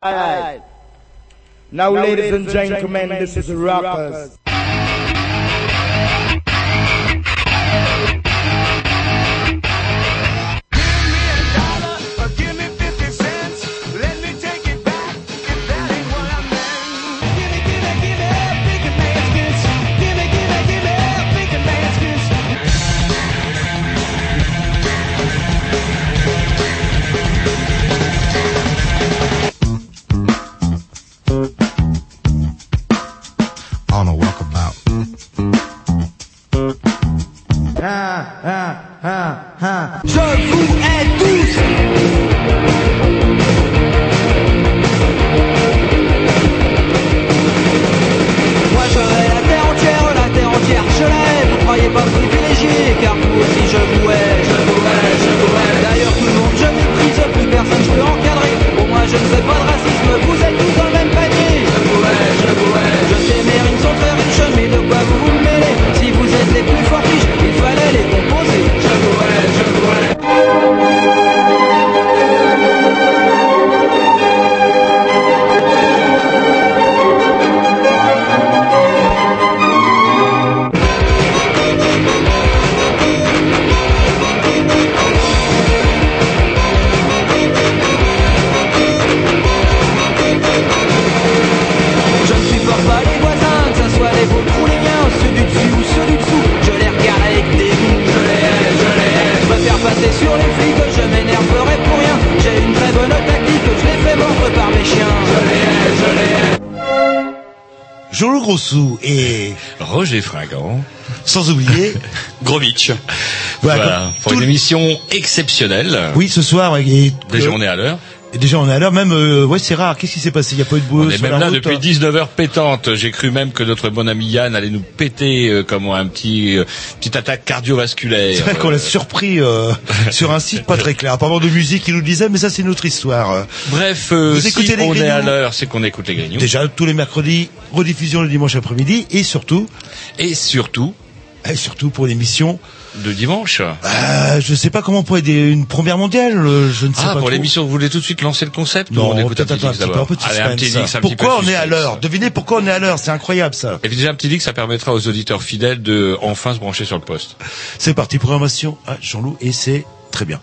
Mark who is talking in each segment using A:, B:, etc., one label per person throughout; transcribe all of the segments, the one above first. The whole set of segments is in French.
A: Now, now ladies, ladies and gentlemen,
B: gentlemen
C: this,
B: this
C: is
B: Rappers.
C: rappers.
B: Émission exceptionnelle.
C: oui, ce soir, et,
B: Déjà, on est à l'heure.
C: et déjà on est à l'heure, même, euh, ouais, c'est rare. Qu'est-ce qui s'est passé? Il y a pas eu de boulot
B: On est
C: sur
B: même
C: la
B: là
C: route,
B: depuis
C: hein
B: 19h pétante. J'ai cru même que notre bon ami Yann allait nous péter euh, comme un petit euh, petite attaque cardiovasculaire.
C: C'est vrai qu'on l'a surpris euh, sur un site pas très clair. Apparemment de musique, il nous disait, mais ça c'est une autre histoire.
B: Bref,
C: Vous
B: si
C: écoutez les
B: on est à l'heure, c'est qu'on écoute les grignoux.
C: Déjà tous les mercredis, rediffusion le dimanche après-midi, et surtout,
B: Et surtout,
C: et surtout pour l'émission,
B: de dimanche.
C: euh, je sais pas comment on pourrait dire une première mondiale, euh, je ne sais
B: Ah,
C: pas.
B: pour l'émission, vous voulez tout de suite lancer le concept ou
C: Non,
B: on écoute un petit
C: un petit peu, un
B: Allez, petit peu
C: Pourquoi on est à l'heure Devinez pourquoi on est à l'heure, c'est incroyable ça.
B: Et déjà un petit dix, ça permettra aux auditeurs fidèles de enfin se brancher sur le poste.
C: C'est parti, programmation à Jean-Loup, et c'est très bien.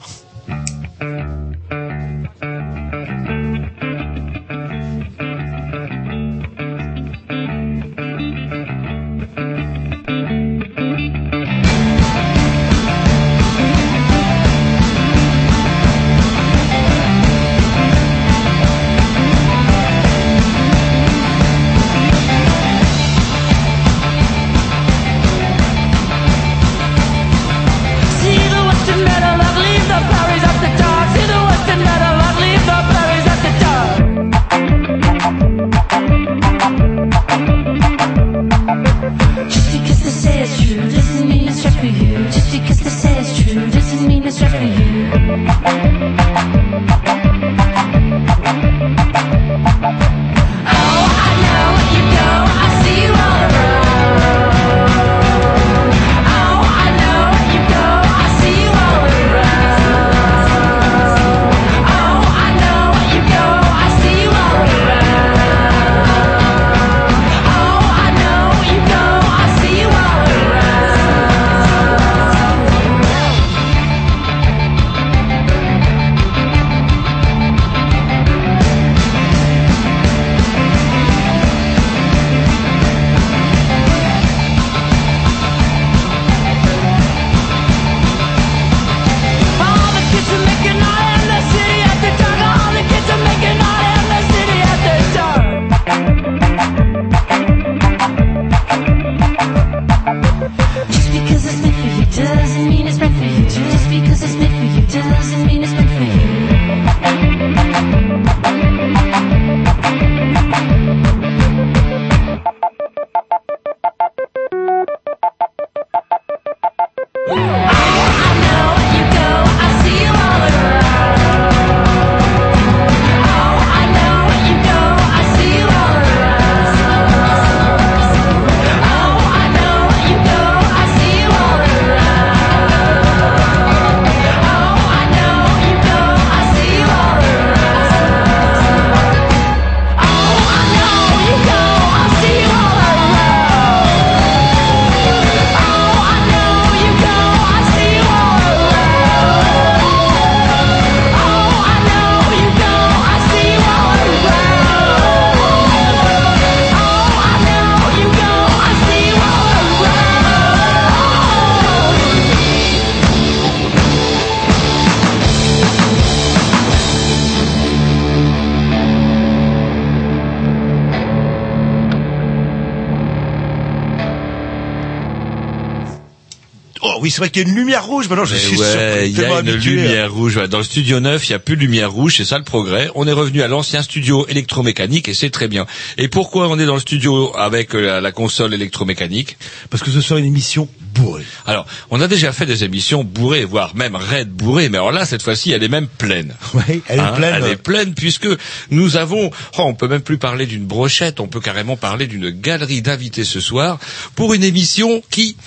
D: C'est vrai qu'il y a une lumière rouge. Maintenant, je suis
B: ouais, il y a une
D: habitué.
B: lumière rouge. Dans le studio 9, il n'y a plus de lumière rouge, c'est ça le progrès. On est revenu à l'ancien studio électromécanique et c'est très bien. Et pourquoi on est dans le studio avec euh, la, la console électromécanique?
D: Parce que ce sera une émission bourrée.
B: Alors, on a déjà fait des émissions bourrées, voire même raides bourrées, mais alors là, cette fois-ci, elle est même pleine.
D: Ouais, elle est
B: Hein,
D: pleine.
B: Elle est pleine puisque nous avons, oh, on peut même plus parler d'une brochette, on peut carrément parler d'une galerie d'invités ce soir pour une émission qui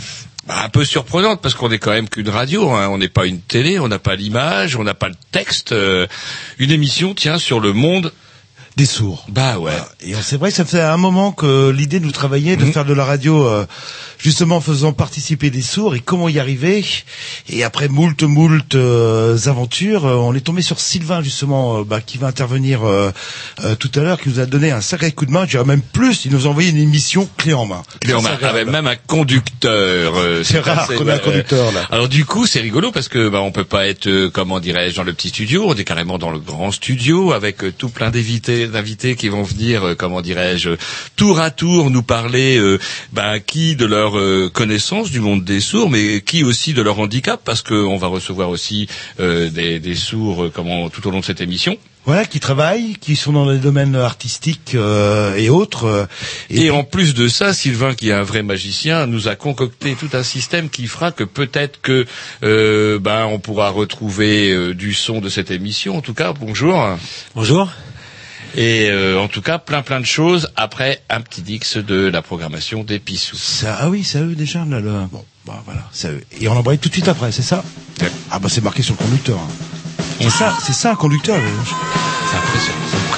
B: bah, un peu surprenante parce qu'on n'est quand même qu'une radio, hein. on n'est pas une télé, on n'a pas l'image, on n'a pas le texte. euh, une émission tient sur le monde.
D: Des sourds.
B: Bah ouais.
D: Et c'est vrai que ça fait un moment que l'idée nous travaillait de
B: Mhm.
D: faire de la radio, euh, justement en faisant participer des sourds et comment y arriver. Et après moult moult euh, aventures, euh, on est tombé sur Sylvain justement, euh, bah, qui va intervenir euh, euh, tout à l'heure, qui nous a donné un sacré coup de main. Je dirais même plus, il nous a envoyé une émission clé en main.
B: Clé en main, avec
D: ça.
B: même un conducteur. euh,
D: C'est rare qu'on ait un conducteur là.
B: Alors du coup, c'est rigolo parce que bah, on peut pas être, euh, comment dirais-je, dans le petit studio. On est carrément dans le grand studio avec euh, tout plein d'invités, d'invités qui vont venir, euh, comment dirais-je, tour à tour nous parler, euh, bah, qui de leur euh, connaissance du monde des sourds, mais qui aussi de leur handicap, parce qu'on va recevoir aussi euh, des, des sourds, euh, comment tout au long de cette émission.
D: Voilà, qui travaillent, qui sont dans les domaines artistiques euh, et autres. euh,
B: Et, en plus de ça, Sylvain, qui est un vrai magicien, nous a concocté tout un système qui fera que peut-être que euh, ben on pourra retrouver euh, du son de cette émission. En tout cas, bonjour.
E: Bonjour.
B: Et euh, en tout cas, plein plein de choses après un petit dix de la programmation des Pissous.
D: Ça, ah oui, c'est eux déjà. Là, le... Bon, bah voilà, c'est eux. Et on embraye tout de suite après, c'est ça
B: Ouais.
D: Ah bah c'est marqué sur le conducteur. hein. C'est ça, c'est ça un conducteur.
B: C'est impressionnant.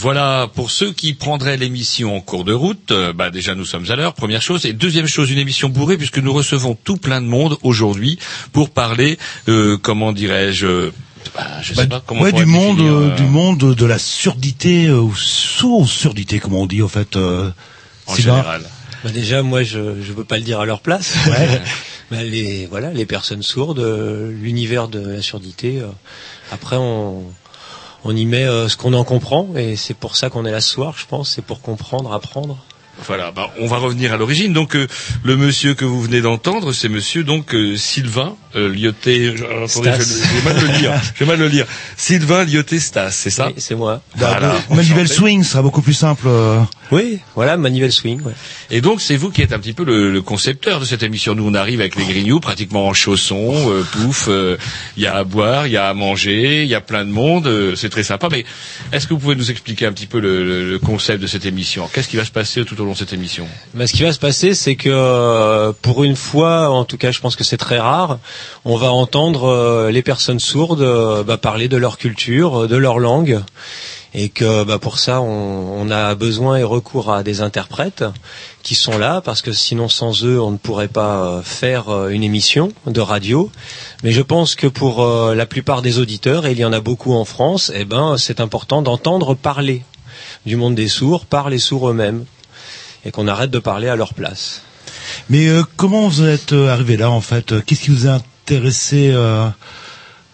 B: Voilà, pour ceux qui prendraient l'émission en cours de route, euh, bah déjà nous sommes à l'heure, première chose. Et deuxième chose, une émission bourrée puisque nous recevons tout plein de monde aujourd'hui pour parler, euh, comment dirais-je, euh, bah, je sais
D: Bah,
B: pas comment
D: ouais, du monde,
B: définir,
D: euh, du monde de la surdité euh, ou sourd-surdité, comme on dit en fait. euh,
B: en général.
E: Bah déjà, moi, je je veux pas le dire à leur place.
D: Ouais.
E: Bah, les voilà, les personnes sourdes, euh, l'univers de la surdité. euh, après, on on y met euh, ce qu'on en comprend, et c'est pour ça qu'on est là ce soir, je pense. C'est pour comprendre, apprendre.
B: Voilà, bah, on va revenir à l'origine. Donc euh, le monsieur que vous venez d'entendre, c'est monsieur donc euh, Sylvain euh, Lyoté. attendez, je vais mal le lire. Je vais mal le lire. Sylvain Lyoté Stas, c'est ça?
E: Oui, c'est moi.
B: Voilà.
D: Manivelle
B: enchanté.
D: swing sera beaucoup plus simple. euh.
E: Oui, voilà, manivelle swing. Ouais.
B: Et donc c'est vous qui êtes un petit peu le, le concepteur de cette émission. Nous on arrive avec les grignoux pratiquement en chaussons, euh, pouf, euh, il y a à boire, il y a à manger, il y a plein de monde, euh, c'est très sympa. Mais est-ce que vous pouvez nous expliquer un petit peu le, le- le concept de cette émission? Qu'est-ce qui va se passer tout au long cette émission
E: Bah, ce qui va se passer, c'est que euh, pour une fois, en tout cas, je pense que c'est très rare, on va entendre euh, les personnes sourdes euh, bah, parler de leur culture, de leur langue, et que bah, pour ça, on, a besoin et recours à des interprètes qui sont là, parce que sinon, sans eux, on ne pourrait pas faire une émission de radio. Mais je pense que pour la plupart des auditeurs, et il y en a beaucoup en France, eh ben, c'est important d'entendre parler du monde des sourds par les sourds eux-mêmes et qu'on arrête de parler à leur place.
D: Mais euh, comment vous êtes euh, arrivé là en fait? Qu'est-ce qui vous a intéressé euh,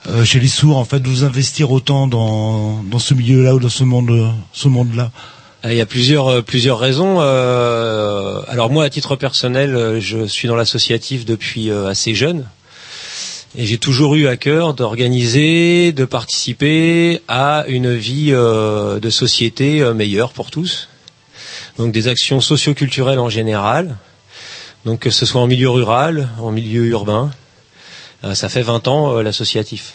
D: euh, chez les sourds en fait? De vous investir autant dans dans ce milieu-là ou dans ce monde ce monde-là?
E: Euh, Il y a plusieurs plusieurs raisons. Euh, alors moi, à titre personnel, je suis dans l'associatif depuis assez jeune. Et j'ai toujours eu à cœur d'organiser, de participer à une vie euh, de société meilleure pour tous. Donc des actions socioculturelles en général. Donc que ce soit en milieu rural, en milieu urbain. Euh, ça fait 20 ans euh, l'associatif.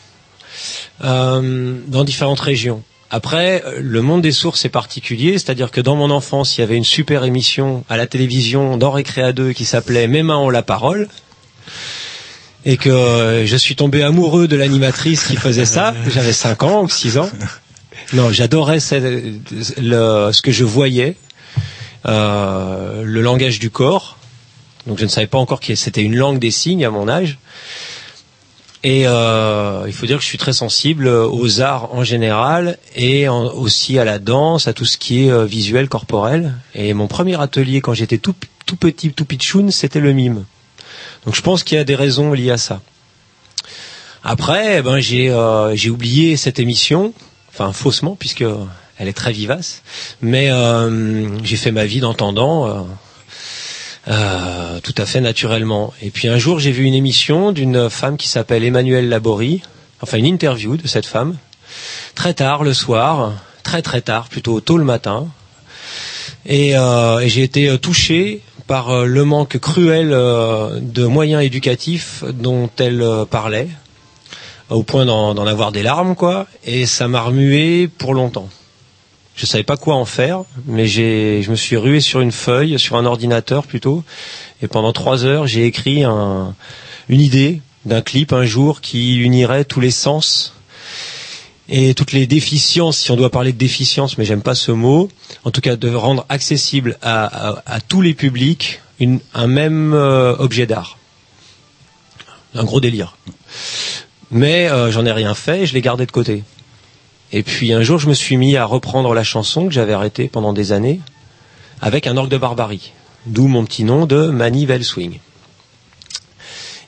E: Euh, dans différentes régions. Après, le monde des sources est particulier, c'est-à-dire que dans mon enfance, il y avait une super émission à la télévision dans Récréa 2 qui s'appelait Mes mains ont la parole. Et que je suis tombé amoureux de l'animatrice qui faisait ça. J'avais 5 ans ou 6 ans. Non, j'adorais ce que je voyais, euh, le langage du corps. Donc je ne savais pas encore que c'était une langue des signes à mon âge. Et euh, il faut dire que je suis très sensible aux arts en général et aussi à la danse, à tout ce qui est euh, visuel, corporel. Et mon premier atelier quand j'étais tout, tout petit, tout pitchoun, c'était le mime. Donc je pense qu'il y a des raisons liées à ça. Après, eh ben j'ai euh, j'ai oublié cette émission, enfin faussement puisque elle est très vivace, mais euh, j'ai fait ma vie d'entendant. euh, euh, tout à fait naturellement. Et puis un jour, j'ai vu une émission d'une femme qui s'appelle Emmanuelle Laborie, enfin une interview de cette femme, très tard le soir, très très tard, plutôt tôt le matin. Et, et j'ai été touché par le manque cruel de moyens éducatifs dont elle parlait, au point d'en avoir des larmes, quoi. Et ça m'a remué pour longtemps. Je savais pas quoi en faire, mais je me suis rué sur une feuille, sur un ordinateur plutôt, et pendant trois heures, j'ai écrit un, une idée d'un clip un jour qui unirait tous les sens et toutes les déficiences, si on doit parler de déficience, mais j'aime pas ce mot, en tout cas de rendre accessible à, tous les publics un même euh, objet d'art. Un gros délire. Mais euh, j'en ai rien fait, et je l'ai gardé de côté. Et puis un jour, je me suis mis à reprendre la chanson que j'avais arrêtée pendant des années avec un orgue de barbarie, d'où mon petit nom de Manivelle Swing.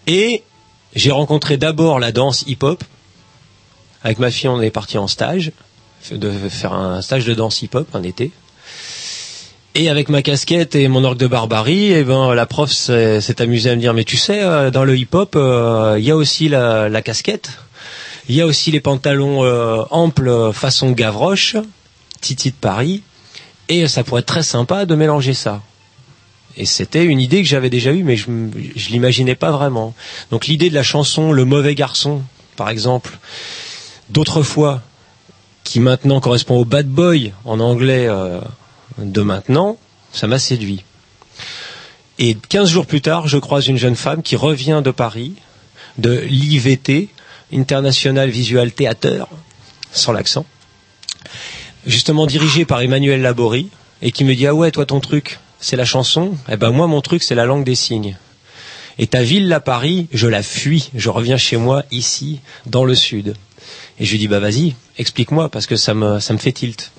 E: Et j'ai rencontré d'abord la danse hip-hop. Avec ma fille, on est parti en stage, de faire un stage de danse hip-hop un été. Et avec ma casquette et mon orgue de barbarie, eh ben la prof s'est amusée à me dire mais tu sais euh, dans le hip-hop euh, il y a aussi la casquette, il y a aussi les pantalons euh, amples euh, façon Gavroche, Titi de Paris, et ça pourrait être très sympa de mélanger ça. Et c'était une idée que j'avais déjà eue, mais je, je l'imaginais pas vraiment. Donc l'idée de la chanson Le mauvais garçon, par exemple, d'autres fois, qui maintenant correspond au bad boy en anglais euh, de maintenant, ça m'a séduit. Et 15 jours plus tard, je croise une jeune femme qui revient de Paris, de l'IVT, International Visual Theater, sans l'accent, justement dirigée par Emmanuel Laborie, et qui me dit Ah ouais, toi ton truc, c'est la chanson Eh ben moi, mon truc, c'est la langue des signes. Et ta ville, là, Paris, je la fuis. Je reviens chez moi, ici, dans le sud. Et je lui dis, bah vas-y, explique-moi, parce que ça me, ça me fait tilt.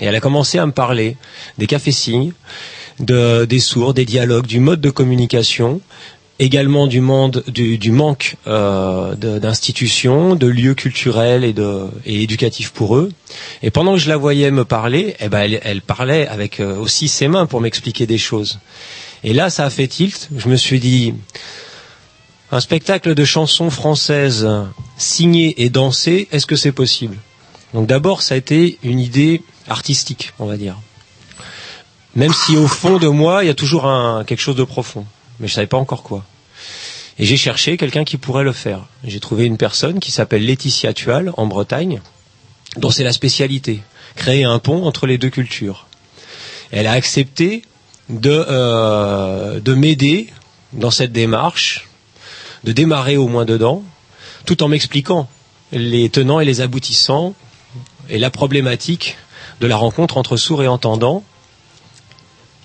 E: Et elle a commencé à me parler des cafés-signes, de, des sourds, des dialogues, du mode de communication, également du, manque euh, d'institutions, de, lieux culturels et, éducatifs pour eux. Et pendant que je la voyais me parler, eh ben elle, parlait avec euh, aussi ses mains pour m'expliquer des choses. Et là, ça a fait tilt. Je me suis dit, un spectacle de chansons françaises signées et dansées, est-ce que c'est possible? Donc d'abord, ça a été une idée artistique, on va dire. Même si au fond de moi, il y a toujours quelque chose de profond. Mais je savais pas encore quoi. Et j'ai cherché quelqu'un qui pourrait le faire. J'ai trouvé une personne qui s'appelle Laetitia Tual, en Bretagne, dont c'est la spécialité, créer un pont entre les deux cultures. Elle a accepté de, euh, de m'aider dans cette démarche, de démarrer au moins dedans, tout en m'expliquant les tenants et les aboutissants et la problématique de la rencontre entre sourds et entendants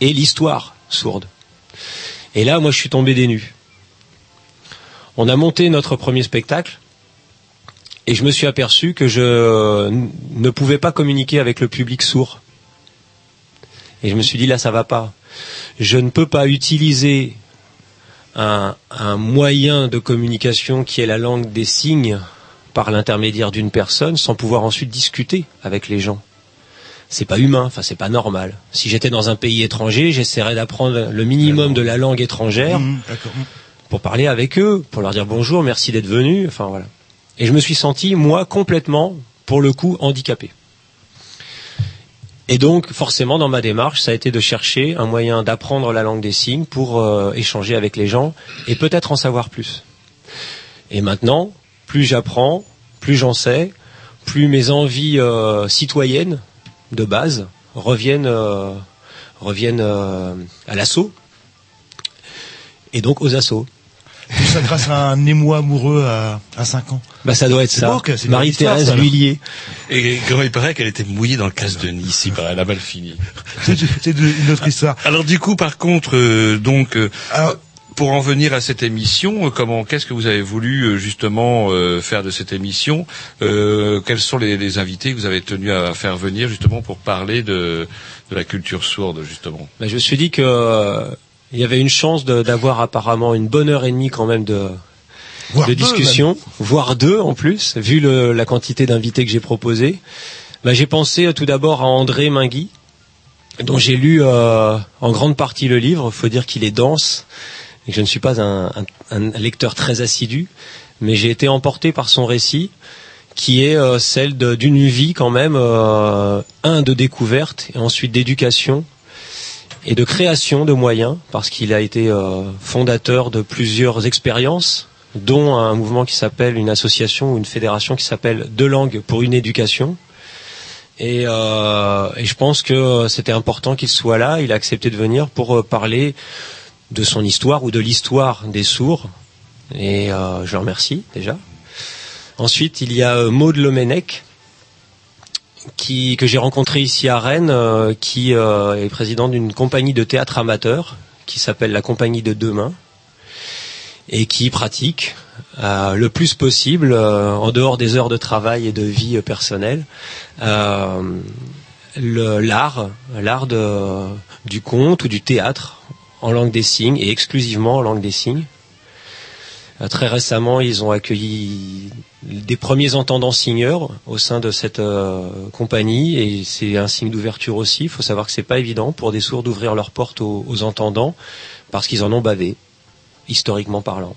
E: et l'histoire sourde. Et là, moi, je suis tombé des nues. On a monté notre premier spectacle et je me suis aperçu que je ne pouvais pas communiquer avec le public sourd. Et je me suis dit, là, ça va pas. Je ne peux pas utiliser un, un moyen de communication qui est la langue des signes par l'intermédiaire d'une personne sans pouvoir ensuite discuter avec les gens. C'est pas humain, enfin c'est pas normal. Si j'étais dans un pays étranger, j'essaierais d'apprendre le minimum de la langue étrangère
D: Mmh, D'accord.
E: Pour parler avec eux, pour leur dire bonjour, merci d'être venu, enfin voilà. Et je me suis senti, moi, complètement, pour le coup, handicapé. Et donc, forcément, dans ma démarche, ça a été de chercher un moyen d'apprendre la langue des signes pour euh, échanger avec les gens et peut-être en savoir plus. Et maintenant, plus j'apprends, plus j'en sais, plus mes envies euh, citoyennes de base reviennent, euh, reviennent à l'assaut et donc aux assauts.
D: Tout ça grâce à un émoi amoureux à, à 5 ans.
E: Bah ça doit être
D: C'est
E: ça. Marie-Thérèse Lhuillier.
B: Et comment il paraît qu'elle était mouillée dans le casse de Nice, il paraît, elle a mal fini.
D: C'est une autre histoire.
B: Alors du coup, par contre, euh, donc, euh,
D: Alors,
B: pour en venir à cette émission, euh, comment, qu'est-ce que vous avez voulu euh, justement euh, faire de cette émission Euh, Quels sont les, les invités que vous avez tenu à faire venir justement pour parler de, de la culture sourde justement?
E: Bah, je me suis dit que euh, il y avait une chance d'avoir apparemment une bonne heure et demie quand même de,
D: voire
E: de
D: deux,
E: discussion, voire deux en plus, vu le- la quantité d'invités que j'ai proposé. Bah, j'ai pensé euh, tout d'abord à André Mingui, dont j'ai lu euh, en grande partie le livre. faut dire qu'il est dense et que je ne suis pas un, un- un lecteur très assidu, mais j'ai été emporté par son récit qui est euh, celle d'une vie quand même, euh, un de découverte et ensuite d'éducation et de création de moyens, parce qu'il a été euh, fondateur de plusieurs expériences, dont un mouvement qui s'appelle une association ou une fédération qui s'appelle Deux langues pour une éducation. Et, euh, et je pense que c'était important qu'il soit là. Il a accepté de venir pour euh, parler de son histoire ou de l'histoire des sourds. Et euh, je le remercie déjà. Ensuite, il y a euh, Maud Lemenec, qui, que j'ai rencontré ici à Rennes, euh, qui euh, est président d'une compagnie de théâtre amateur qui s'appelle la Compagnie de Demain et qui pratique euh, le plus possible, euh, en dehors des heures de travail et de vie euh, personnelle, euh, l'art, l'art du conte ou du théâtre en langue des signes et exclusivement en langue des signes. Très récemment, ils ont accueilli des premiers entendants signeurs au sein de cette euh, compagnie et c'est un signe d'ouverture aussi. Il faut savoir que c'est pas évident pour des sourds d'ouvrir leurs portes aux, aux entendants parce qu'ils en ont bavé, historiquement parlant.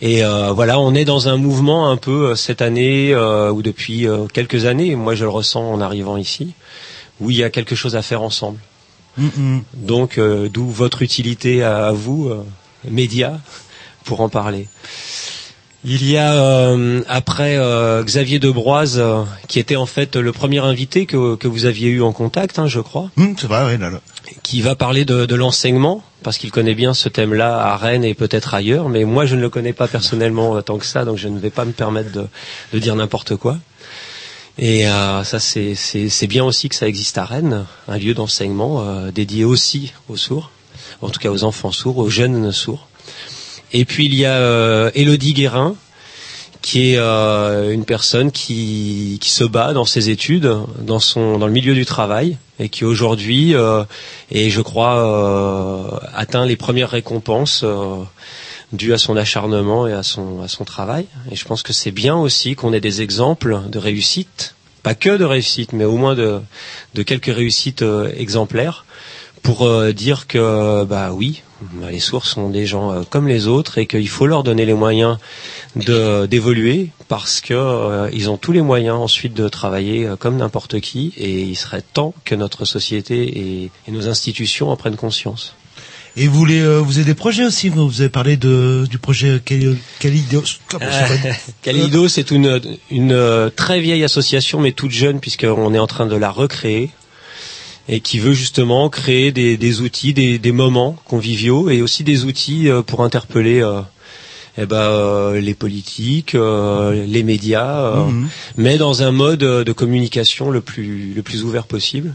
E: Et euh, voilà, on est dans un mouvement un peu euh, cette année euh, ou depuis euh, quelques années, moi je le ressens en arrivant ici, où il y a quelque chose à faire ensemble.
D: Hum.
E: Donc, euh, d'où votre utilité à, à vous, euh, médias, pour en parler. Il y a euh, après euh, Xavier Debroise, euh, qui était en fait le premier invité que, que vous aviez eu en contact, hein, je crois,
D: Hum, c'est vrai, là, là.
E: qui va parler de, de l'enseignement, parce qu'il connaît bien ce thème-là à Rennes et peut-être ailleurs, mais moi je ne le connais pas personnellement euh, tant que ça, donc je ne vais pas me permettre de, de dire n'importe quoi. Et euh, ça, c'est- c'est c'est bien aussi que ça existe à Rennes, un lieu d'enseignement euh, dédié aussi aux sourds, en tout cas aux enfants sourds, aux jeunes sourds. Et puis il y a euh, Élodie Guérin, qui est euh, une personne qui, qui se bat dans ses études, dans son dans le milieu du travail, et qui aujourd'hui euh, est, je crois, euh, atteint les premières récompenses euh, dues à son acharnement et à son à son travail. Et je pense que c'est bien aussi qu'on ait des exemples de réussite, pas que de réussite, mais au moins de de quelques réussites euh, exemplaires pour euh, dire que bah oui, bah, les sourds sont des gens euh, comme les autres et qu'il faut leur donner les moyens de d'évoluer parce que euh, ils ont tous les moyens ensuite de travailler euh, comme n'importe qui et il serait temps que notre société et, et nos institutions en prennent conscience.
D: Et vous voulez, euh, vous avez des projets aussi. Vous vous avez parlé de du projet Cali- Calidos. comment ça s'appelle?
E: Calido, c'est une, une très vieille association, mais toute jeune, puisqu'on est en train de la recréer, et qui veut justement créer des, des outils, des, des moments conviviaux, et aussi des outils euh, pour interpeller euh, eh ben, euh, les politiques, euh, les médias, euh,
D: Mhm.
E: mais dans un mode de communication le plus, le plus ouvert possible.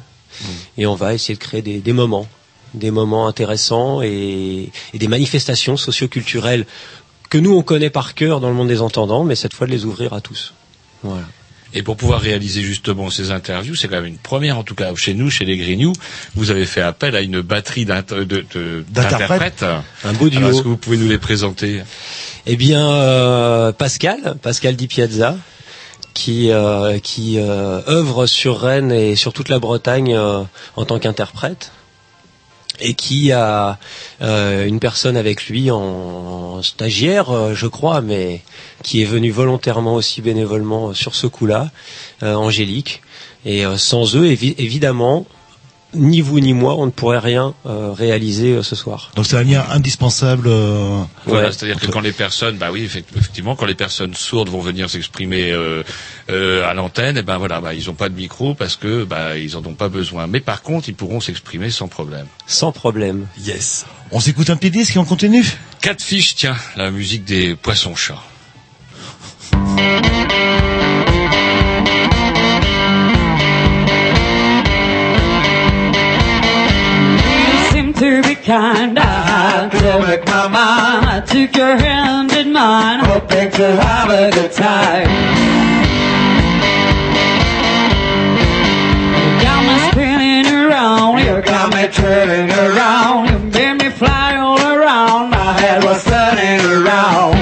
E: Et on va essayer de créer des, des moments, des moments intéressants et, et des manifestations socioculturelles que nous on connaît par cœur dans le monde des entendants, mais cette fois de les ouvrir à tous. Voilà.
B: Et pour pouvoir réaliser justement ces interviews, c'est quand même une première, en tout cas chez nous, chez les Grignoux, vous avez fait appel à une batterie
D: D'interprètes.
E: Un beau duo.
B: Est-ce que vous pouvez nous les présenter?
E: Eh bien, euh, Pascal, Pascal Di Piazza, qui euh, qui euh, œuvre sur Rennes et sur toute la Bretagne euh, en tant qu'interprète, et qui a euh, une personne avec lui en, stagiaire, euh, je crois, mais qui est venue volontairement aussi bénévolement sur ce coup-là, euh, Angélique. Et euh, sans eux, évi- évidemment, ni vous ni moi, on ne pourrait rien euh, réaliser euh, ce soir.
D: Donc c'est un lien indispensable. euh,
B: Voilà,
E: Ouais.
B: c'est-à-dire que quand les personnes, bah oui, effect- effectivement, quand les personnes sourdes vont venir s'exprimer euh, euh, à l'antenne, et ben voilà, bah, ils n'ont pas de micro parce que bah ils en ont pas besoin. Mais par contre, ils pourront s'exprimer sans problème.
E: Sans problème.
B: Yes.
D: On s'écoute un petit disque et on continue.
B: Quatre fiches, tiens, la musique des poissons chats.
F: Kind. Had to make my mind. I took your hand in mine, hoping to have a good time. You got me spinning around. You got me turning around. You made me fly all around. My head was turning around.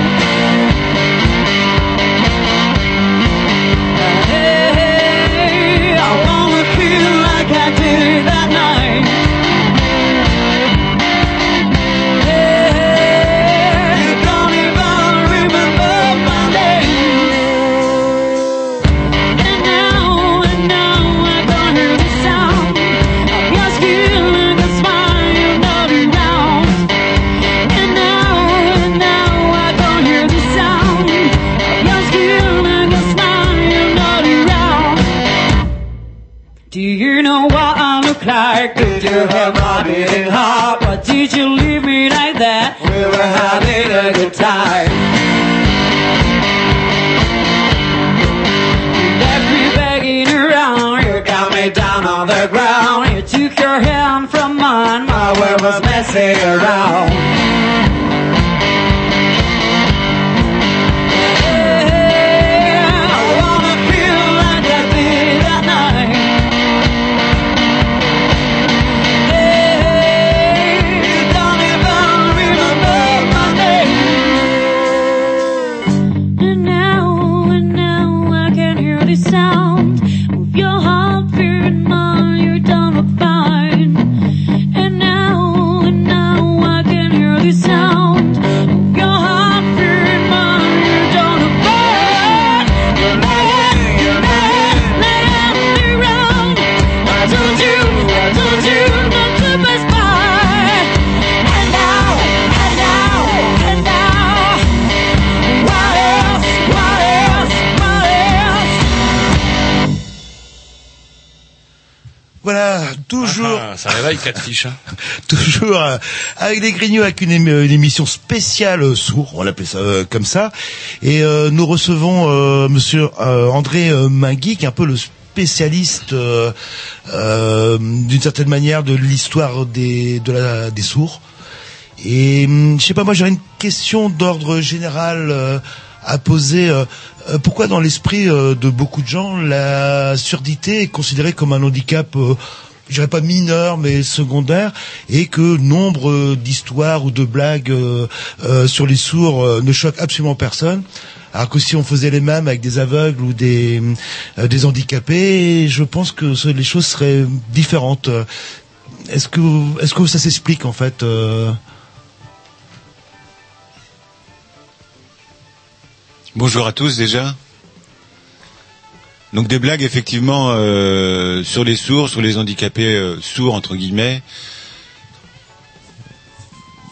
F: stay around.
D: Toujours,
B: Ah, ça réveille quatre fiches. Hein.
D: toujours euh, avec les Grignoux avec une, émi- une émission spéciale euh, sourd, on l'appelait ça euh, comme ça. Et nous recevons Monsieur André Mingui, qui est un peu le spécialiste d'une certaine manière de l'histoire des de la des sourds. Et hum, je sais pas, moi j'aurais une question d'ordre général à poser. pourquoi dans l'esprit de beaucoup de gens, la surdité est considérée comme un handicap, je dirais pas mineur, mais secondaire, et que nombre euh, d'histoires ou de blagues euh, euh, sur les sourds euh, ne choquent absolument personne alors que si on faisait les mêmes avec des aveugles ou des, euh, des handicapés, je pense que les choses seraient différentes. Est-ce que, est-ce que ça s'explique en fait euh,
G: Bonjour à tous déjà. Donc des blagues effectivement euh, sur les sourds, sur les handicapés euh, sourds entre guillemets.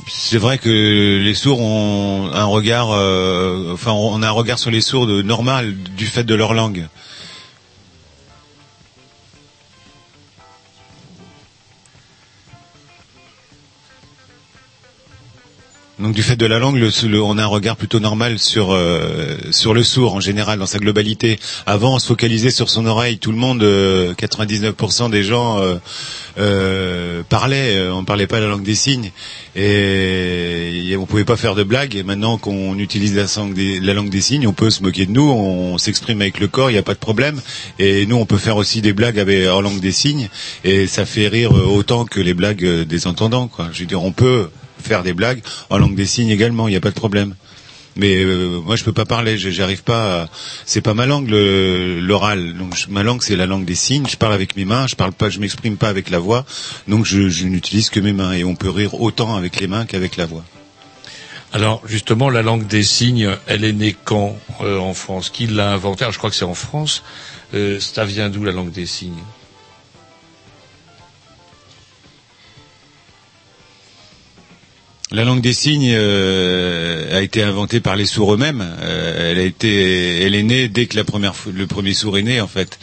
G: C'est vrai que les sourds ont un regard, euh, enfin on a un regard sur les sourds normal du fait de leur langue. Donc du fait de la langue, on a un regard plutôt normal sur euh, sur le sourd en général dans sa globalité. Avant, on se focalisait sur son oreille. Tout le monde, euh, 99% des gens euh, euh, parlaient. euh, On parlait pas la langue des signes et, et on pouvait pas faire de blagues. Et maintenant qu'on utilise la, langue des signes, on peut se moquer de nous. On s'exprime avec le corps, il n'y a pas de problème. Et nous, on peut faire aussi des blagues avec, en langue des signes et ça fait rire autant que les blagues des entendants. Quoi. Je veux dire, on peut faire des blagues en langue des signes également, il n'y a pas de problème. Mais euh, moi, je peux pas parler, j'arrive pas. à- C'est pas ma langue l'oral. Donc ma langue, c'est la langue des signes. Je parle avec mes mains. Je parle pas, je m'exprime pas avec la voix. Donc je, n'utilise que mes mains. Et on peut rire autant avec les mains qu'avec la voix.
B: Alors justement, la langue des signes, elle est née quand euh, en France? Qui l'a inventée? Alors, Je crois que c'est en France. Euh, ça vient d'où la langue des signes?
G: La langue des signes euh, a été inventée par les sourds eux-mêmes. Euh, elle a été, elle est née dès que le premier sourd est né en fait.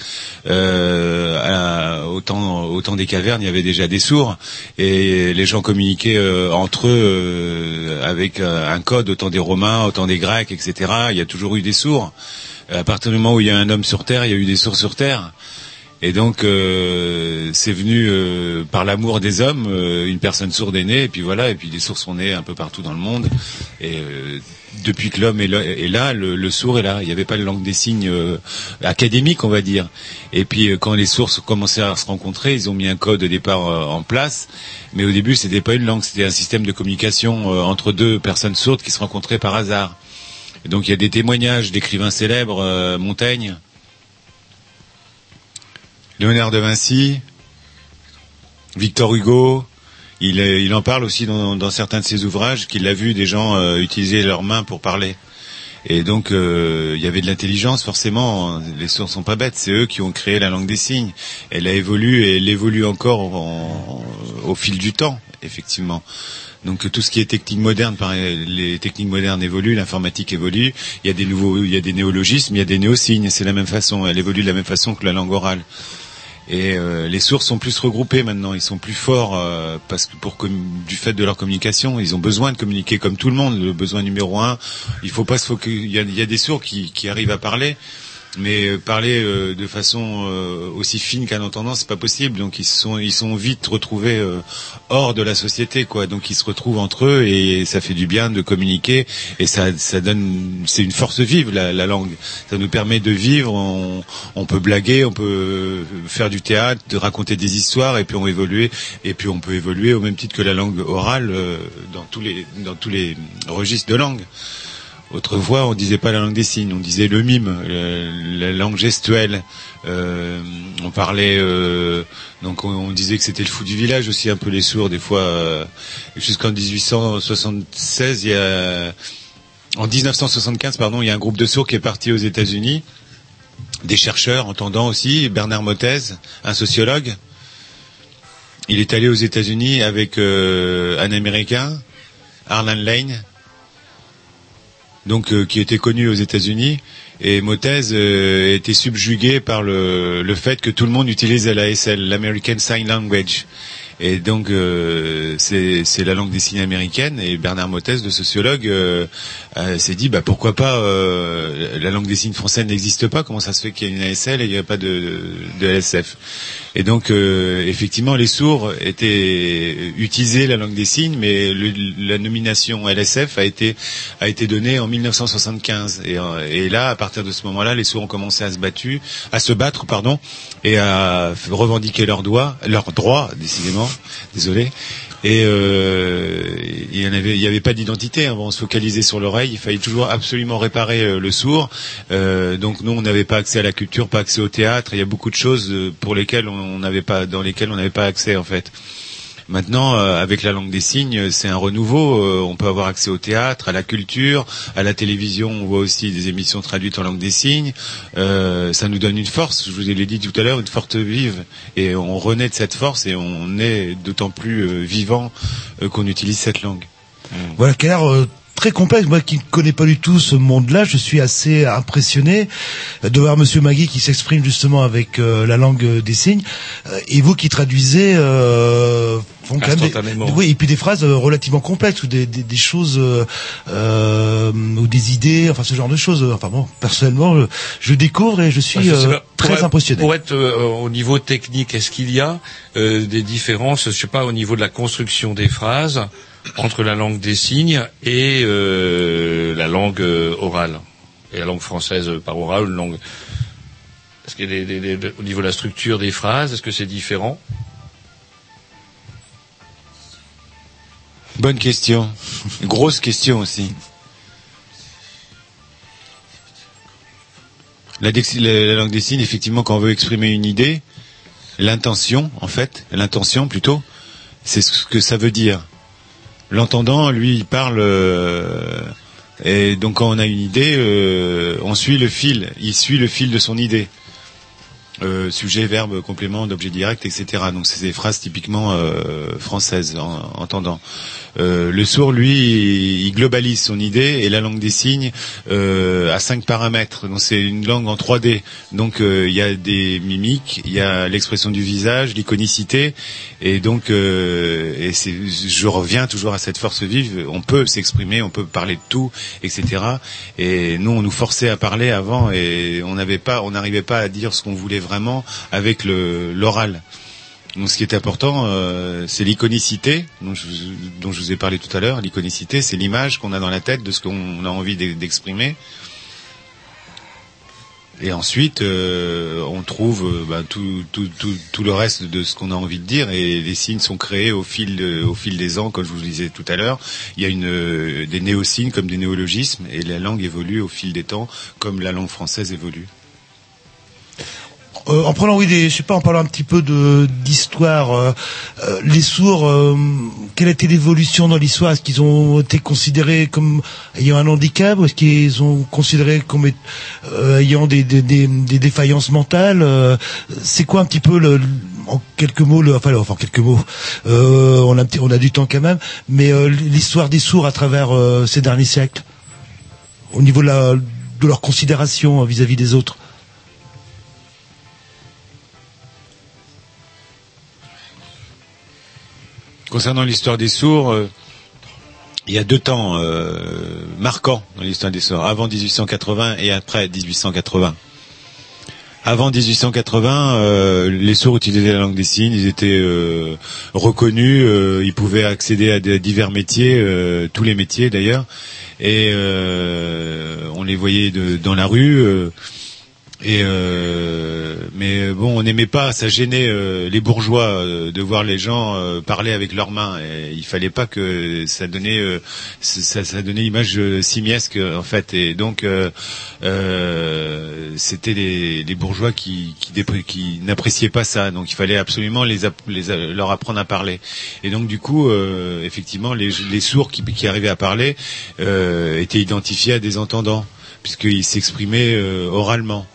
G: Euh, au, temps, des cavernes, il y avait déjà des sourds et les gens communiquaient euh, entre eux avec un code au temps des Romains, au temps des Grecs, etc. Il y a toujours eu des sourds. À partir du moment où il y a un homme sur terre, il y a eu des sourds sur terre. Et donc euh, c'est venu euh, par l'amour des hommes, euh, une personne sourde est née, et puis voilà, et puis des sourds sont nés un peu partout dans le monde. Et euh, depuis que l'homme est là, le, le sourd est là. Il n'y avait pas de langue des signes euh, académique, on va dire. Et puis euh, quand les sourds ont commencé à se rencontrer, ils ont mis un code au départ en place. Mais au début, c'était pas une langue, c'était un système de communication entre deux personnes sourdes qui se rencontraient par hasard. Et donc il y a des témoignages d'écrivains célèbres, Montaigne, Léonard de Vinci, Victor Hugo, il, en parle aussi dans, certains de ses ouvrages qu'il a vu des gens euh, utiliser leurs mains pour parler. Et donc euh, il y avait de l'intelligence forcément. Les sourds sont pas bêtes, c'est eux qui ont créé la langue des signes. Elle a évolué et elle évolue encore en- au fil du temps, effectivement. Donc tout ce qui est technique moderne, les techniques modernes évoluent, l'informatique évolue. Il y a des nouveaux, il y a des néologismes, il y a des néosignes. C'est la même façon. Elle évolue de la même façon que la langue orale. Et euh, les sourds sont plus regroupés maintenant, ils sont plus forts euh, parce que pour du fait de leur communication, ils ont besoin de communiquer comme tout le monde. Le besoin numéro un, il faut pas se focaliser. Il y a, des sourds qui arrivent à parler, mais euh, parler euh, de façon euh, aussi fine qu'un entendant, c'est pas possible. Donc ils sont ils sont vite retrouvés euh, hors de la société, quoi. Donc ils se retrouvent entre eux et ça fait du bien de communiquer et ça ça donne c'est une force vive la, la langue. Ça nous permet de vivre. On, on peut blaguer, on peut faire du théâtre, de raconter des histoires et puis on évoluer et puis on peut évoluer au même titre que la langue orale euh, dans tous les dans tous les registres de langue. Autrefois, on disait pas la langue des signes, on disait le mime, la langue gestuelle. Euh, on parlait, euh, donc on, on disait que c'était le fou du village aussi, un peu les sourds des fois. euh, Jusqu'en 1876, il y a, en 1975, pardon, il y a un groupe de sourds qui est parti aux États-Unis, des chercheurs, entendants aussi, Bernard Mottez, un sociologue. Il est allé aux États-Unis avec euh, un Américain, Arlan Lane, donc euh, qui était connu aux États-Unis. Et Motez euh, était subjugué par le, le fait que tout le monde utilise l'ASL, l'American Sign Language. Et donc euh, c'est la langue des signes américaine. Et Bernard Motez, le sociologue, euh, euh, s'est dit bah pourquoi pas euh, la langue des signes française n'existe pas. Comment ça se fait qu'il y a une ASL et il n'y a pas de, de LSF Et donc euh, effectivement les sourds étaient utilisaient la langue des signes, mais le- la nomination LSF a été a été donnée en 1975. Et, et là à partir de ce moment-là, les sourds ont commencé à se battre, à se battre pardon, et à revendiquer leurs droits, leurs droits décidément. Désolé. Et euh, il y en avait, pas d'identité. hein. On se focalisait sur l'oreille. Il fallait toujours absolument réparer euh, le sourd. Euh, donc nous, on n'avait pas accès à la culture, pas accès au théâtre. Il y a beaucoup de choses pour lesquelles on n'avait pas, dans lesquelles on n'avait pas accès en fait. Maintenant, euh, avec la langue des signes, c'est un renouveau. Euh, on peut avoir accès au théâtre, à la culture, à la télévision. On voit aussi des émissions traduites en langue des signes. Euh, ça nous donne une force. Je vous l'ai dit tout à l'heure, une force vive. Et on renaît de cette force et on est d'autant plus euh, vivant euh, qu'on utilise cette langue.
D: Voilà, l'air euh, très complexe. Moi qui ne connais pas du tout ce monde-là, je suis assez impressionné de voir Monsieur Magui qui s'exprime justement avec euh, la langue des signes, Euh, et vous qui traduisez euh, font quand même des, oui, et puis des phrases euh, relativement complexes ou des, des, des choses euh, ou des idées, enfin ce genre de choses. Enfin bon, personnellement, je, je découvre et je suis
B: Je
D: euh,
B: pas,
D: très
B: être-
D: impressionné.
B: Pour être euh, au niveau technique, est-ce qu'il y a euh, des différences, je sais pas, au niveau de la construction des phrases entre la langue des signes et euh, la langue euh, orale et la langue française euh, par oral, une langue. Est-ce qu'il y a des, des- des- au niveau de la structure des phrases, est-ce que c'est différent?
G: Bonne question. Grosse question aussi. La, la- la langue des signes, effectivement, quand on veut exprimer une idée, l'intention, en fait, l'intention plutôt, c'est ce que ça veut dire. L'entendant, lui, il parle. euh, et donc, quand on a une idée, euh, on suit le fil. Il suit le fil de son idée. Euh, sujet, verbe, complément, d'objet direct, etc. Donc c'est des phrases typiquement euh, françaises, en, entendant. Euh, le sourd, lui, il globalise son idée et la langue des signes euh, à cinq paramètres. Donc c'est une langue en 3D. Donc euh, il y a des mimiques, il y a l'expression du visage, l'iconicité, et donc euh, et je reviens toujours à cette force vive. On peut s'exprimer, on peut parler de tout, etc. Et nous, on nous forçait à parler avant et on n'avait pas, on n'arrivait pas à dire ce qu'on voulait vraiment avec le l'oral. Donc, ce qui est important, euh, c'est l'iconicité, dont je, vous- ai parlé tout à l'heure. L'iconicité, c'est l'image qu'on a dans la tête de ce qu'on a envie d'e- d'exprimer. Et ensuite, euh, on trouve euh, ben, tout, le reste de ce qu'on a envie de dire, et les signes sont créés au fil, de- au fil des ans, comme je vous le disais tout à l'heure. Il y a une, euh, des néosignes comme des néologismes, et la langue évolue au fil des temps, comme la langue française évolue.
D: Euh, en prenant oui des, je sais pas, en parlant un petit peu de d'histoire, euh, euh, les sourds, euh, quelle a été l'évolution dans l'histoire? Est-ce qu'ils ont été considérés comme ayant un handicap ou est-ce qu'ils ont considéré comme euh, ayant des, des, des, des défaillances mentales? Euh, C'est quoi un petit peu le, en quelques mots, le, enfin, enfin en quelques mots, on a on a du temps quand même, mais l'histoire des sourds à travers ces derniers siècles, au niveau de, la, de leur considération vis-à-vis des autres?
G: Concernant l'histoire des sourds, euh, il y a deux temps euh, marquants dans l'histoire des sourds, avant 1880 et après 1880. Avant 1880, euh, les sourds utilisaient la langue des signes, ils étaient euh, reconnus, euh, ils pouvaient accéder à divers métiers, euh, tous les métiers d'ailleurs, et euh, on les voyait de- dans la rue. Et euh, mais bon, on n'aimait pas, ça gênait euh, les bourgeois euh, de voir les gens euh, parler avec leurs mains. Et il fallait pas que ça donnait, euh, ça, ça donnait image euh, simiesque en fait. Et donc c'était les, bourgeois qui, qui, qui n'appréciaient pas ça. Donc il fallait absolument les, les leur apprendre à parler. Et donc du coup, effectivement, les, les sourds qui, qui arrivaient à parler étaient identifiés à des entendants puisqu'ils s'exprimaient oralement.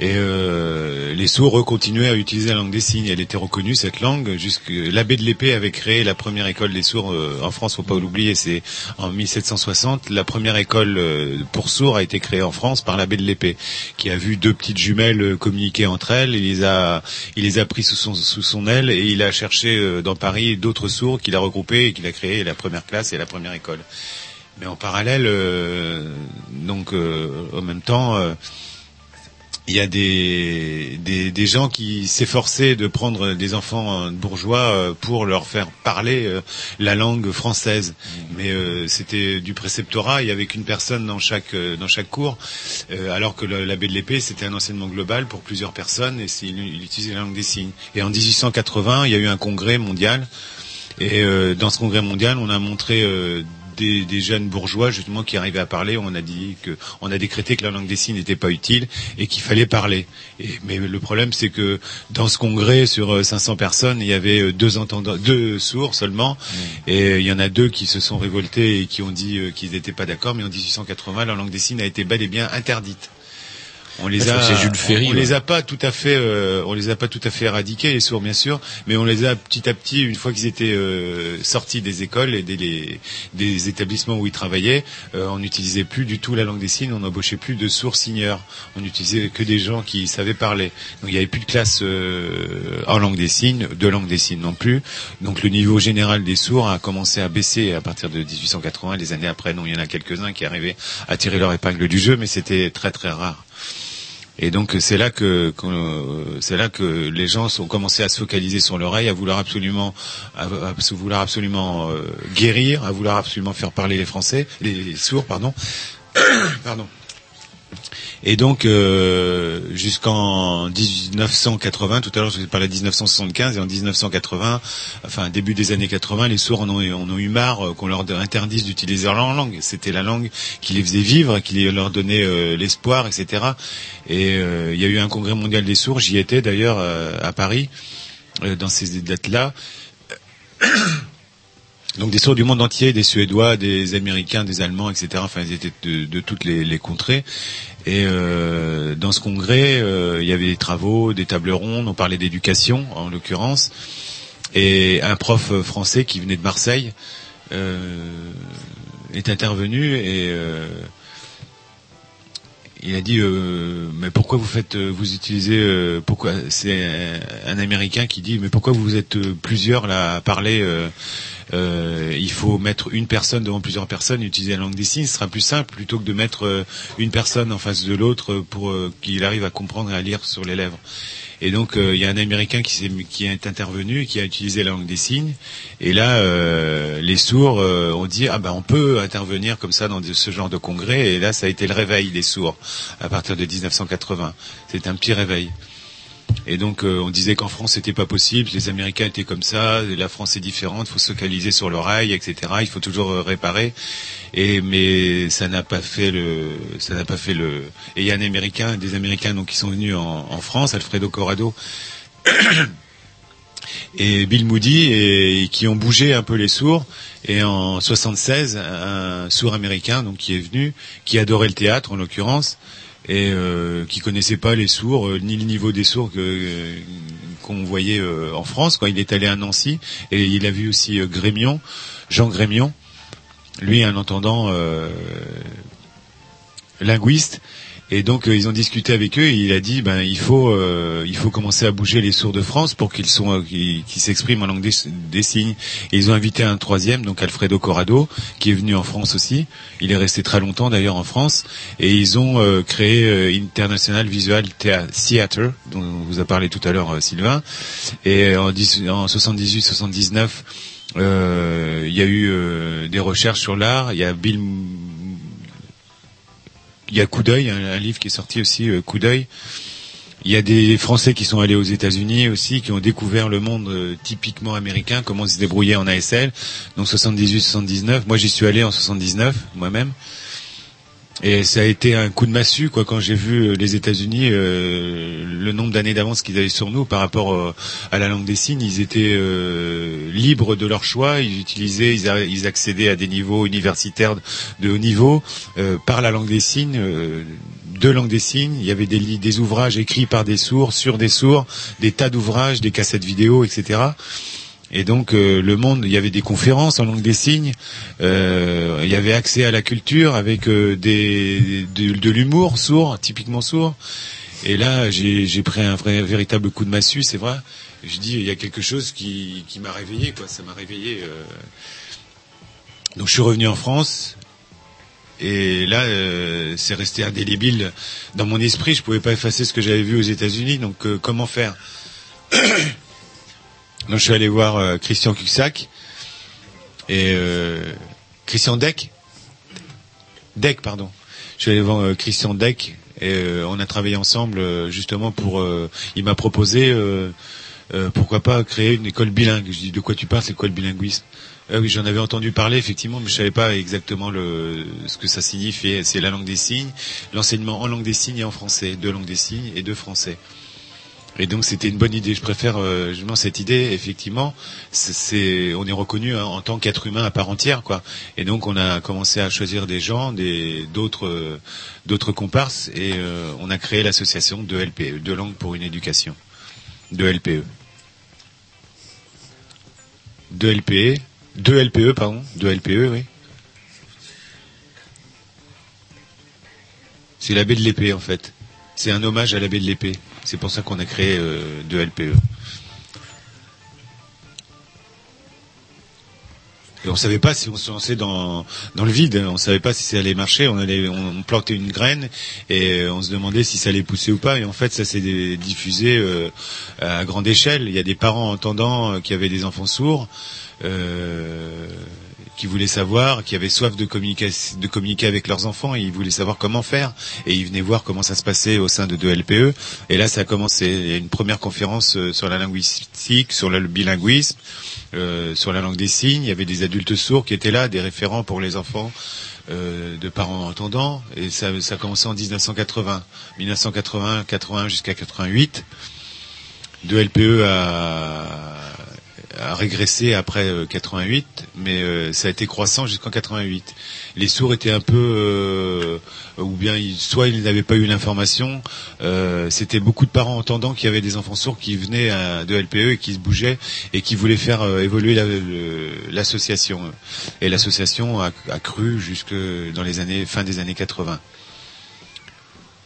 G: Et euh, les sourds continuaient à utiliser la langue des signes. Elle était reconnue cette langue. Jusque l'abbé de l'épée avait créé la première école des sourds euh, en France. Faut pas l'oublier. C'est en 1760 la première école euh, pour sourds a été créée en France par l'abbé de l'épée, qui a vu deux petites jumelles euh, communiquer entre elles. Il les a il les a pris sous son sous son aile et il a cherché euh, dans Paris d'autres sourds qu'il a regroupés et qu'il a créé la première classe et la première école. Mais en parallèle, euh, donc en même temps, il y a des, des, des gens qui s'efforçaient de prendre des enfants euh, bourgeois euh, pour leur faire parler euh, la langue française. Mais euh, c'était du préceptorat, il y avait qu'une personne dans chaque dans chaque cours, euh, alors que l'abbé de l'épée c'était un enseignement global pour plusieurs personnes et il, il utilisait la langue des signes. Et en 1880, il y a eu un congrès mondial et euh, dans ce congrès mondial, on a montré euh, des, des jeunes bourgeois justement qui arrivaient à parler. On a dit que, on a décrété que la langue des signes n'était pas utile et qu'il fallait parler. Et, mais le problème, c'est que dans ce congrès sur euh, 500 personnes, il y avait euh, deux entendants, deux sourds seulement, et euh, il y en a deux qui se sont révoltés et qui ont dit euh, qu'ils n'étaient pas d'accord. Mais en 1880, la langue des signes a été bel et bien interdite. On les a,
B: crois que c'est Jules Ferry,
G: on, on
B: ouais.
G: les a pas tout à fait, euh, on les a pas tout à fait éradiqués les sourds bien sûr, mais on les a petit à petit, une fois qu'ils étaient euh, sortis des écoles et des, les- des établissements où ils travaillaient, euh, on n'utilisait plus du tout la langue des signes, on n'embauchait plus de sourds signeurs, on utilisait que des gens qui savaient parler. Donc il n'y avait plus de classe euh, en langue des signes, de langue des signes non plus. Donc le niveau général des sourds a commencé à baisser à partir de 1880. Les années après, non, il y en a quelques-uns qui arrivaient à tirer leur épingle du jeu, mais c'était très très rare. Et donc c'est là que, c'est là que les gens sont commencé à se focaliser sur l'oreille, à vouloir absolument, à, vouloir absolument euh, guérir, à vouloir absolument faire parler les Français, les, les sourds, pardon, pardon. Et donc euh, jusqu'en 1980, tout à l'heure je vous ai parlé de 1975 et en 1980, enfin début des années 80, les sourds en ont, eu marre euh, qu'on leur interdise d'utiliser leur langue. C'était la langue qui les faisait vivre, qui leur donnait euh, l'espoir, etc. Et euh, il y a eu un congrès mondial des sourds, j'y étais d'ailleurs à Paris, dans ces dates-là. Donc des sourds du monde entier, des Suédois, des Américains, des Allemands, etc. Enfin, ils étaient de, toutes les contrées. Et euh, dans ce congrès, euh, il y avait des travaux, des tables rondes. On parlait d'éducation, en l'occurrence, et un prof français qui venait de Marseille euh, est intervenu et euh, il a dit euh, mais pourquoi vous faites euh, vous utilisez euh, pourquoi c'est un, un américain qui dit mais pourquoi vous êtes plusieurs là à parler euh, euh, il faut mettre une personne devant plusieurs personnes, utiliser la langue des signes, ce sera plus simple plutôt que de mettre euh, une personne en face de l'autre pour euh, qu'il arrive à comprendre et à lire sur les lèvres. Et donc euh, il y a un Américain qui, s'est- qui est intervenu, qui a utilisé la langue des signes. Et là, euh, les sourds euh, ont dit ah ben on peut intervenir comme ça dans ce genre de congrès. Et là, ça a été le réveil des sourds à partir de 1980. C'est un petit réveil. Et donc euh, on disait qu'en France c'était pas possible, les Américains étaient comme ça, la France est différente, faut se focaliser sur l'oreille, etc. Il faut toujours euh, réparer. Et mais ça n'a pas fait le, ça n'a pas fait le. Et il y a un Américain, des Américains donc qui sont venus en, en France, Alfredo Corrado et Bill Moody, et, qui ont bougé un peu les sourds. Et en 76, un sourd américain donc qui est venu, qui adorait le théâtre en l'occurrence, et euh, qui connaissait pas les sourds euh, ni le niveau des sourds que euh, qu'on voyait euh, en France. Quand il est allé à Nancy et il a vu aussi euh, Grémion, Jean Grémion, lui un entendant linguiste et donc euh, ils ont discuté avec eux et il a dit ben il faut euh, il faut commencer à bouger les sourds de France pour qu'ils sont euh, qu'ils s'expriment en langue des, signes. Et ils ont invité un troisième donc Alfredo Corrado qui est venu en France aussi. Il est resté très longtemps d'ailleurs en France. Et ils ont euh, créé euh, International Visual Thea- Theatre dont on vous a parlé tout à l'heure Sylvain. Et en, 10 en 78 79 euh, il y a eu des recherches sur l'art. Il y a Bill il y a Coup d'œil, un, livre qui est sorti aussi, euh, Coup d'œil. Il y a des Français qui sont allés aux États-Unis aussi, qui ont découvert le monde euh, typiquement américain, comment se débrouillaient en ASL. Donc 78-79. Moi, j'y suis allé en 79 moi-même. Et ça a été un coup de massue, quoi, quand j'ai vu euh, les États-Unis, euh, le nombre d'années d'avance qu'ils avaient sur nous par rapport euh, à la langue des signes. Ils étaient libres de leur choix. Ils utilisaient, ils, accédaient à des niveaux universitaires de haut niveau par la langue des signes. euh, de langue des signes. Il y avait des, des ouvrages écrits par des sourds, sur des sourds, des tas d'ouvrages, des cassettes vidéo, etc. Et donc euh, le monde, il y avait des conférences en langue des signes, euh, il y avait accès à la culture avec euh, des, de, de l'humour sourd, typiquement sourd. Et là, j'ai pris un vrai, véritable coup de massue, c'est vrai. Je dis, il y a quelque chose qui, qui m'a réveillé, quoi. Ça m'a réveillé. euh. Donc je suis revenu en France. Et là, euh, c'est resté indélébile dans mon esprit. Je pouvais pas effacer ce que j'avais vu aux États-Unis. Donc, euh, comment faire? Je suis allé voir euh, Christian Cuxac et euh, Christian Deck. Deck, pardon. Je suis allé voir euh, Christian Deck et euh, on a travaillé ensemble euh, justement pour. euh, il m'a proposé pourquoi pas créer une école bilingue. Je dis de quoi tu parles, c'est quoi le bilinguisme ah oui, j'en avais entendu parler effectivement, mais je savais pas exactement le, ce que ça signifiait. C'est la langue des signes, l'enseignement en langue des signes et en français, deux langues des signes et deux français. Et donc c'était une bonne idée. Je préfère euh, justement cette idée. Effectivement, on est reconnu hein, en tant qu'être humain à part entière, quoi. Et donc on a commencé à choisir des gens, des d'autres euh, d'autres comparses, et euh, on a créé l'association de LPE, deux langues pour une éducation, de LPE, de LPE, de LPE pardon, de LPE, oui. C'est l'abbé de l'épée en fait. C'est un hommage à l'abbé de l'épée. C'est pour ça qu'on a créé euh, deux LPE. Et on savait pas si on se lançait dans dans le vide. On savait pas si ça allait marcher. On allait, on, plantait une graine et euh, on se demandait si ça allait pousser ou pas. Et en fait, ça s'est diffusé euh, à grande échelle. Il y a des parents entendants euh, qui avaient des enfants sourds. euh, qui voulaient savoir, qui avaient soif de communiquer, de communiquer avec leurs enfants, et ils voulaient savoir comment faire, et ils venaient voir comment ça se passait au sein de 2LPE. Et là, ça a commencé. Il y a une première conférence euh, sur la linguistique, sur le bilinguisme, euh, sur la langue des signes. Il y avait des adultes sourds qui étaient là, des référents pour les enfants. euh, de parents entendants et ça, ça a commencé en 1980 1980 81 jusqu'à 88 de LPE a, a régressé après euh, 88, mais euh, ça a été croissant jusqu'en 88. Les sourds étaient un peu, euh, ou bien ils- soit ils n'avaient pas eu l'information, euh, c'était beaucoup de parents entendants qui avaient des enfants sourds qui venaient de LPE et qui se bougeaient et qui voulaient faire euh, évoluer l'association. Et l'association a, a cru jusque dans les années fin des années 80.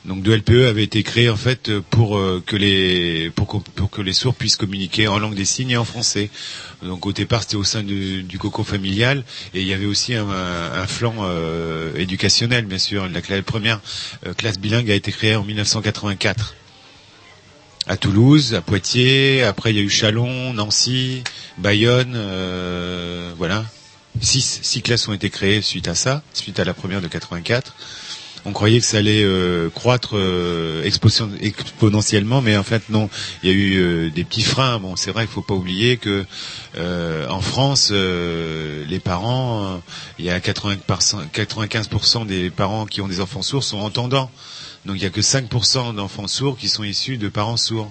G: Donc de LPE avait été créé en fait pour euh, que les pour, pour que les sourds puissent communiquer en langue des signes et en français. Donc au départ c'était au sein du, du coco familial et il y avait aussi un, un flanc euh, éducationnel bien sûr. La, première euh, classe bilingue a été créée en 1984 à Toulouse, à Poitiers. Après il y a eu Chalon, Nancy, Bayonne, euh, voilà. Six, six classes ont été créées suite à ça, suite à la première de 84 on croyait que ça allait euh, croître euh, exponentiellement, mais en fait non. Il y a eu euh, des petits freins. Bon, c'est vrai qu'il faut pas oublier que en France, les parents, il y a 80%, 95% des parents qui ont des enfants sourds sont entendants. Donc il y a que 5% d'enfants sourds qui sont issus de parents sourds.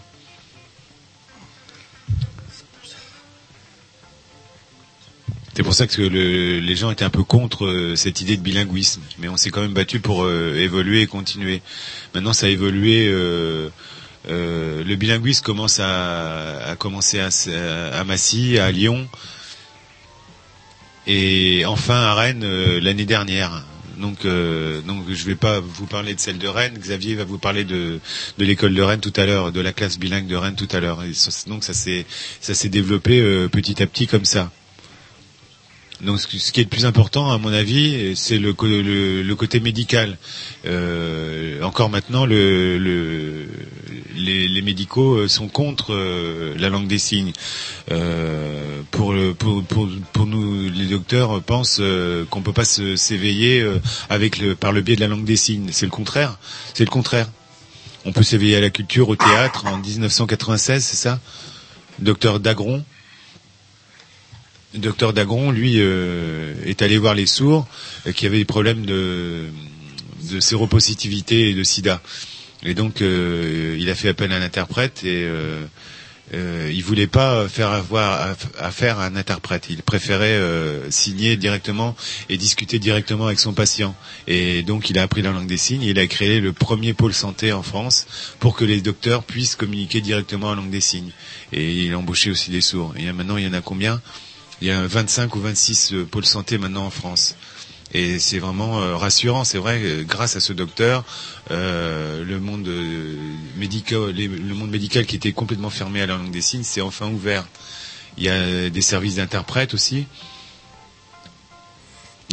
G: C'est pour ça que le- les gens étaient un peu contre euh, cette idée de bilinguisme, mais on s'est quand même battu pour euh, évoluer et continuer. Maintenant, ça a évolué. euh, euh, le bilinguisme commence à, à commencer à, à Massy, à Lyon, et enfin à Rennes euh, l'année dernière. Donc, euh, donc je vais pas vous parler de celle de Rennes. Xavier va vous parler de, de l'école de Rennes tout à l'heure, de la classe bilingue de Rennes tout à l'heure. Donc ça s'est ça s'est développé euh, petit à petit comme ça. Donc ce qui est le plus important, à mon avis, c'est le, le, le côté médical. Euh, encore maintenant, le, le- les, les médicaux euh, sont contre euh, la langue des signes. Euh, pour, pour, pour, pour nous, les docteurs pensent euh, qu'on peut pas s'éveiller avec le, par le biais de la langue des signes. C'est le contraire. C'est le contraire. On peut s'éveiller à la culture, au théâtre en 1996, c'est ça? Docteur Dagron, docteur Dagron, lui, euh, est allé voir les sourds euh, qui avaient des problèmes de, de séropositivité et de sida. Et donc, euh, il a fait appel à un interprète et, euh, euh, il voulait pas faire avoir affaire à un interprète. Il préférait euh, signer directement et discuter directement avec son patient. Et donc, il a appris la langue des signes. Et il a créé le premier pôle santé en France pour que les docteurs puissent communiquer directement en langue des signes. Et il a embauché aussi des sourds. Et maintenant, il y en a combien? Il y a 25 ou 26 euh, pôles santé maintenant en France. Et c'est vraiment euh, rassurant, c'est vrai, euh, grâce à ce docteur, euh, le monde médical, le monde médical qui était complètement fermé à la langue des signes, s'est enfin ouvert. Il y a des services d'interprètes aussi.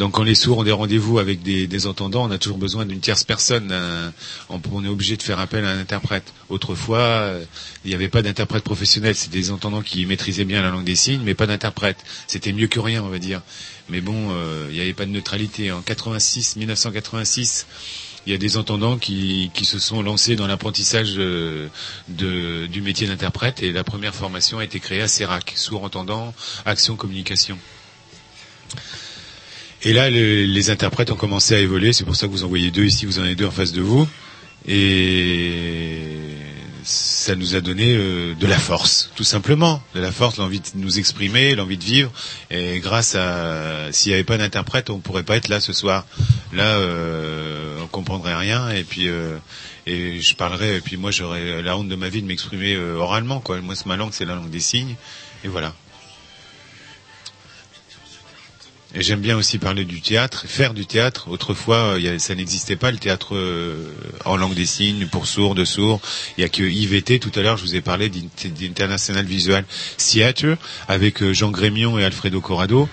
G: Donc quand les sourds ont des rendez-vous avec des, des entendants, on a toujours besoin d'une tierce personne. un- on, est obligé de faire appel à un interprète. Autrefois, euh, il n'y avait pas d'interprète professionnel. C'était des entendants qui maîtrisaient bien la langue des signes, mais pas d'interprète. C'était mieux que rien, on va dire. Mais bon, euh, il n'y avait pas de neutralité. En 86, 1986, il y a des entendants qui, se sont lancés dans l'apprentissage euh, du métier d'interprète et la première formation a été créée à CERAC, sourd entendant, action communication. Et là, le- les interprètes ont commencé à évoluer. C'est pour ça que vous en voyez deux ici, vous en avez deux en face de vous. Et ça nous a donné euh, de la force, tout simplement. De la force, l'envie de nous exprimer, l'envie de vivre. Et grâce à... S'il n'y avait pas d'interprète, on ne pourrait pas être là ce soir. Là, euh, on comprendrait rien. Et puis... euh, et je parlerais, et puis moi j'aurais la honte de ma vie de m'exprimer euh, oralement, quoi. Moi, ma langue, c'est la langue des signes. Et voilà. Et j'aime bien aussi parler du théâtre, faire du théâtre. Autrefois, a- ça n'existait pas le théâtre euh, en langue des signes pour sourds, de sourds. Il y a que IVT. Tout à l'heure, je vous ai parlé d'Int- d'International Visual Theatre avec euh, Jean Grémion et Alfredo Corrado.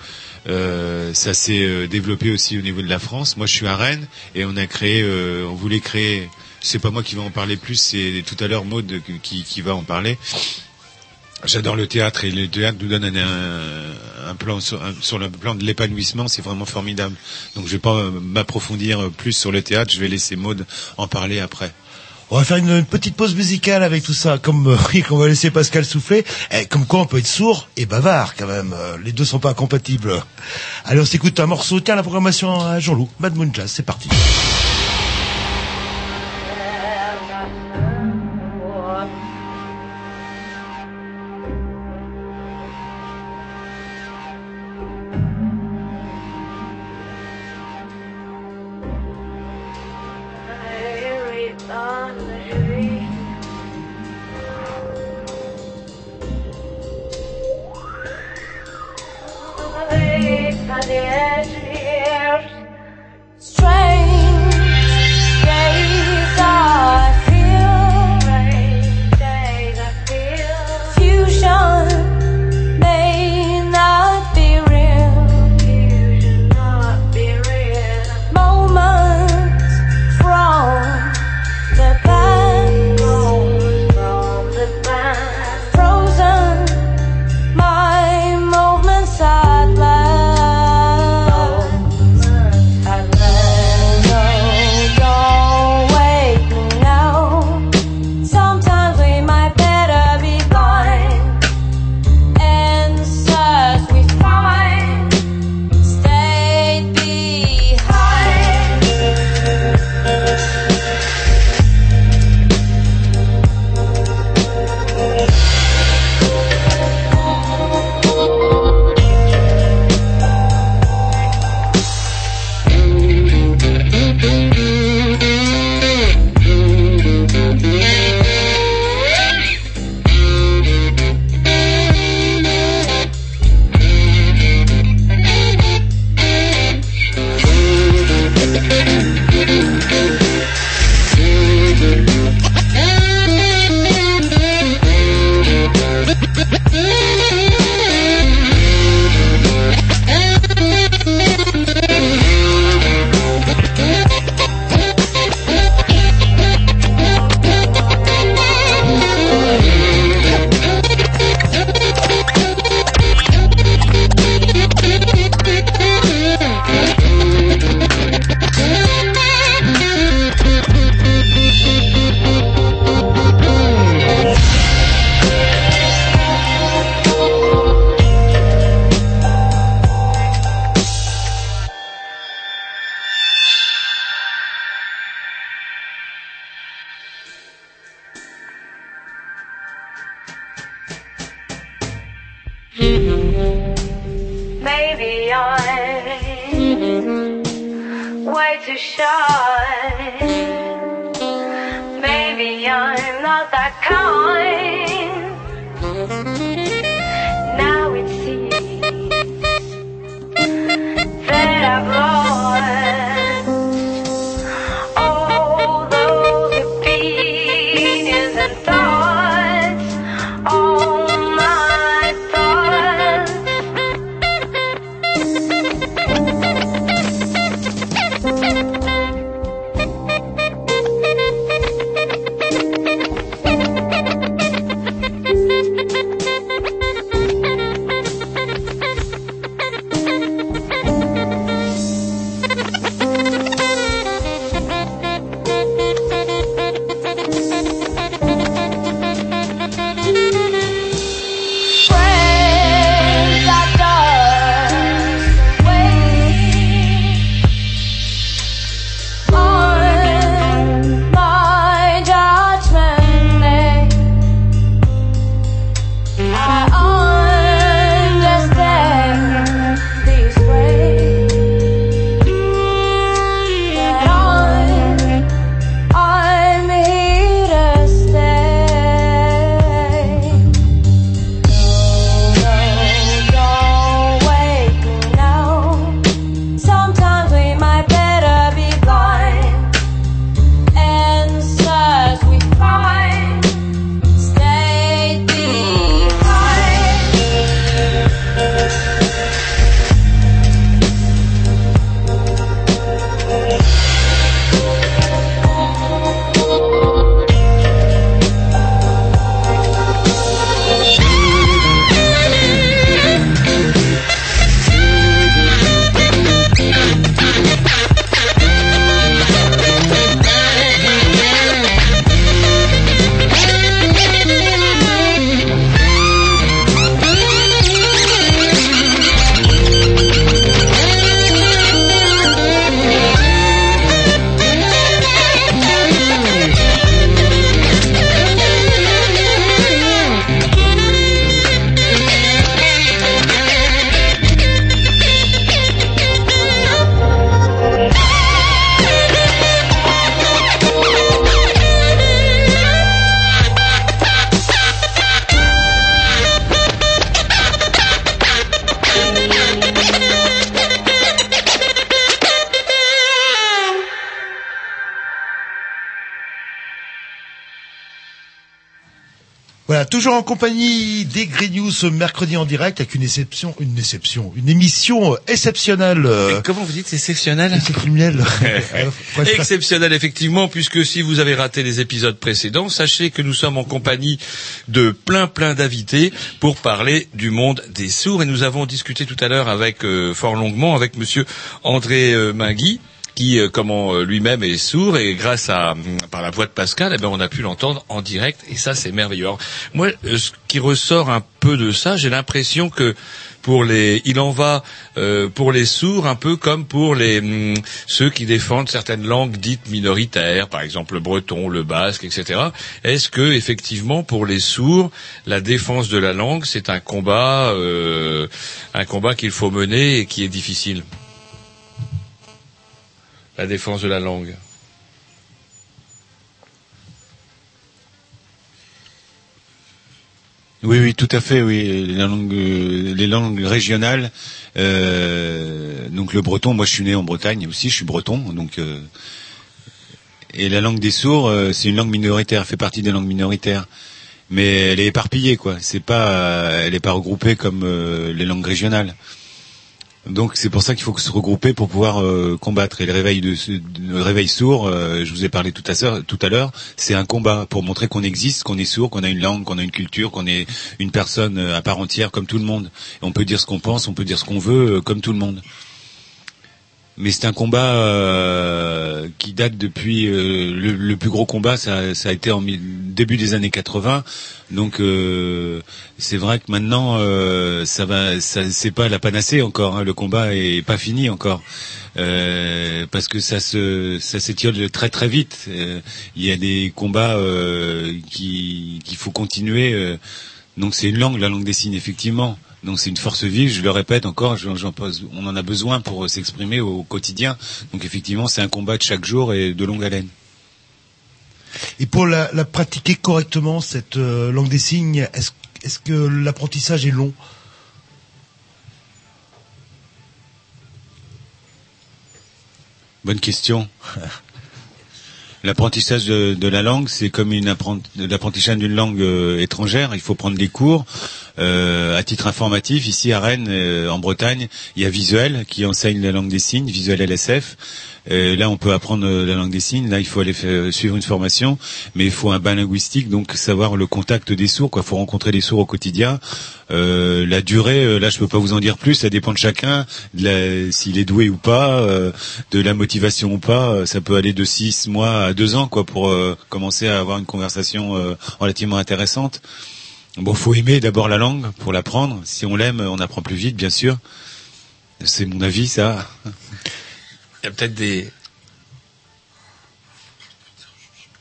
G: Euh, ça s'est euh, développé aussi au niveau de la France. Moi, je suis à Rennes et on a créé, euh, on voulait créer. C'est pas moi qui vais en parler plus, c'est tout à l'heure Maud qui, qui va en parler. J'adore le théâtre et le théâtre nous donne un, un, plan sur, le plan de l'épanouissement, c'est vraiment formidable. Donc je vais pas euh, m'approfondir plus sur le théâtre, je vais laisser Maud en parler après.
D: On va faire une, petite pause musicale avec tout ça, comme euh, qu'on va laisser Pascal souffler. Eh, comme quoi, on peut être sourd et bavard quand même. Euh, Les deux sont pas incompatibles. Allez, on s'écoute un morceau. Tiens, la programmation à Jean-Loup, Mad Moon Jazz, c'est parti. Compagnie des Grey News ce mercredi en direct avec une exception, une exception, une émission euh, exceptionnelle. euh,
B: comment vous dites, c'est exceptionnel
D: exceptionnelle. Euh, presque-
B: Exceptionnel effectivement, puisque si vous avez raté les épisodes précédents, sachez que nous sommes en compagnie de plein plein d'invités pour parler du monde des sourds. Et nous avons discuté tout à l'heure avec euh, fort longuement avec Monsieur André euh, Mingui qui, euh, comment euh, lui-même est sourd et grâce à hum, par la voix de Pascal, eh ben on a pu l'entendre en direct et ça c'est merveilleux. Moi, euh, ce qui ressort un peu de ça, j'ai l'impression que pour les, il en va euh, pour les sourds un peu comme pour les hum, ceux qui défendent certaines langues dites minoritaires, par exemple le breton, le basque, etc. Est-ce que effectivement pour les sourds, la défense de la langue c'est un combat, euh, un combat qu'il faut mener et qui est difficile? La défense de la langue.
G: Oui, oui, tout à fait. Oui, les langues, les langues régionales. euh, donc le breton. Moi, je suis né en Bretagne aussi. Je suis breton. Donc euh, et la langue des sourds, euh, c'est une langue minoritaire. Fait partie des langues minoritaires. Mais elle est éparpillée, quoi. C'est pas, elle est pas regroupée comme euh, les langues régionales. Donc c'est pour ça qu'il faut se regrouper pour pouvoir euh, combattre. Et le réveil de le réveil sourd, euh, je vous ai parlé tout à l'heure, c'est un combat pour montrer qu'on existe, qu'on est sourd, qu'on a une langue, qu'on a une culture, qu'on est une personne euh, à part entière comme tout le monde. On peut dire ce qu'on pense, on peut dire ce qu'on veut comme tout le monde. Mais c'est un combat euh, qui date depuis euh, le, le plus gros combat, ça, ça a été en début des années 80. Donc euh, c'est vrai que maintenant euh, ça va, ça c'est pas la panacée encore. hein, le combat est pas fini encore. Euh, parce que ça se ça s'étiole très très vite. Euh, Il y a des combats qui qu'il faut continuer. donc c'est une langue, la langue des signes effectivement. Donc c'est une force vive, je le répète encore, j'en- j'en pose- on en a besoin pour euh, s'exprimer au quotidien. Donc effectivement, c'est un combat de chaque jour et de longue haleine.
D: Et pour la, la pratiquer correctement, cette euh, langue des signes, est-ce est-ce que l'apprentissage est long?
G: Bonne question. L'apprentissage de, la langue, c'est comme l'apprentissage d'une langue euh, étrangère. Il faut prendre des cours. Euh, à titre informatif, ici à Rennes, euh, en Bretagne, il y a Visuel qui enseigne la langue des signes, Visuel LSF. Euh, là, on peut apprendre euh, la langue des signes. Là, il faut aller faire- suivre une formation, mais il faut un bain linguistique, donc savoir le contact des sourds. Il faut rencontrer les sourds au quotidien. Euh, la durée, euh, là, je peux pas vous en dire plus. Ça dépend de chacun, s'il est doué ou pas, euh, de la motivation ou pas. Euh, Ça peut aller de six mois à deux ans, quoi, pour euh, commencer à avoir une conversation euh, relativement intéressante. Bon, faut aimer d'abord la langue pour l'apprendre. Si on l'aime, on apprend plus vite, bien sûr. C'est mon avis, ça.
B: Il y a peut-être des,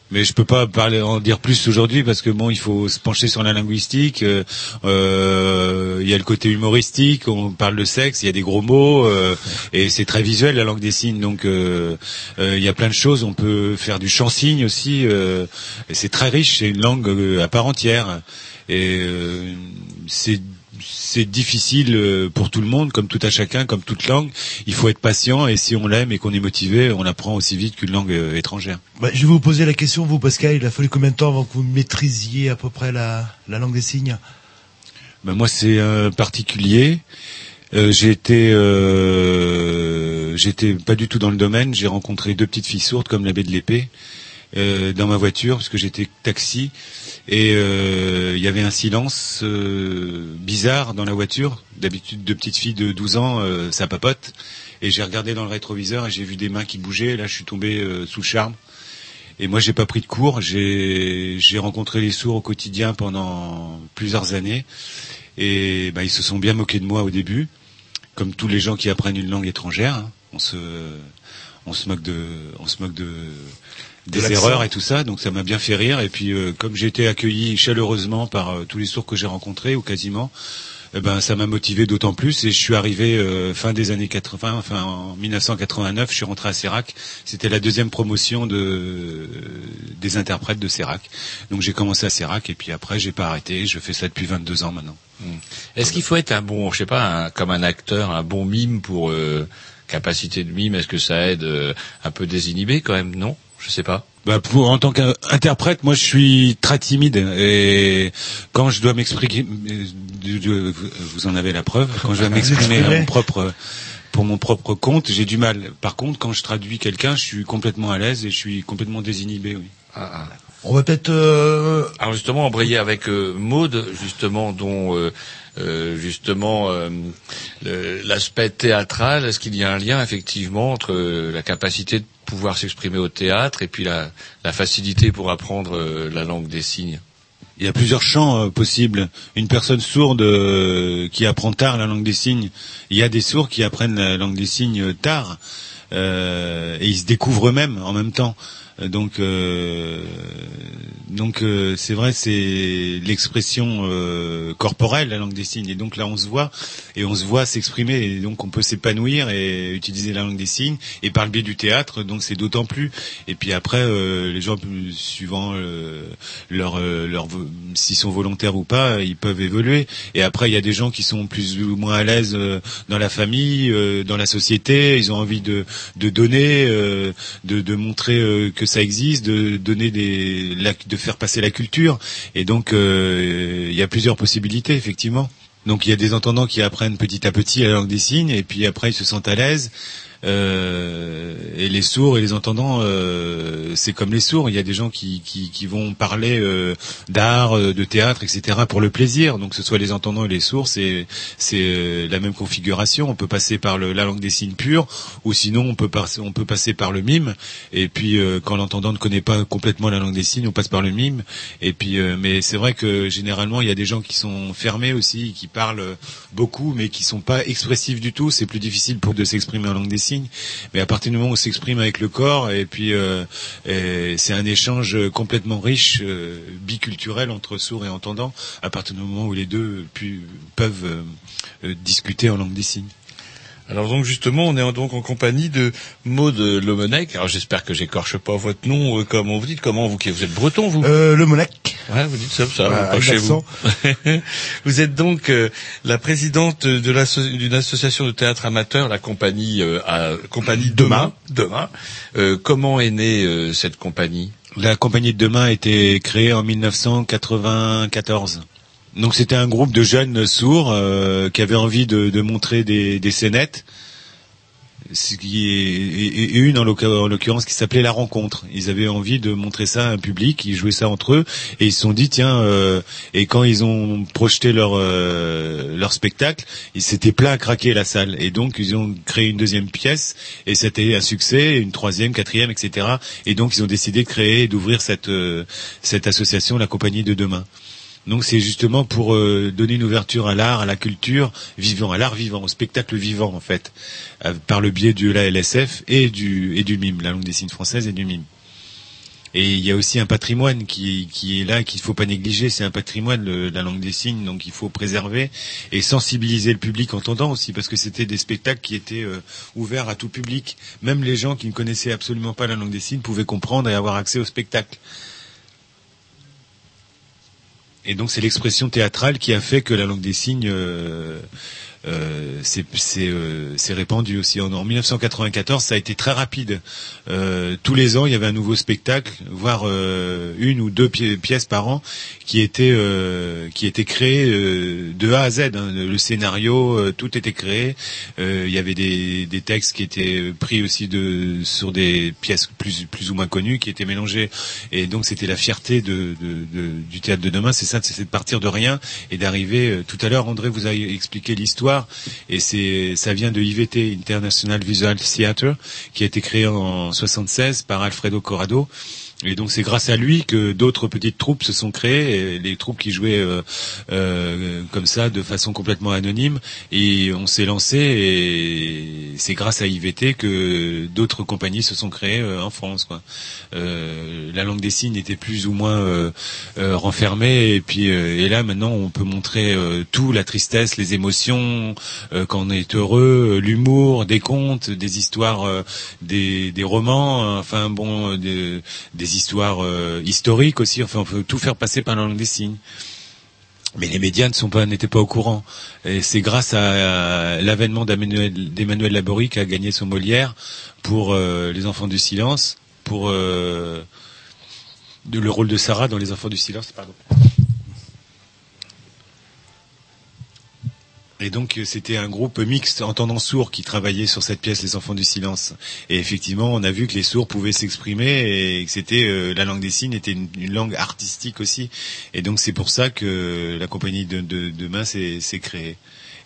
G: Mais je peux pas parler, en dire plus aujourd'hui parce que bon, il faut se pencher sur la linguistique. euh, euh, Il y a le côté humoristique, on parle de sexe, il y a des gros mots euh, et c'est très visuel la langue des signes. Donc euh, il y a plein de choses. On peut faire du chant signe aussi. c'est très riche. C'est une langue à part entière et c'est c'est difficile euh, pour tout le monde, comme tout à chacun, comme toute langue. Il faut être patient et si on l'aime et qu'on est motivé, on apprend aussi vite qu'une langue euh, étrangère.
D: Bah, Je vais vous poser la question, vous Pascal, il a fallu combien de temps avant que vous maîtrisiez à peu près la, la langue des signes?
G: Ben moi, c'est euh, particulier. Euh, j'ai été, euh, j'étais pas du tout dans le domaine. J'ai rencontré deux petites filles sourdes comme l'abbé de l'épée euh, dans ma voiture parce que j'étais taxi et euh, il y avait un silence euh, bizarre dans la voiture. D'habitude, deux petites filles de 12 ans, euh, ça papote. Et j'ai regardé dans le rétroviseur et j'ai vu des mains qui bougeaient. Là, je suis tombé euh, sous le charme. Et moi, j'ai pas pris de cours. J'ai rencontré les sourds au quotidien pendant plusieurs années. Et ben, ils se sont bien moqués de moi au début, comme tous les gens qui apprennent une langue étrangère. hein. On se, on se moque de, on se moque de, des erreurs et tout ça. Donc ça m'a bien fait rire. Et puis euh, comme j'ai été accueilli chaleureusement par euh, tous les sourds que j'ai rencontrés ou quasiment, eh ben ça m'a motivé d'autant plus. Et je suis arrivé euh, fin des années 80, enfin en 1989, je suis rentré à Sérac. C'était la deuxième promotion de des interprètes de Sérac. Donc j'ai commencé à Sérac et puis après j'ai pas arrêté. Je fais ça depuis 22 ans maintenant.
B: Est-ce qu'il faut être un bon, je sais pas, un- comme un acteur, un bon mime pour euh, capacité de mime? Est-ce que ça aide euh, un peu désinhibé quand même Non, je sais pas.
G: Bah pour, en tant qu'interprète, moi je suis très timide et quand je dois m'exprimer, vous en avez la preuve, quand je dois m'exprimer à mon propre, pour mon propre compte, j'ai du mal. Par contre, quand je traduis quelqu'un, je suis complètement à l'aise et je suis complètement désinhibé. Oui.
D: On va peut-être... euh,
B: Alors justement, embrayer avec euh, Maude, justement, dont euh, euh, justement euh, l'aspect théâtral. Est-ce qu'il y a un lien effectivement entre la capacité de pouvoir s'exprimer au théâtre et puis la, la facilité pour apprendre la langue des signes?
G: Il y a plusieurs champs euh, possibles. Une personne sourde euh, qui apprend tard la langue des signes. Il y a des sourds qui apprennent la langue des signes euh, tard euh, et ils se découvrent eux-mêmes en même temps. Donc, euh, donc euh, c'est vrai, c'est l'expression euh, corporelle la langue des signes. Et donc là, on se voit et on se voit s'exprimer. Et donc, on peut s'épanouir et utiliser la langue des signes. Et par le biais du théâtre, donc c'est d'autant plus. Et puis après, les gens, suivant leur, leur, s'ils sont volontaires ou pas, ils peuvent évoluer. Et après, il y a des gens qui sont plus ou moins à l'aise dans la famille, dans la société. Ils ont envie de, de donner, de, de montrer que ça existe, de donner des, de faire passer la culture. Et donc, euh, il y a plusieurs possibilités, effectivement. Donc il y a des entendants qui apprennent petit à petit la langue des signes et puis après ils se sentent à l'aise. Euh, et les sourds et les entendants, euh, c'est comme les sourds. Il y a des gens qui, qui, qui vont parler euh, d'art, euh, de théâtre, etc. pour le plaisir. Donc ce soit les entendants et les sourds, c'est c'est euh, la même configuration. On peut passer par le, la langue des signes pure, ou sinon on peut on peut passer par le mime. Et puis euh, quand l'entendant ne connaît pas complètement la langue des signes, on passe par le mime. Et puis mais c'est vrai que généralement il y a des gens qui sont fermés aussi, qui parlent beaucoup, mais qui sont pas expressifs du tout. C'est plus difficile pour de s'exprimer en langue des signes. Mais à partir du moment où s'exprime avec le corps, et puis euh, c'est un échange complètement riche, euh, biculturel entre sourds et entendants, à partir du moment où les deux pu- peuvent euh, discuter en langue des signes.
B: Alors donc justement, on est donc en compagnie de Maud Lomenec. Alors j'espère que j'écorche pas votre nom. euh, comment vous dites Comment vous qui vous êtes breton vous?
D: Euh, le Monac.
B: Ouais, vous dites ça, ça, pas chez vous. vous êtes donc euh, la présidente de d'une association de théâtre amateur, la compagnie euh, à- compagnie demain. Demain. Euh, comment est née euh, cette compagnie?
G: La compagnie de demain a été créée en 1994. Donc c'était un groupe de jeunes sourds euh, qui avaient envie de, montrer des, des scénettes. Ce qui est, une en l'occur- en l'occurrence qui s'appelait La Rencontre. Ils avaient envie de montrer ça à un public, ils jouaient ça entre eux et ils se sont dit tiens euh, et quand ils ont projeté leur euh, leur spectacle, ils s'étaient plein à craquer la salle et donc ils ont créé une deuxième pièce et c'était un succès, une troisième, quatrième, etc. Et donc ils ont décidé de créer et d'ouvrir cette cette association, la Compagnie de demain. Donc c'est justement pour euh, donner une ouverture à l'art, à la culture vivant, à l'art vivant, au spectacle vivant en fait, euh, par le biais de la LSF et du et du mime, la langue des signes française et du mime. Et il y a aussi un patrimoine qui, est là, qu'il faut pas négliger. C'est un patrimoine, la langue des signes, donc il faut préserver et sensibiliser le public entendant aussi, parce que c'était des spectacles qui étaient euh, ouverts à tout public. Même les gens qui ne connaissaient absolument pas la langue des signes pouvaient comprendre et avoir accès au spectacle. Et donc c'est l'expression théâtrale qui a fait que la langue des signes euh, s'est, euh, s'est répandue aussi. En, en 1994, ça a été très rapide. Euh, tous les ans, il y avait un nouveau spectacle, voire euh, une ou deux pi- pièces par an, qui étaient euh, qui étaient créées euh, de A à Z. hein. Le scénario, tout était créé. Il y avait des, des textes qui étaient pris aussi de sur des pièces plus plus ou moins connues, qui étaient mélangées. Et donc c'était la fierté de, de- de- du théâtre de demain. C'est ça, c'est de partir de rien et d'arriver. Tout à l'heure, André vous a expliqué l'histoire et c'est ça vient de IVT International Visual Theatre qui a été créé en 76 par Alfredo Corrado. Et donc c'est grâce à lui que d'autres petites troupes se sont créées, les troupes qui jouaient euh, euh, comme ça de façon complètement anonyme. Et on s'est lancé et c'est grâce à IVT que d'autres compagnies se sont créées euh, en France. Quoi. Euh, la langue des signes était plus ou moins euh, renfermée et puis et là maintenant on peut montrer tout, la tristesse, les émotions, quand on est heureux, l'humour, des contes, des histoires, des, des romans, enfin bon, des, histoires euh, historiques aussi. Enfin, on peut tout faire passer par la langue des signes. Mais les médias ne sont pas, n'étaient pas au courant. Et c'est grâce à, l'avènement d'Emmanuel Laborie qui a gagné son Molière pour euh, Les Enfants du Silence, pour euh, le rôle de Sarah dans Les Enfants du Silence, pardon. Et donc euh, c'était un groupe mixte entendant sourd qui travaillait sur cette pièce Les Enfants du Silence. Et effectivement, on a vu que les sourds pouvaient s'exprimer et que c'était euh, la langue des signes était une, langue artistique aussi. Et donc c'est pour ça que la compagnie de, de, demain s'est s'est créée.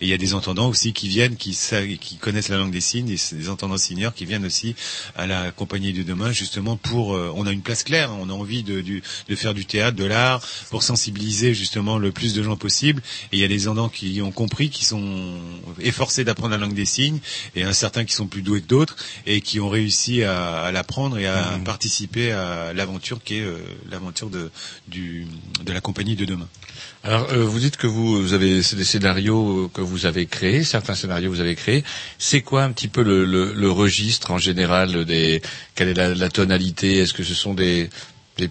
G: Et il y a des entendants aussi qui viennent, qui, qui connaissent la langue des signes, c'est des entendants seniors qui viennent aussi à la compagnie de demain, justement pour. euh, on a une place claire, on a envie de, du- de faire du théâtre, de l'art, pour sensibiliser justement le plus de gens possible. Et il y a des entendants qui ont compris, qui sont efforcés d'apprendre la langue des signes, et un certain qui sont plus doués que d'autres, et qui ont réussi à, à l'apprendre et à participer à l'aventure qui est euh, l'aventure de, du, de la compagnie de demain.
B: Alors, euh, vous dites que vous, vous avez des scénarios euh, que vous avez créés, certains scénarios vous avez créés. C'est quoi un petit peu le, registre en général des Quelle est la, tonalité? Est-ce que ce sont des,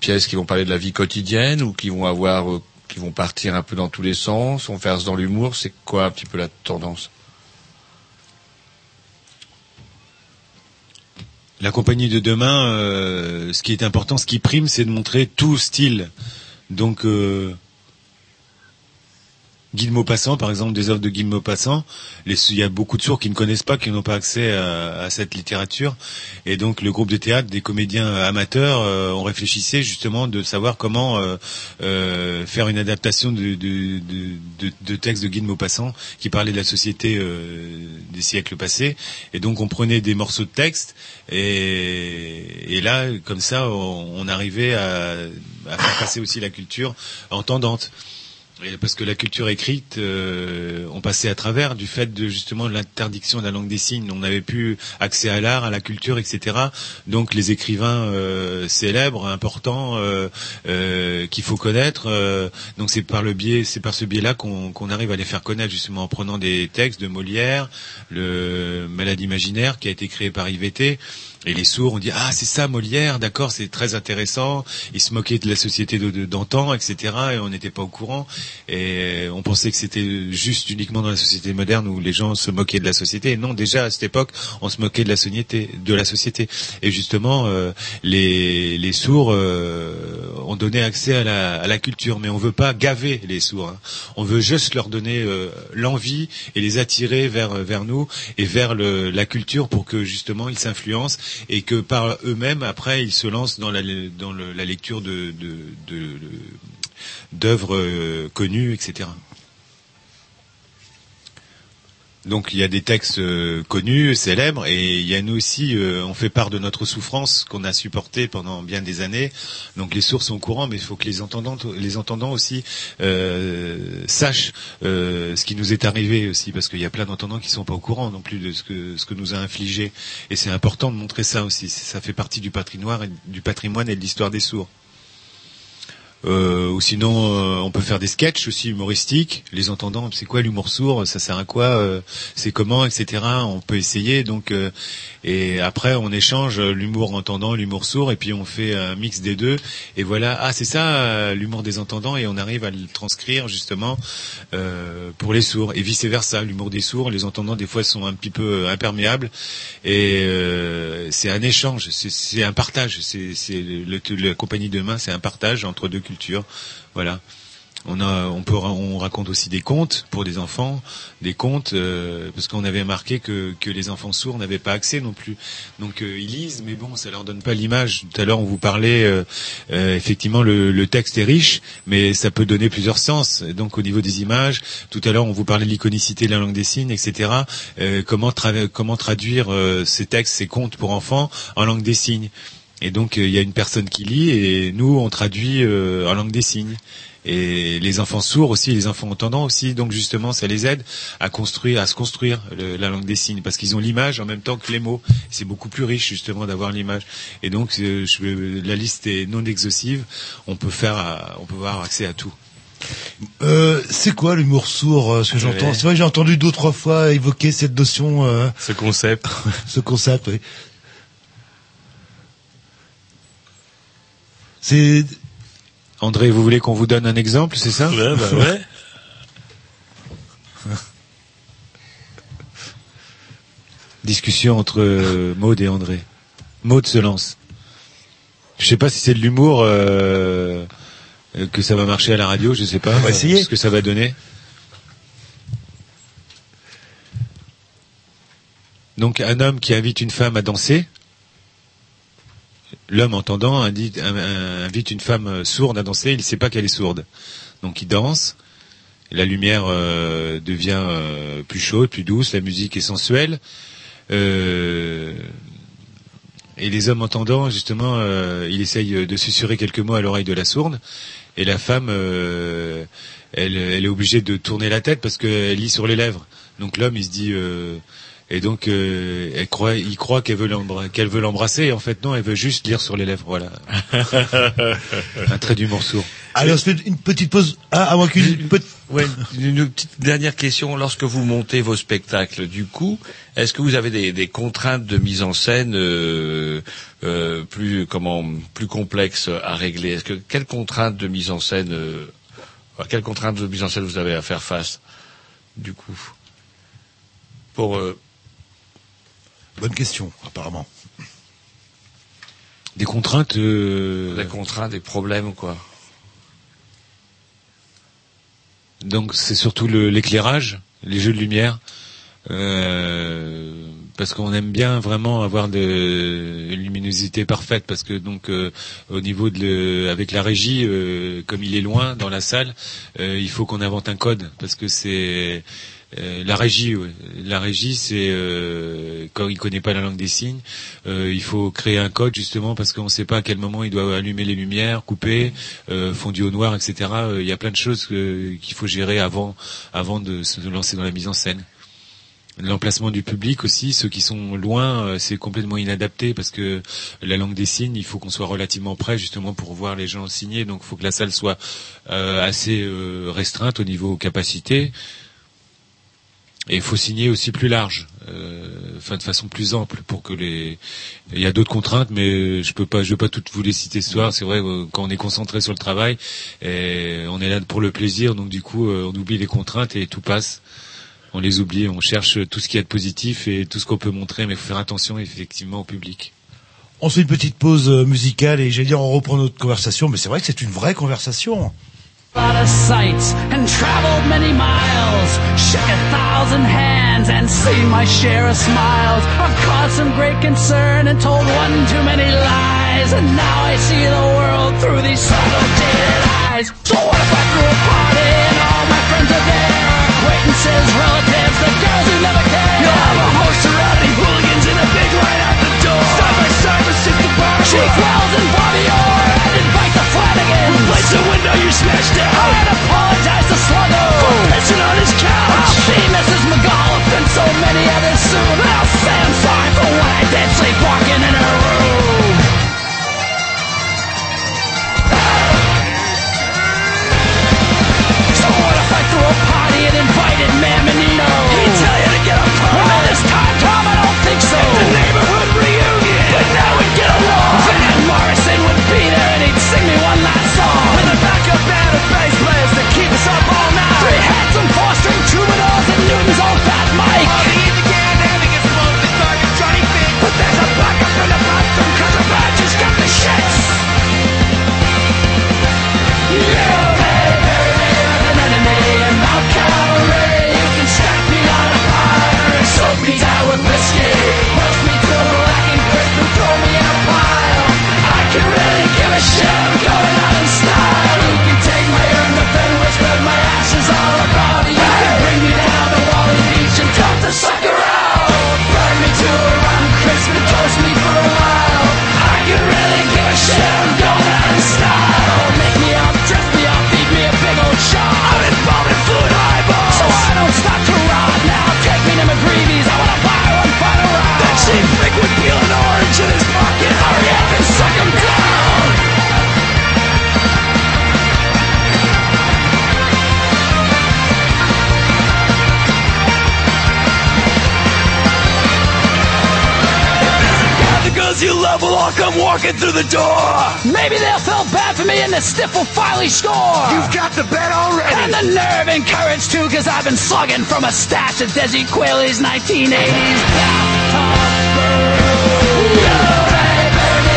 B: pièces qui vont parler de la vie quotidienne ou qui vont avoir euh, qui vont partir un peu dans tous les sens, on faire dans l'humour? C'est quoi un petit peu la tendance?
G: La compagnie de demain, euh, ce qui est important, ce qui prime, c'est de montrer tout style. Donc, euh, Guy Maupassant, par exemple, des œuvres de Guy Maupassant, les- il y a beaucoup de sourds qui ne connaissent pas, qui n'ont pas accès à, à cette littérature. Et donc, le groupe de théâtre, des comédiens amateurs, euh, on réfléchissait justement de savoir comment euh, euh, faire une adaptation de, de, de, de- de textes de Guy de Maupassant qui parlait de la société euh, des siècles passés. Et donc, on prenait des morceaux de texte et, et là, comme ça, on, on arrivait à, à faire passer aussi la culture entendante. Et parce que la culture écrite, euh, on passait à travers du fait de justement l'interdiction de la langue des signes. On n'avait plus accès à l'art, à la culture, etc. Donc les écrivains euh, célèbres, importants, euh, euh, qu'il faut connaître. euh, donc c'est par le biais, c'est par ce biais-là qu'on qu'on arrive à les faire connaître justement en prenant des textes de Molière, le Malade imaginaire qui a été créé par IVT. Et les sourds, on dit ah c'est ça Molière, d'accord, c'est très intéressant. Ils se moquaient de la société d'antan, etc. Et on n'était pas au courant. Et on pensait que c'était juste uniquement dans la société moderne où les gens se moquaient de la société. Et non, déjà à cette époque, on se moquait de la société, de la société. Et justement, euh, les, les sourds euh, ont donné accès à la, à la culture, mais on veut pas gaver les sourds. hein. On veut juste leur donner euh, l'envie et les attirer vers vers nous et vers le, la culture pour que justement ils s'influencent et que par eux-mêmes après ils se lancent dans la dans la lecture de de- de- d'œuvres euh, connues, etc. Donc il y a des textes euh, connus, célèbres, et il y a nous aussi, euh, on fait part de notre souffrance qu'on a supportée pendant bien des années. Donc les sources sont au courant, mais il faut que les entendants, les entendants aussi euh, sachent euh, ce qui nous est arrivé aussi, parce qu'il y a plein d'entendants qui sont pas au courant non plus de ce que ce que nous a infligé. Et c'est important de montrer ça aussi. Ça fait partie du patrimoine et de l'histoire des sourds. Euh, ou sinon, euh, on peut faire des sketchs aussi humoristiques. Les entendants, c'est quoi l'humour sourd Ça sert à quoi euh, C'est comment, etc. On peut essayer. Donc, euh, et après, on échange l'humour entendant, l'humour sourd, et puis on fait un mix des deux. Et voilà, ah, c'est ça euh, l'humour des entendants, et on arrive à le transcrire justement euh, pour les sourds, et vice versa. L'humour des sourds, les entendants des fois sont un petit peu imperméables, et c'est un échange, c'est- un partage. C'est la compagnie de main, c'est un partage entre deux cultures. Voilà. On a, on peut, on raconte aussi des contes pour des enfants, des contes euh, parce qu'on avait marqué que que les enfants sourds n'avaient pas accès non plus. Donc euh, ils lisent, mais bon, ça leur donne pas l'image. Tout à l'heure, on vous parlait euh, euh, effectivement le, texte est riche, mais ça peut donner plusieurs sens. Donc au niveau des images, tout à l'heure, on vous parlait de l'iconicité de la langue des signes, etc. Euh, comment tra- comment traduire ces textes, ces contes pour enfants en langue des signes? Et donc euh, il y a une personne qui lit et nous on traduit euh, en langue des signes. Et les enfants sourds aussi, les enfants entendants aussi, donc justement ça les aide à construire, à se construire le- la langue des signes parce qu'ils ont l'image en même temps que les mots. C'est beaucoup plus riche justement d'avoir l'image. Et donc euh, je- la liste est non exhaustive. On peut faire, on peut avoir accès à tout.
D: Euh, c'est quoi l'humour sourd euh, Ce que j'entends,
B: Ouais.
D: c'est vrai, j'ai entendu deux trois fois évoquer cette notion, euh,
B: Ce concept.
D: ce concept. oui. C'est
G: André, vous voulez qu'on vous donne un exemple, c'est ça?
B: Ouais, bah ouais.
G: Discussion entre euh, Maud et André. Maud se lance. Je sais pas si c'est de l'humour euh, euh, que ça va marcher à la radio, je sais pas.
D: va essayer.
G: Ce que ça va donner. Donc un homme qui invite une femme à danser. L'homme entendant invite, un- invite une femme euh, sourde à danser, il ne sait pas qu'elle est sourde. Donc il danse, la lumière euh, devient euh, plus chaude, plus douce, la musique est sensuelle. Et les hommes entendants, justement, il essaye de susurrer quelques mots à l'oreille de la sourde. Et la femme, elle, elle est obligée de tourner la tête parce qu'elle lit sur les lèvres. Donc l'homme, il se dit... euh, et donc, euh, elle croit, il croit qu'elle veut l'embra- qu'elle veut l'embrasser. En fait, non, elle veut juste lire sur les lèvres. Voilà. Un trait d'humour sourd.
D: Allez, on se fait une petite pause. Ah, moins qu'une une petite-
B: Ouais, une, petite dernière question. Lorsque vous montez vos spectacles, du coup, est-ce que vous avez des, des contraintes de mise en scène euh, euh, plus comment plus complexes à régler? Est-ce que quelles contraintes de mise en scène euh, à quelles contraintes de mise en scène vous avez à faire face du coup? Pour euh,
D: Bonne question, apparemment.
G: Des contraintes. euh,
B: des contraintes, des problèmes quoi
G: Donc c'est surtout le- l'éclairage, les jeux de lumière, euh, parce qu'on aime bien vraiment avoir de une luminosité parfaite parce que donc euh, au niveau de le, avec la régie euh, comme il est loin dans la salle euh, il faut qu'on invente un code parce que c'est euh, la régie, la régie, c'est euh, quand il connaît pas la langue des signes, euh, il faut créer un code justement parce qu'on ne sait pas à quel moment il doit allumer les lumières, couper, euh, fondu au noir, etc. Il y a plein de choses qu'il faut gérer avant, avant de se lancer dans la mise en scène. L'emplacement du public aussi, ceux qui sont loin, c'est complètement inadapté parce que la langue des signes, il faut qu'on soit relativement près justement pour voir les gens signer. Donc, il faut que la salle soit assez restreinte au niveau capacité. Et il faut signer aussi plus large, euh, enfin de façon plus ample pour que les. Il y a d'autres contraintes, mais je peux pas, je vais pas toutes vous les citer ce soir. C'est vrai euh, quand on est concentré sur le travail, et on est là pour le plaisir, donc du coup euh, on oublie les contraintes et tout passe. On les oublie, on cherche tout ce qui est de positif et tout ce qu'on peut montrer, mais il faut faire attention effectivement au public.
D: On fait une petite pause musicale et j'allais dire on reprend notre conversation, mais c'est vrai que c'est une vraie conversation.
H: Lot of sights and traveled many miles. Shook a thousand hands and seen my share of smiles. I've caused some great concern and told one too many lies. And now I see the world through these subtle jaded eyes. So what if I threw a party and all my friends are there? Acquaintances, relatives, the girls who never care. You'll have a host of hooligans in a big right out the door. Side by side with Sister Barbara. Chief Wells and Bobby Orr. And invite the window you smashed down. I'd apologize to Sluggo for pissing on his couch. I'll see Mrs. McAuliffe and so many others soon. I'll say I'm sorry for what I did sleepwalking in her room. So what if I threw a party and invited Mammonino? out of face walking through the door. Maybe they'll feel bad for me and the stiff will finally score. You've got the bet already. And the nerve and courage too, cause I've been slugging from a stash of Desi Quayle's 1980s bathtub brew. You may bury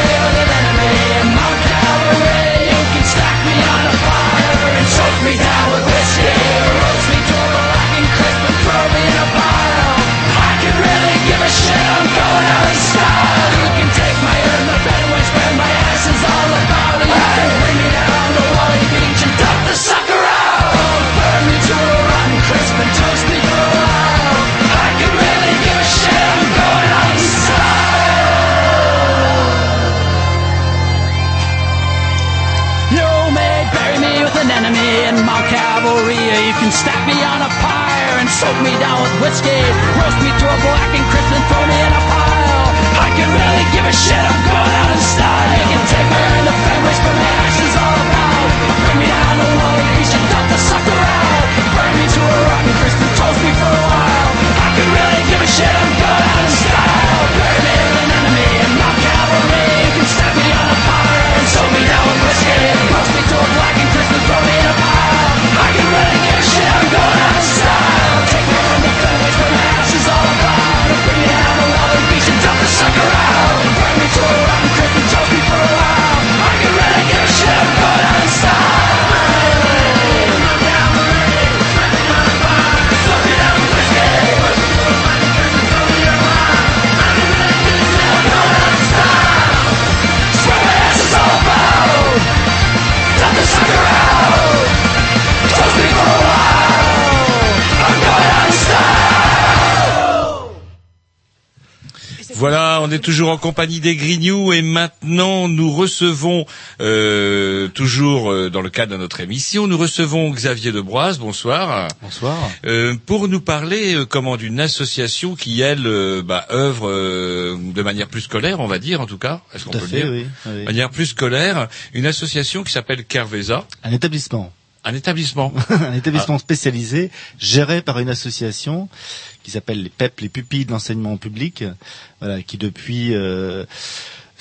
H: can stack me on a pyre and soak me down with whiskey. Roast me to a black and crisp and throw me in a pile. I can really give a shit, I'm going out in style. You can take me in the Fenway, spread my ashes all about. Bring me down to Wally Beach and dump the sucker out. Burn me to a rotten crisp and toast me for a while. I can really give a shit, I'm going out in style. And dump
B: est toujours en compagnie des Grignoux et maintenant nous recevons, euh, toujours euh, dans le cadre de notre émission, nous recevons Xavier Debroise, bonsoir.
I: Bonsoir.
B: Euh, pour nous parler euh, comment d'une association qui elle bah, œuvre euh, de manière plus scolaire, on va dire en tout cas, est-ce qu'on peut
I: fait,
B: le dire?
I: oui. oui.
B: De manière plus scolaire, une association qui s'appelle Kerveza,
I: Un établissement.
B: Un établissement.
I: un établissement spécialisé géré par une association qui s'appelle les PEP, les pupilles de l'enseignement public, voilà, qui depuis euh,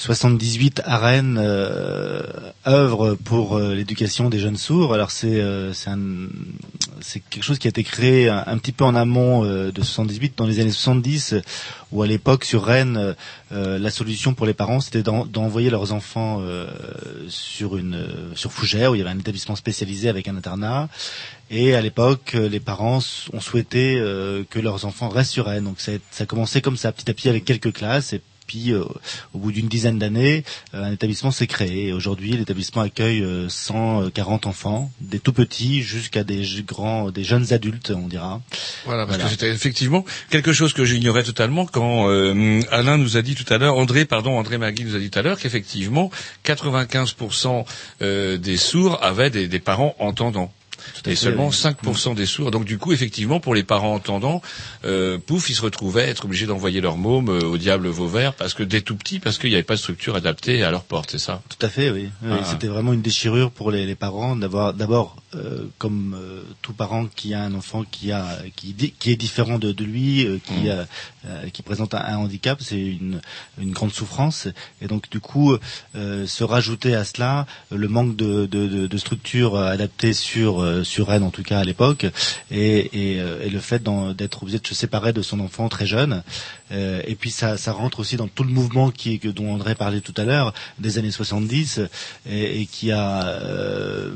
I: 78 à Rennes euh, œuvre pour euh, l'éducation des jeunes sourds. Alors c'est euh, c'est quelque chose qui a été créé un, petit peu en amont euh, de 78, dans les années 70, où à l'époque sur Rennes, euh, la solution pour les parents c'était d'en- d'envoyer leurs enfants sur une sur Fougères où il y avait un établissement spécialisé avec un internat. Et à l'époque, les parents ont souhaité euh, que leurs enfants restent sur Rennes. Donc ça, a- ça a commencé comme ça, petit à petit, avec quelques classes. Puis, euh, au bout d'une dizaine d'années, euh, un établissement s'est créé. Aujourd'hui, l'établissement accueille euh, 140 enfants, des tout petits jusqu'à des grands, des jeunes adultes, on dira.
B: Voilà, parce
I: Voilà.
B: que c'était effectivement quelque chose que j'ignorais totalement quand euh, Alain nous a dit tout à l'heure, André, pardon, André Magui nous a dit tout à l'heure qu'effectivement 95% euh, des sourds avaient des, des parents entendants. Et seulement
I: oui.
B: 5% des sourds. Donc du coup, effectivement, pour les parents entendants, euh, pouf, ils se retrouvaient à être obligés d'envoyer leur môme euh, au diable Vauvert parce que dès tout petits, parce qu'il n'y avait pas de structure adaptée à leur porte, c'est ça?
I: Tout à fait, oui. Oui,
B: Ah.
I: C'était vraiment une déchirure pour les, les parents d'avoir d'abord, euh, comme euh, tout parent qui a un enfant qui a qui, qui est différent de, de lui, euh, qui
B: Mm.
I: euh, qui présente un, un handicap, c'est une, une grande souffrance. Et donc du coup, euh, se rajouter à cela le manque de, de, de, de structure adaptée sur euh, sur Rennes en tout cas à l'époque, et, et, euh, et le fait d'être obligé de se séparer de son enfant très jeune. Euh, et puis ça, ça rentre aussi dans tout le mouvement qui, que, dont André parlait tout à l'heure, des années 70, et, et qui a euh,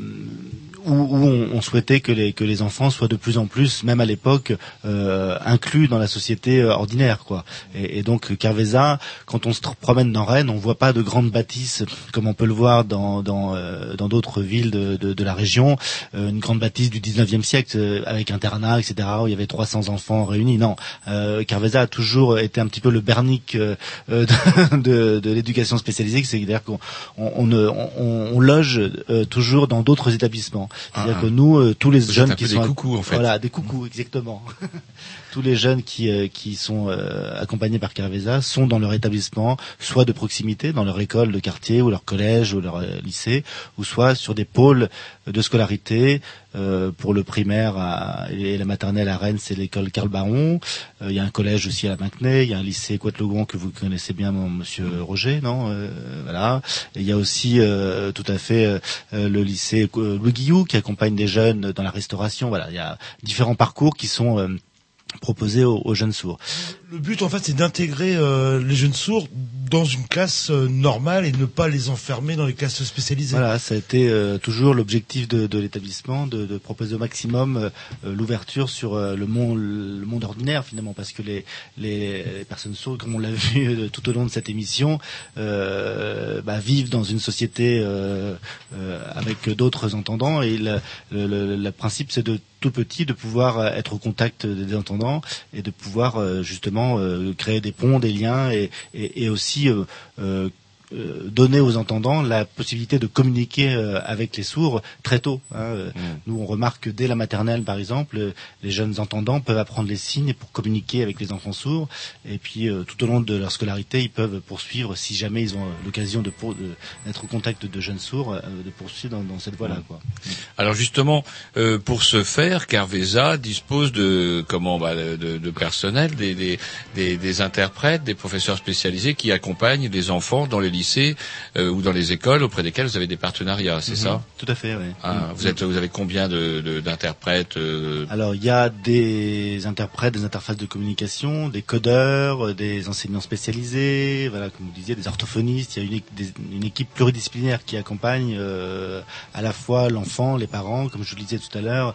I: où, où on, on souhaitait que les, que les enfants soient de plus en plus, même à l'époque, euh, inclus dans la société euh, ordinaire, quoi. Et, donc Carvesa, quand on se promène dans Rennes, on voit pas de grandes bâtisses comme on peut le voir dans dans euh, dans d'autres villes de, de, de la région, euh, une grande bâtisse du 19e siècle avec internat, etc. où il y avait 300 enfants réunis. Non, euh, Carvesa a toujours été un petit peu le Bernic euh, de, de, de l'éducation spécialisée, c'est-à-dire qu'on on, on, on- on loge toujours dans d'autres établissements. C'est-à-dire
B: Ah,
I: que nous, euh, tous les
B: Vous êtes
I: jeunes
B: un
I: qui
B: peu des
I: sont à-
B: coucous, en fait.
I: voilà, des coucous, exactement. Tous les jeunes qui, euh, qui sont euh, accompagnés par Carvesa sont dans leur établissement, soit de proximité, dans leur école de quartier ou leur collège ou leur euh, lycée, ou soit sur des pôles de scolarité. Pour le primaire et la maternelle à Rennes, c'est l'école Karl Baron. Il y a un collège aussi à la Maintenay. Il y a un lycée Coatlogon que vous connaissez bien, mon monsieur Roger, non Voilà. Il y a aussi tout à fait le lycée Louis Guillou qui accompagne des jeunes dans la restauration. Voilà, il y a différents parcours qui sont proposés aux, aux jeunes sourds.
D: Le but, en fait, c'est d'intégrer euh, les jeunes sourds dans une classe euh, normale et ne pas les enfermer dans les classes spécialisées.
I: Voilà, ça a été euh, toujours l'objectif de, de l'établissement, de, de proposer au maximum euh, l'ouverture sur euh, le monde, le monde ordinaire finalement, parce que les, les, les personnes sourdes, comme on l'a vu tout au long de cette émission, euh, bah, vivent dans une société euh, euh, avec d'autres entendants, et le, le, le- le principe c'est de petit de pouvoir euh, être au contact des entendants et de pouvoir euh, justement euh, créer des ponts, des liens et, et, et aussi donner aux entendants la possibilité de communiquer euh, avec les sourds très tôt. hein. Euh, Nous, on remarque que dès la maternelle, par exemple, euh, les jeunes entendants peuvent apprendre les signes pour communiquer avec les enfants sourds. Et puis, euh, tout au long de leur scolarité, ils peuvent poursuivre, si jamais ils ont euh, l'occasion de d'être au contact de jeunes sourds, euh, de poursuivre dans, dans cette voie-là. quoi.
B: Alors justement, euh, pour ce faire, Carvesa dispose de comment bah, de, de personnel, des, des, des, des interprètes, des professeurs spécialisés qui accompagnent les enfants dans les lycées euh, ou dans les écoles auprès desquels vous avez des partenariats, c'est
I: Mhm.
B: ça?
I: Tout à fait, oui.
B: Ah, Vous êtes, vous avez combien de de- d'interprètes euh,
I: Alors, il y a des interprètes, des interfaces de communication, des codeurs, euh, des enseignants spécialisés, voilà, comme vous disiez, des orthophonistes. Il y a une, é- des- une équipe pluridisciplinaire qui accompagne à la fois l'enfant, les parents, comme je vous le disais tout à l'heure,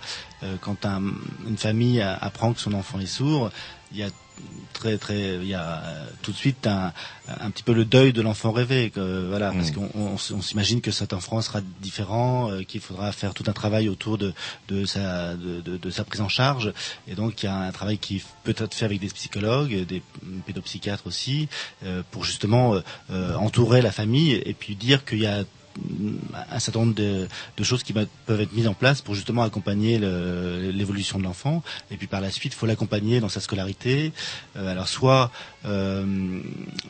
I: quand un- une famille apprend que son enfant est sourd, il y a très très il y a euh, tout de suite un, un petit peu le deuil de l'enfant rêvé que, voilà parce
B: Mm.
I: qu'on on, s'imagine que cet enfant sera différent euh, qu'il faudra faire tout un travail autour de de sa de, de- de sa prise en charge et donc il y a un travail qui peut être fait avec des psychologues des pédopsychiatres aussi euh, pour justement euh, entourer la famille et puis dire qu'il y a un certain nombre de, choses qui peuvent être mises en place pour justement accompagner l'évolution de l'enfant. Et puis par la suite, il faut l'accompagner dans sa scolarité. Euh, alors soit, euh,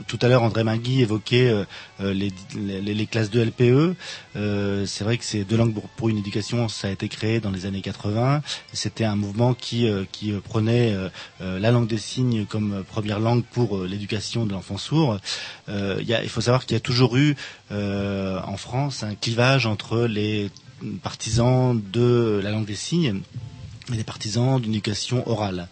I: tout à l'heure, André Mingui évoquait euh, les, classes de LPE. C'est vrai que c'est deux langues pour, une éducation, ça a été créé dans les années 80. C'était un mouvement qui, qui prenait la langue des signes comme première langue pour l'éducation de l'enfant sourd. Il faut savoir qu'il y a toujours eu en France un clivage entre les partisans de la langue des signes et les partisans d'une éducation orale.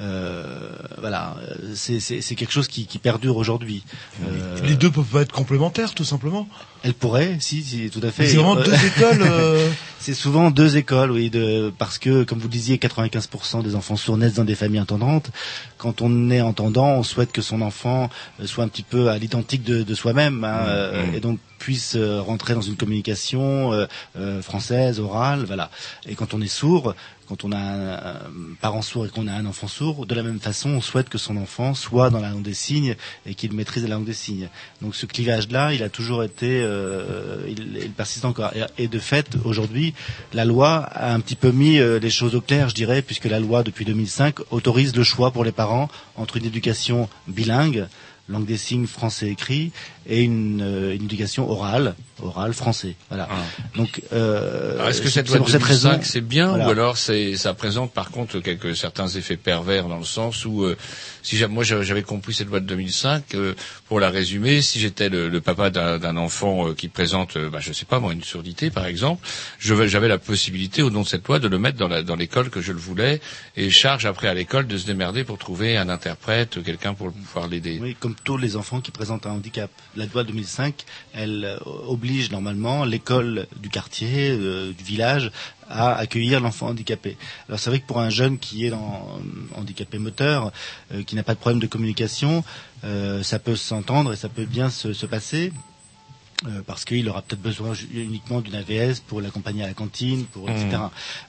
I: Euh, voilà, euh, c'est c'est- c'est quelque chose qui, qui perdure aujourd'hui. Euh,
D: Les deux peuvent pas être complémentaires, tout simplement.
I: elle pourrait, si, si, tout à fait.
D: C'est vraiment
I: Euh,
D: deux écoles. euh,
I: C'est souvent deux écoles, oui, de, parce que, comme vous le disiez, 95% des enfants sourds naissent dans des familles entendantes. Quand on est entendant, on souhaite que son enfant euh, soit un petit peu à l'identique de, de soi-même, hein, euh, et donc puisse euh, rentrer dans une communication euh, euh, française, orale, voilà. Et quand on est sourd, quand on a un, parent sourd et qu'on a un enfant sourd, de la même façon, on souhaite que son enfant soit dans la langue des signes et qu'il maîtrise la langue des signes. Donc ce clivage-là, il a toujours été, euh, il, persiste encore. Et, de fait, aujourd'hui, la loi a un petit peu mis euh, les choses au clair, je dirais, puisque la loi depuis 2005 autorise le choix pour les parents entre une éducation bilingue, langue des signes français écrit, et une, euh, une éducation orale, orale français. Voilà. Donc, euh,
B: Est-ce que cette loi de
I: pour cette
B: 2005
I: raison
B: c'est bien
I: Voilà.
B: ou alors c'est ça présente par contre quelques certains effets pervers dans le sens où euh, si moi j'avais j'avais compris cette loi de 2005 euh, pour la résumer si j'étais le, le papa d'un d'un enfant euh, qui présente euh, bah, je sais pas moi une surdité par exemple j'avais la possibilité au nom de cette loi de le mettre dans la- dans l'école que je le voulais et charge après à l'école de se démerder pour trouver un interprète quelqu'un pour pouvoir l'aider.
I: Oui, comme tous les enfants qui présentent un handicap. La loi 2005, elle euh, oblige normalement l'école du quartier, euh, du village, à accueillir l'enfant handicapé. Alors c'est vrai que pour un jeune qui est dans, handicapé moteur, euh, qui n'a pas de problème de communication, euh, ça peut s'entendre et ça peut bien se, se passer. euh, parce qu'il aura peut-être besoin uniquement d'une AVS pour l'accompagner à la cantine, pour
B: Mmh.
I: etc.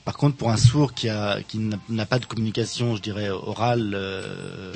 I: Par contre, pour un sourd qui a qui n'a- n'a pas de communication, je dirais orale euh,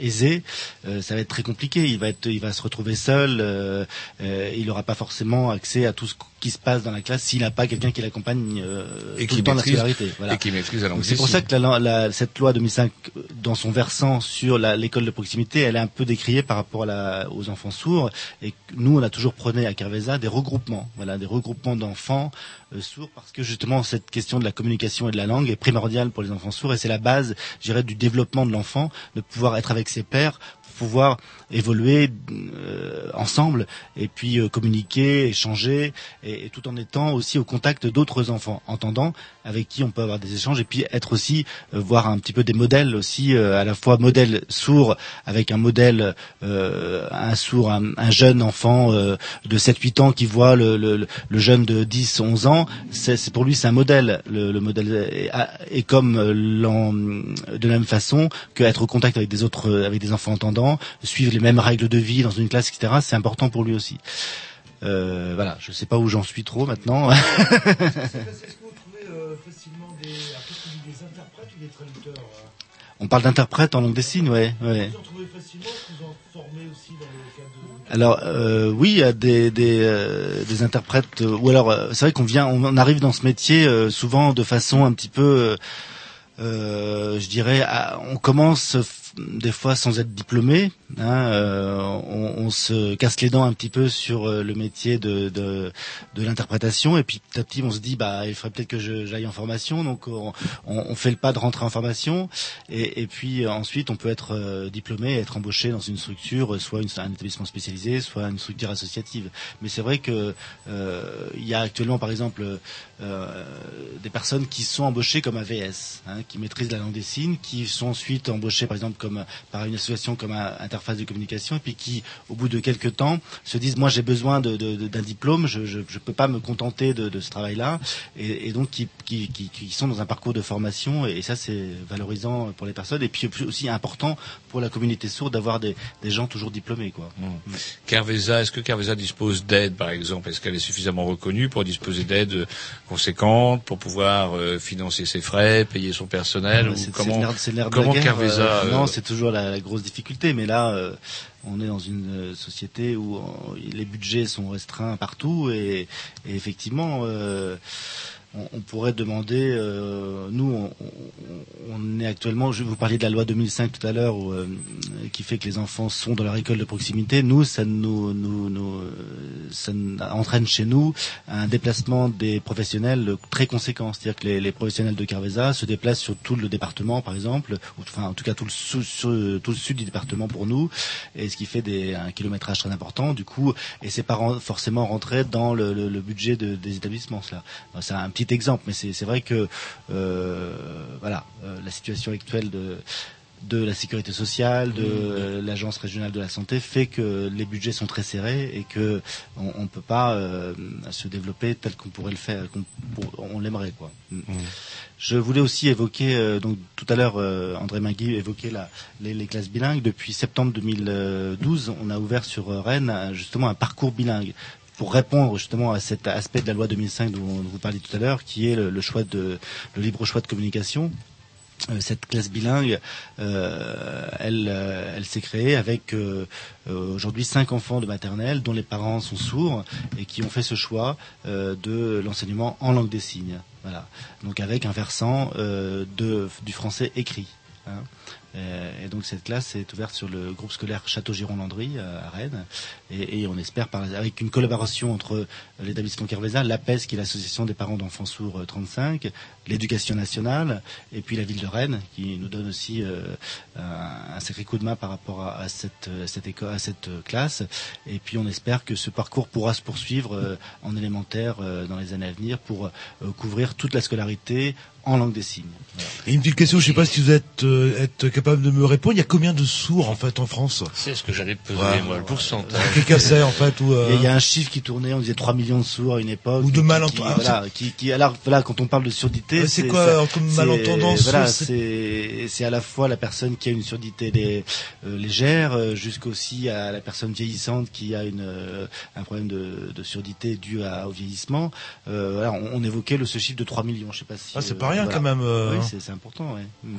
I: aisée, euh, ça va être très compliqué. Il va être, il va se retrouver seul. euh, euh, il n'aura pas forcément accès à tout ce qui se passe dans la classe s'il n'a pas quelqu'un qui l'accompagne euh,
B: Et
I: tout
B: qui
I: le temps la scolarité. Voilà.
B: et qui maîtrise la langue
I: C'est pour ça que la, la- cette loi 2005, euh, dans son versant sur l'école de proximité, elle est un peu décriée par rapport à la- aux enfants sourds. Et nous, on a toujours prôné à Carvesa des regroupements, voilà, des regroupements d'enfants euh, sourds, parce que justement cette question de la communication et de la langue est primordiale pour les enfants sourds, et c'est la base, je dirais, du développement de l'enfant, de pouvoir être avec ses pairs, pouvoir évoluer euh, ensemble et puis euh, communiquer, échanger, et, tout en étant aussi au contact d'autres enfants entendants avec qui on peut avoir des échanges et puis être aussi euh, voir un petit peu des modèles aussi euh, à la fois modèle sourd avec un modèle euh, un sourd un, un jeune enfant euh, de 7 8 ans qui voit le, le, le jeune de 10 11 ans c'est pour lui c'est un modèle. Le, le modèle et, et comme de la même façon que être au contact avec des autres avec des enfants entendants suivre les mêmes règles de vie dans une classe etc c'est important pour lui aussi euh, voilà je sais pas où j'en suis trop maintenant On parle d'interprète en langue des signes, ouais. Alors euh, oui, il y a des des, euh, des interprètes. euh, ou alors c'est vrai qu'on vient, on, arrive dans ce métier souvent de façon un petit peu, je dirais, à- on commence des fois sans être diplômé. Hein, euh, on, se casse les dents un petit peu sur euh, le métier de de, l'interprétation et puis petit à petit on se dit bah il faudrait peut-être que j'aille en formation. Donc on, fait le pas de rentrer en formation et, puis euh, ensuite on peut être diplômé et être embauché dans une structure, soit une, un établissement spécialisé, soit une structure associative. Mais c'est vrai que il y a actuellement par exemple euh, des personnes qui sont embauchées comme AVS, hein, qui maîtrisent la langue des signes, qui sont ensuite embauchées par exemple comme par une association comme phase de communication et puis qui, au bout de quelques temps, se disent moi j'ai besoin de- de- de- d'un diplôme, je je, je peux pas me contenter de, de ce travail-là et, et donc qui, qui, qui, qui sont dans un parcours de formation et, ça c'est valorisant pour les personnes et puis aussi important pour la communauté sourde d'avoir des, des gens toujours diplômés quoi.
B: Carvesa, est-ce que Carvesa dispose d'aide, par exemple? Est-ce qu'elle est suffisamment reconnue pour disposer d'aides euh, conséquentes, pour pouvoir euh, financer ses frais, payer son personnel
I: c'est-
B: comment,
I: nerf- nerf de
B: comment
I: la guerre,
B: Carvesa
I: euh,
B: euh,
I: Non, c'est toujours la, la grosse difficulté, mais là, euh, on est dans une euh, société où euh, les budgets sont restreints partout et, et effectivement. On, pourrait demander, euh, nous, on, on- est actuellement, je vous parler de la loi 2005 tout à l'heure, euh, qui fait que les enfants sont dans leur école de proximité. Nous, ça nous, nous, nous, euh, ça entraîne chez nous un déplacement des professionnels très conséquent. C'est-à-dire que les, les professionnels de Carvesa se déplacent sur tout le département, par exemple, enfin, en tout cas tout le, sou- sou- tout le sud du département pour nous, et ce qui fait des, un kilométrage très important. Du coup, et c'est pas forcément rentré dans le, le- le budget de- des établissements. Cela, c'est un petit exemple, mais c'est vrai que euh, voilà, euh, la situation actuelle de de la sécurité sociale, de euh, l'agence régionale de la santé fait que les budgets sont très serrés et que on, on peut pas euh, se développer tel qu'on pourrait le faire, qu'on on l'aimerait quoi. Mm. Je voulais aussi évoquer euh, donc tout à l'heure euh, André Magui évoquait la, les, les classes bilingues. Depuis septembre 2012, on a ouvert sur Rennes justement un parcours bilingue pour répondre justement à cet aspect de la loi 2005 dont vous parliez tout à l'heure, qui est le, choix de le libre choix de communication. Euh, cette classe bilingue, euh, elle, euh, elle s'est créée avec aujourd'hui cinq enfants de maternelle dont les parents sont sourds et qui ont fait ce choix de l'enseignement en langue des signes. Voilà. Donc avec un versant de, du français écrit. hein. Euh, Et donc cette classe est ouverte sur le groupe scolaire Château-Giron-Landry euh, à Rennes. Et, on espère par, avec une collaboration entre euh, l'établissement Kervéza, l'APES qui est l'association des parents d'enfants sourds euh, 35, l'éducation nationale et puis la ville de Rennes qui nous donne aussi euh, un, un sacré coup de main par rapport à, à cette, euh, cette école, à cette classe et puis on espère que ce parcours pourra se poursuivre euh, en élémentaire euh, dans les années à venir pour euh, couvrir toute la scolarité en langue des signes. Voilà.
D: Et une petite question, je sais pas si vous êtes, euh, êtes capable de me répondre. Il y a combien de sourds en fait en France?
B: C'est ce que j'allais poser,
D: Ouais.
B: moi, le pourcentage.
D: Quelqu'un en fait ou euh,
I: Il y a un chiffre qui tournait, on disait 3 millions de sourds à une époque.
D: Ou de malentendants.
I: qui- Voilà, qui, qui, alors, voilà, quand on parle de surdité,
D: C'est quoi, comme
I: c'est-
D: malentendant,
I: Voilà,
D: c'est-
I: à la fois la personne qui a une surdité euh, légère, euh, jusqu'aussi à la personne vieillissante qui a une euh, un problème de, de surdité dû à, au vieillissement. Euh, voilà, on, on évoquait le, ce chiffre de 3 millions, je sais pas si.
D: Ah, c'est
I: euh,
D: pas rien
I: voilà.
D: quand même. euh,
I: Oui, c'est important, ouais. Mm.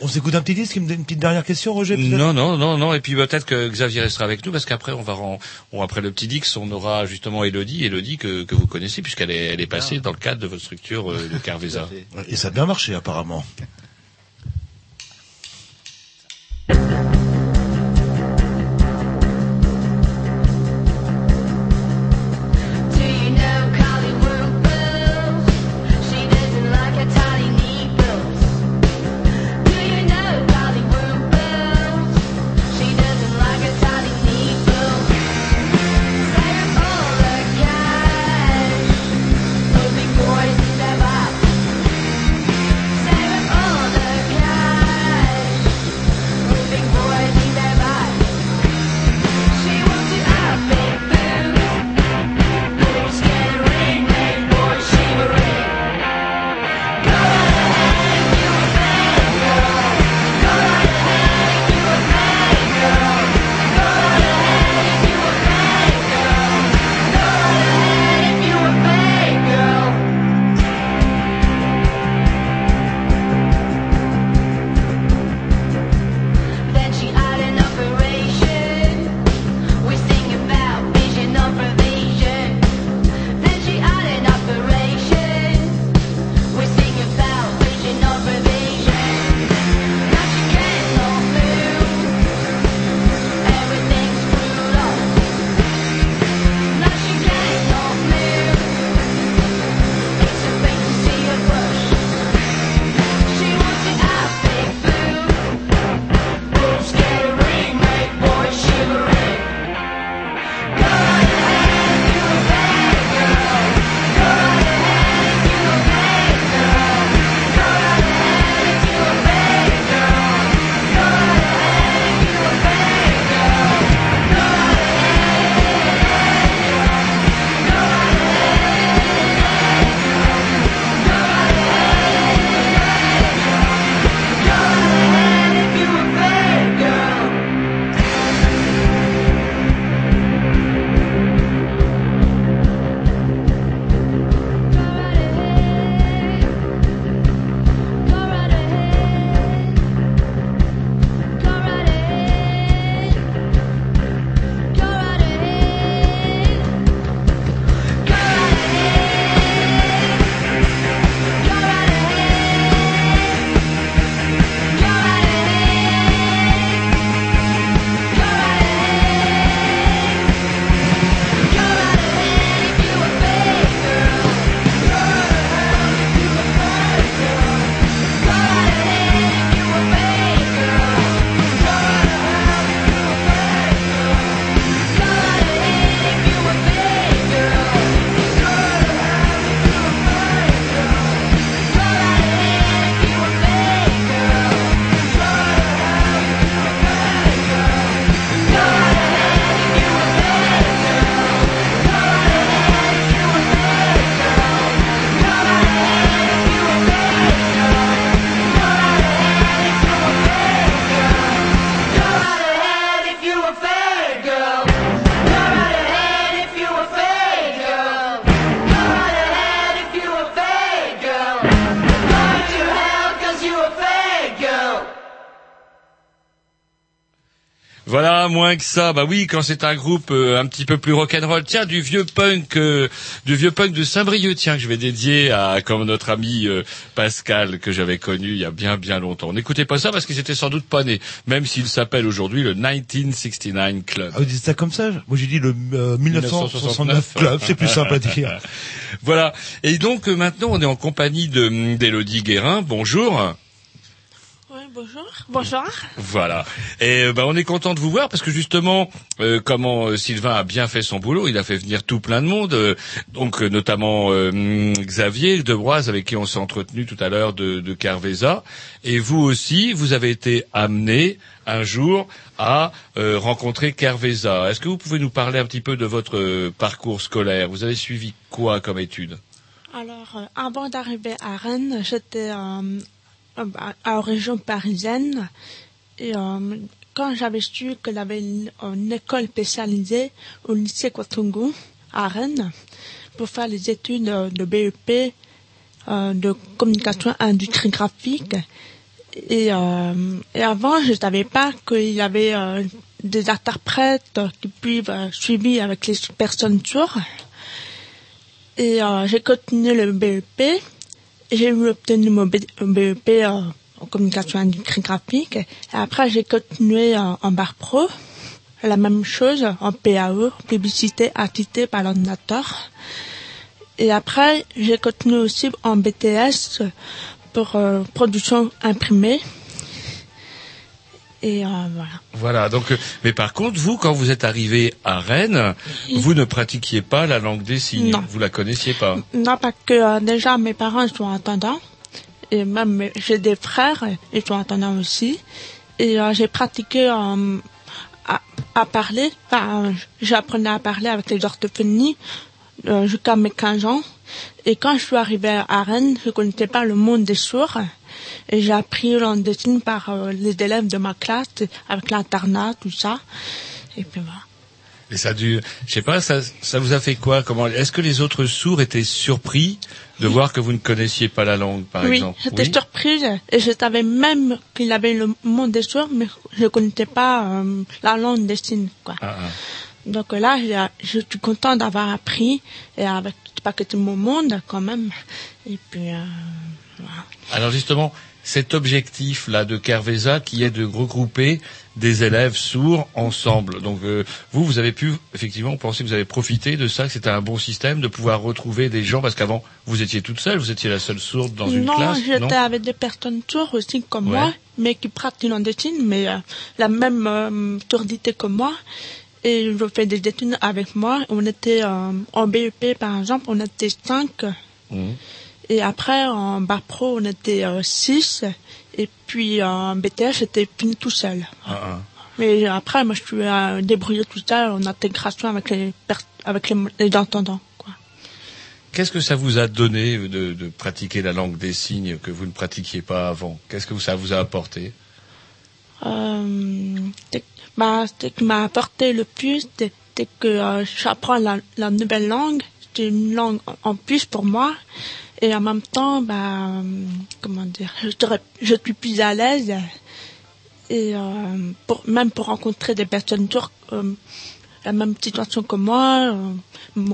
D: On s'écoute un petit disque, une, petite dernière question, Roger.
B: Non, non, non, non. Et puis peut-être que Xavier restera avec nous parce qu'après on va ren- on, après le petit Dix, on aura justement Elodie, Elodie que, que vous connaissez puisqu'elle est, elle est passée dans le cadre de votre structure euh, de
I: fait.
D: Et ça a bien marché apparemment.
B: Moins que ça. Bah oui, quand c'est un groupe euh, un petit peu plus rock'n'roll. Tiens, du vieux punk, euh, du vieux punk de Saint-Brieuc, tiens, que je vais dédier à comme notre ami euh, Pascal que j'avais connu il y a bien bien longtemps. N'écoutez pas ça parce qu'ils étaient sans doute pas nés, même s'il s'appelle aujourd'hui le 1969 Club.
D: Ah, vous dites ça comme ça Moi j'ai dit le euh, 1969 club, c'est plus simple à dire.
B: Voilà. Et donc euh, maintenant, on est en compagnie de d'Élodie Guérin. Bonjour.
J: Bonjour. Bonjour.
B: Voilà. Et euh, bah, on est content de vous voir parce que justement, euh, comment euh, Sylvain a bien fait son boulot, il a fait venir tout plein de monde, euh, donc euh, notamment euh, hum, Xavier Debroise avec qui on s'est entretenu tout à l'heure de, de Carvesa. Et vous aussi, vous avez été amené un jour à euh, rencontrer Carvesa. Est-ce que vous pouvez nous parler un petit peu de votre parcours scolaire? Vous avez suivi quoi comme études?
J: Alors, euh, avant d'arriver à Rennes, j'étais euh, euh, à, à région parisienne. Et euh, quand j'avais su qu'il avait une, école spécialisée au lycée Kwatungu à Rennes pour faire les études de BEP euh, de communication industrie graphique. Et, euh, et avant, je ne savais pas qu'il y avait euh, des interprètes qui peuvent euh, suivre avec les personnes sourdes. Et euh, j'ai continué le BEP. J'ai obtenu mon BEP euh, en communication industrie graphique. Et après, j'ai continué euh, en bar pro. La même chose en PAE, publicité assistée par l'ordinateur. Et après, j'ai continué aussi en BTS pour euh, production imprimée. Et euh, voilà.
B: Voilà. Donc, euh, mais par contre, vous, quand vous êtes arrivé à Rennes, vous ne pratiquiez pas la langue des signes.
J: Non.
B: Vous la connaissiez pas.
J: Non, parce que euh, déjà mes parents sont entendants. Et même j'ai des frères, ils sont entendants aussi. Et euh, j'ai pratiqué à, à parler. Enfin, j'apprenais à parler avec les orthophonies jusqu'à mes 15 ans. Et quand je suis arrivée à Rennes, je ne connaissais pas le monde des sourds. Et j'ai appris la langue des signes par euh, les élèves de ma classe, avec l'internat, tout ça. Et puis voilà.
B: Et ça a dû, je sais pas, ça, ça vous a fait quoi? Comment Est-ce que les autres sourds étaient surpris de voir que vous ne connaissiez pas la langue, par
J: oui,
B: exemple?
J: j'étais surprise et je savais même qu'il y avait le monde des sourds, mais je ne connaissais pas euh, la langue des signes. Quoi.
B: Ah, ah.
J: Donc là, je suis contente d'avoir appris et avec pas que tout mon monde quand même. Et puis, euh, voilà.
B: Alors justement, cet objectif-là de Carvesa qui est de regrouper des élèves sourds ensemble. Donc euh, vous, vous avez pu effectivement penser que vous avez profité de ça, que c'était un bon système de pouvoir retrouver des gens parce qu'avant vous étiez toute seule, vous étiez la seule sourde dans une
J: non,
B: classe.
J: j'étais avec des personnes sourdes aussi comme
B: Ouais.
J: moi, mais qui pratiquent signes, mais euh, la même euh, surdité que moi. Et je fais des études avec moi. On était euh, en BEP, par exemple, on était cinq.
B: Mhm.
J: Et après, en bas pro, on était euh, six. Et puis en BTS, j'étais fini tout seul.
B: Ah, ah.
J: Mais après, moi, je suis euh, débrouillé tout seul en intégration avec les, avec les, les entendants.
B: Qu'est-ce que ça vous a donné de, de pratiquer la langue des signes que vous ne pratiquiez pas avant? Qu'est-ce que ça vous a apporté?
J: Euh, bah, ce qui m'a apporté le plus, c'est que euh, j'apprends la, la nouvelle langue. C'est une langue en plus pour moi. Et en même temps, bah, comment dire, je, suis plus à l'aise. Et euh, pour, même pour rencontrer des personnes turques, euh, la même situation que moi. euh.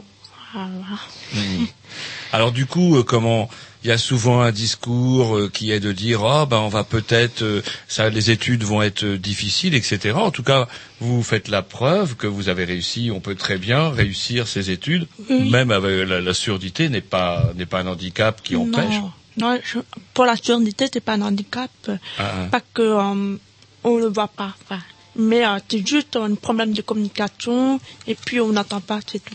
B: Alors du coup, comment il y a souvent un discours euh, qui est de dire ah ben on va peut-être euh, ça les études vont être euh, difficiles etc. En tout cas, vous faites la preuve que vous avez réussi. On peut très bien réussir ces études,
J: Oui.
B: même avec la, la surdité n'est pas n'est pas un handicap qui empêche.
J: Non, non je- pour la surdité, c'est pas un handicap.
B: Ah, ah.
J: Pas que euh, on le voit pas. enfin. Mais euh, c'est juste un problème de communication et puis on n'entend pas, c'est tout.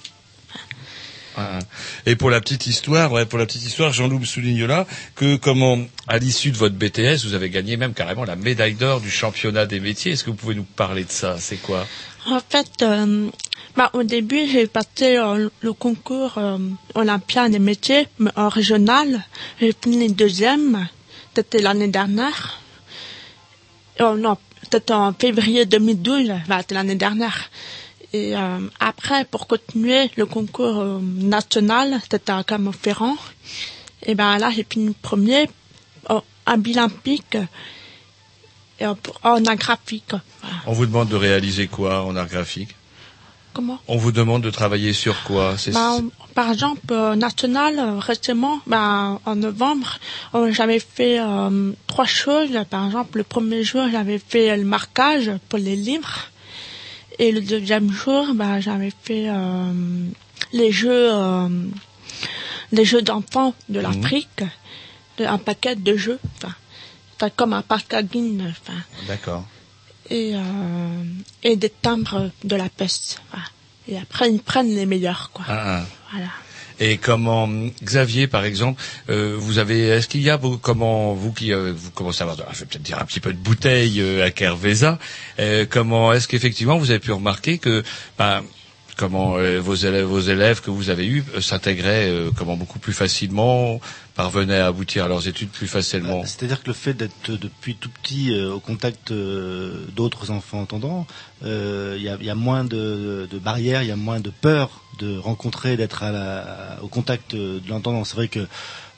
B: Et pour la petite histoire, pour la petite histoire, Jean-Loup souligne là que comment, à l'issue de votre BTS, vous avez gagné même carrément la médaille d'or du championnat des métiers. Est-ce que vous pouvez nous parler de ça? C'est quoi?
J: En fait, euh, bah, au début, j'ai passé le concours euh, Olympia des métiers, mais en régional. J'ai fini deuxième. C'était l'année dernière. Oh, non, c'était en février 2012, bah, c'était l'année dernière. Et euh, après, pour continuer le concours euh, national, c'était à Clermont-Ferrand. Et ben là, j'ai fini premier pic et en, en graphique. Voilà.
B: On vous demande de réaliser quoi en art graphique?
J: Comment?
B: On vous demande de travailler sur quoi?
J: On- Par exemple, euh, National, euh, récemment, bah, en novembre, euh, j'avais fait euh, trois choses. Par exemple, le premier jour, j'avais fait le marquage pour les livres. Et le deuxième jour, bah, j'avais fait euh, les jeux, euh, les jeux d'enfants de l'Afrique, de- un paquet de jeux, enfin, comme un parkagine, enfin,
B: D'accord.
J: et, euh, et des timbres de la peste. Et après, ils prennent les meilleurs, quoi.
B: Ah, ah.
J: Voilà.
B: Et comment Xavier, par exemple, euh, vous avez, est-ce qu'il y a comment vous qui euh, vous commencez à avoir, je vais peut-être dire un petit peu de bouteille euh, à Kerveza, euh, comment est-ce qu'effectivement vous avez pu remarquer que, ben, comment euh, vos élèves, vos élèves que vous avez eus s'intégraient comment beaucoup plus facilement, parvenaient à aboutir à leurs études plus facilement.
I: C'est-à-dire que le fait d'être depuis tout petit euh, au contact euh, d'autres enfants entendants, euh, il y, a, moins de, barrières, il y a moins de peur de rencontrer, d'être au contact de l'entendant. C'est vrai que